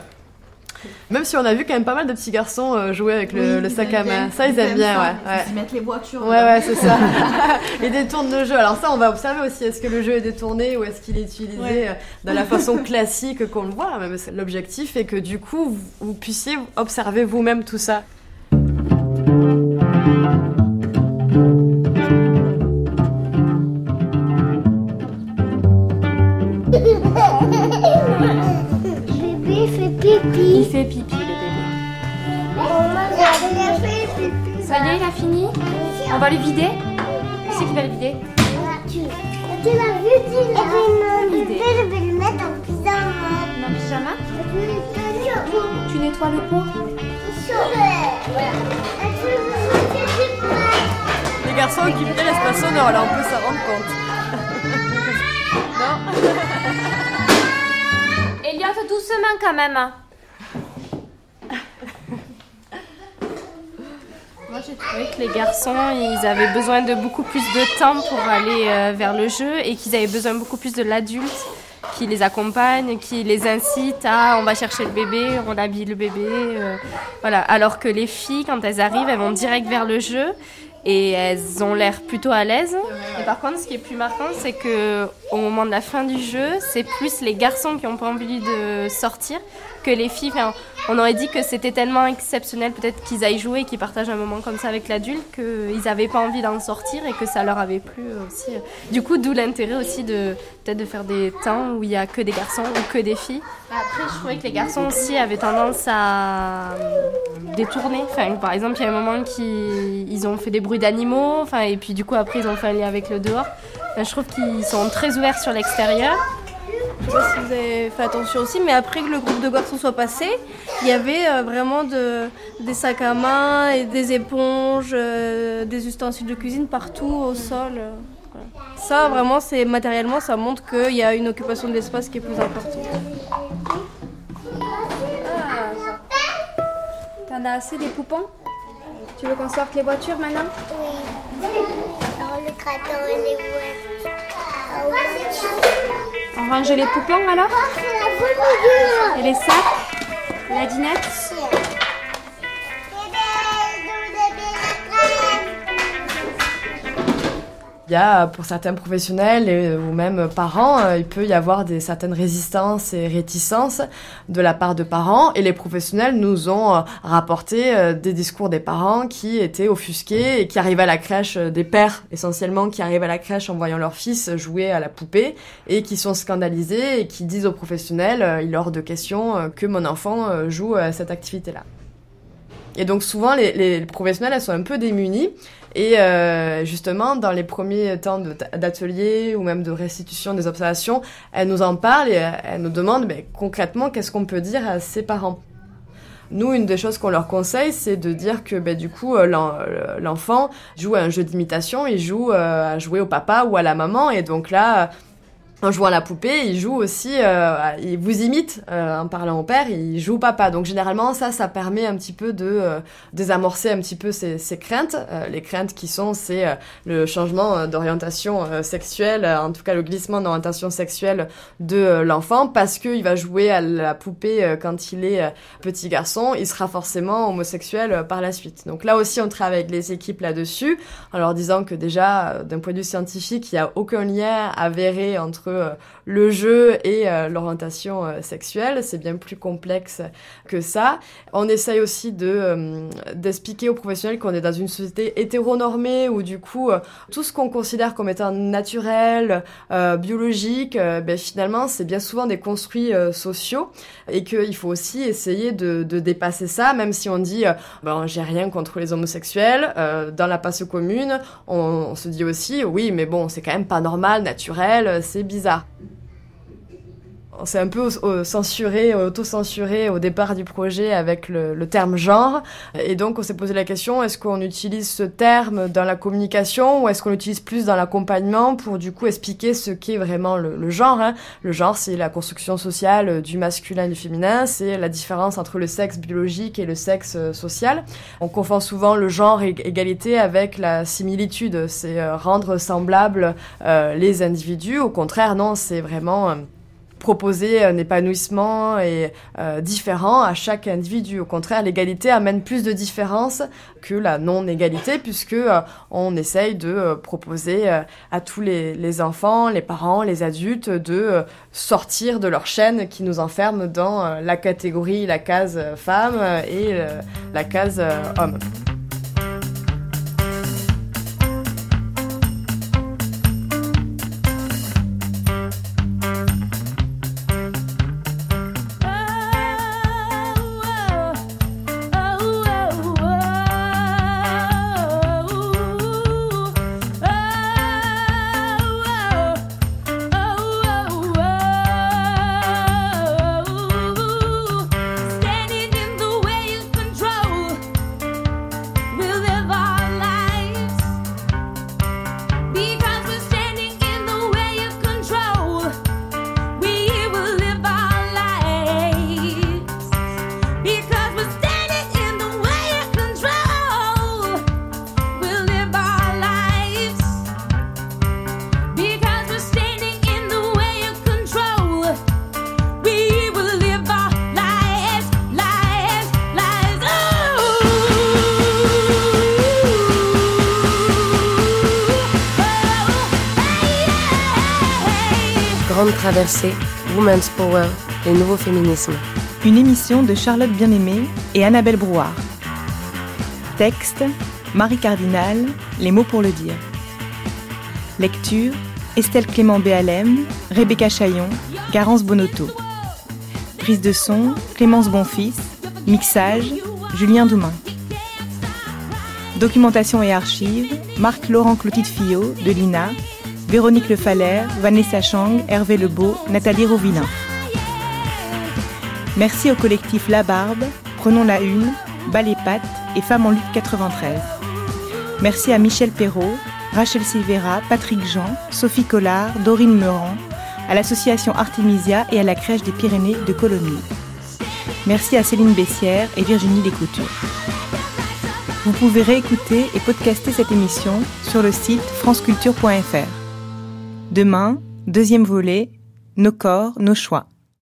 Même si on a vu quand même pas mal de petits garçons euh, jouer avec le, Oui, le ils sac à main. Ça, ils, Ils aiment bien, ça. ouais. ouais. Ils mettent les voitures Ouais, ouais, c'est ça. Ils détournent le jeu. Alors ça, on va observer aussi. Est-ce que le jeu est détourné ou est-ce qu'il est utilisé Ouais. euh, de la façon classique qu'on le voit? L'objectif est que du coup, vous puissiez observer vous-même tout ça. Fait pipi, le bébé. Ça y est, il a fini On va le vider Qui c'est qui va le vider Tu, l'as vu, tu l'as. Non, je vais le mettre en pyjama. En pyjama Tu nettoies le pot Les garçons qui viennent l'espace sonore, là, on peut s'en rendre compte. Elliot, doucement quand même. J'ai que les garçons, ils avaient besoin de beaucoup plus de temps pour aller euh, vers le jeu et qu'ils avaient besoin beaucoup plus de l'adulte qui les accompagne, qui les incite à on va chercher le bébé, on habille le bébé. euh, voilà. Alors que les filles, quand elles arrivent, elles vont direct vers le jeu et elles ont l'air plutôt à l'aise. Et par contre, ce qui est plus marquant, c'est que au moment de la fin du jeu, c'est plus les garçons qui ont pas envie de sortir que les filles. On aurait dit que c'était tellement exceptionnel, peut-être qu'ils aillent jouer, qu'ils partagent un moment comme ça avec l'adulte, qu'ils n'avaient pas envie d'en sortir et que ça leur avait plu aussi. Du coup, d'où l'intérêt aussi de peut-être de faire des temps où il y a que des garçons ou que des filles. Après, je trouvais que les garçons aussi avaient tendance à euh, détourner. Enfin, par exemple, il y a un moment qui ils ont fait des bruits d'animaux, enfin, et puis du coup après ils ont fait un lien avec le dehors. Je trouve qu'ils sont très ouverts sur l'extérieur. Je sais pas si vous avez fait attention aussi, mais après que le groupe de garçons soit passé, il y avait euh, vraiment de, des sacs à main et des éponges, euh, des ustensiles de cuisine partout au sol. euh, voilà. Ça, vraiment, c'est matériellement, ça montre qu'il y a une occupation de l'espace qui est plus importante. T'en as assez des poupons? Tu veux qu'on sorte les voitures maintenant Alors, le craton et les voix. On range les poupons alors. Et les sacs La dinette Il y a, pour certains professionnels et, ou même parents, euh, il peut y avoir des certaines résistances et réticences de la part de parents. Et les professionnels nous ont euh, rapporté euh, des discours des parents qui étaient offusqués et qui arrivaient à la crèche, euh, des pères essentiellement, qui arrivent à la crèche en voyant leur fils jouer à la poupée et qui sont scandalisés et qui disent aux professionnels, euh, il est hors de question euh, que mon enfant euh, joue à cette activité-là. Et donc souvent, les, professionnels, sont un peu démunies. Et euh, justement, dans les premiers temps d'atelier ou même de restitution des observations, elles nous en parlent et euh, elles nous demandent mais concrètement qu'est-ce qu'on peut dire à ses parents? Nous, une des choses qu'on leur conseille, c'est de dire que ben, du coup, euh, euh, l'enfant joue à un jeu d'imitation, il joue à jouer au papa ou à la maman, et donc là, en jouant à la poupée, il joue aussi, euh, il vous imite euh, en parlant au père, il joue papa. Donc généralement, ça, ça permet un petit peu de euh, désamorcer un petit peu ces, craintes. Euh, les craintes qui sont, c'est euh, le changement euh, d'orientation sexuelle, en tout cas le glissement d'orientation sexuelle de l'enfant, parce qu'il va jouer à la poupée quand il est petit garçon, il sera forcément homosexuel par la suite. Donc là aussi, on travaille avec les équipes là-dessus, en leur disant que déjà, d'un point de vue scientifique, il n'y a aucun lien avéré entre euh, le jeu et euh, l'orientation euh, sexuelle. C'est bien plus complexe que ça. On essaye aussi de euh, d'expliquer aux professionnels qu'on est dans une société hétéronormée où du coup, tout ce qu'on considère comme étant naturel, euh, biologique, ben, finalement, c'est bien souvent des construits sociaux et qu'il faut aussi essayer de, de dépasser ça, même si on dit, ben, j'ai rien contre les homosexuels. dans la passe commune, on, on se dit aussi, oui, mais bon, c'est quand même pas normal, naturel, c'est bizarre. On s'est un peu censuré, auto-censuré au départ du projet avec le, terme genre. Et donc, on s'est posé la question, est-ce qu'on utilise ce terme dans la communication ou est-ce qu'on l'utilise plus dans l'accompagnement pour du coup expliquer ce qu'est vraiment le, genre hein? Le genre, c'est la construction sociale du masculin et du féminin, c'est la différence entre le sexe biologique et le sexe euh, social. On confond souvent le genre et égalité avec la similitude, c'est euh, rendre semblables euh, les individus. Au contraire, non, c'est vraiment... proposer un épanouissement et euh, différent à chaque individu. Au contraire, l'égalité amène plus de différence que la non-égalité, puisque euh, on essaye de euh, proposer à tous les, les enfants, les parents, les adultes, de sortir de leur chaîne qui nous enferme dans la catégorie, la case femme et la case homme. Women's Power, les nouveaux féminismes. Une émission de Charlotte Bien-Aimée et Annabelle Brouard. Texte Marie Cardinal, Les mots pour le dire. Lecture Estelle Clément Béalem, Rebecca Chaillon, Garance Bonotto. Prise de son Clémence Bonfils. Mixage Julien Doumain. Documentation et archives Marc-Laurent Clotilde Fillot de l'INA, Véronique Le Faller, Vanessa Chang, Hervé Lebeau, Nathalie Rovillain. Merci au collectif La Barbe, Prenons la Une, Bas les Pattes et Femmes en lutte 93. Merci à Michel Perrault, Rachel Silvera, Patrick Jean, Sophie Collard, Dorine Meurant, à l'association Artemisia et à la crèche des Pyrénées de Colonie. Merci à Céline Bessière et Virginie Descoutures. Vous pouvez réécouter et podcaster cette émission sur le site franceculture.fr. Demain, deuxième volet, Nos corps, nos choix.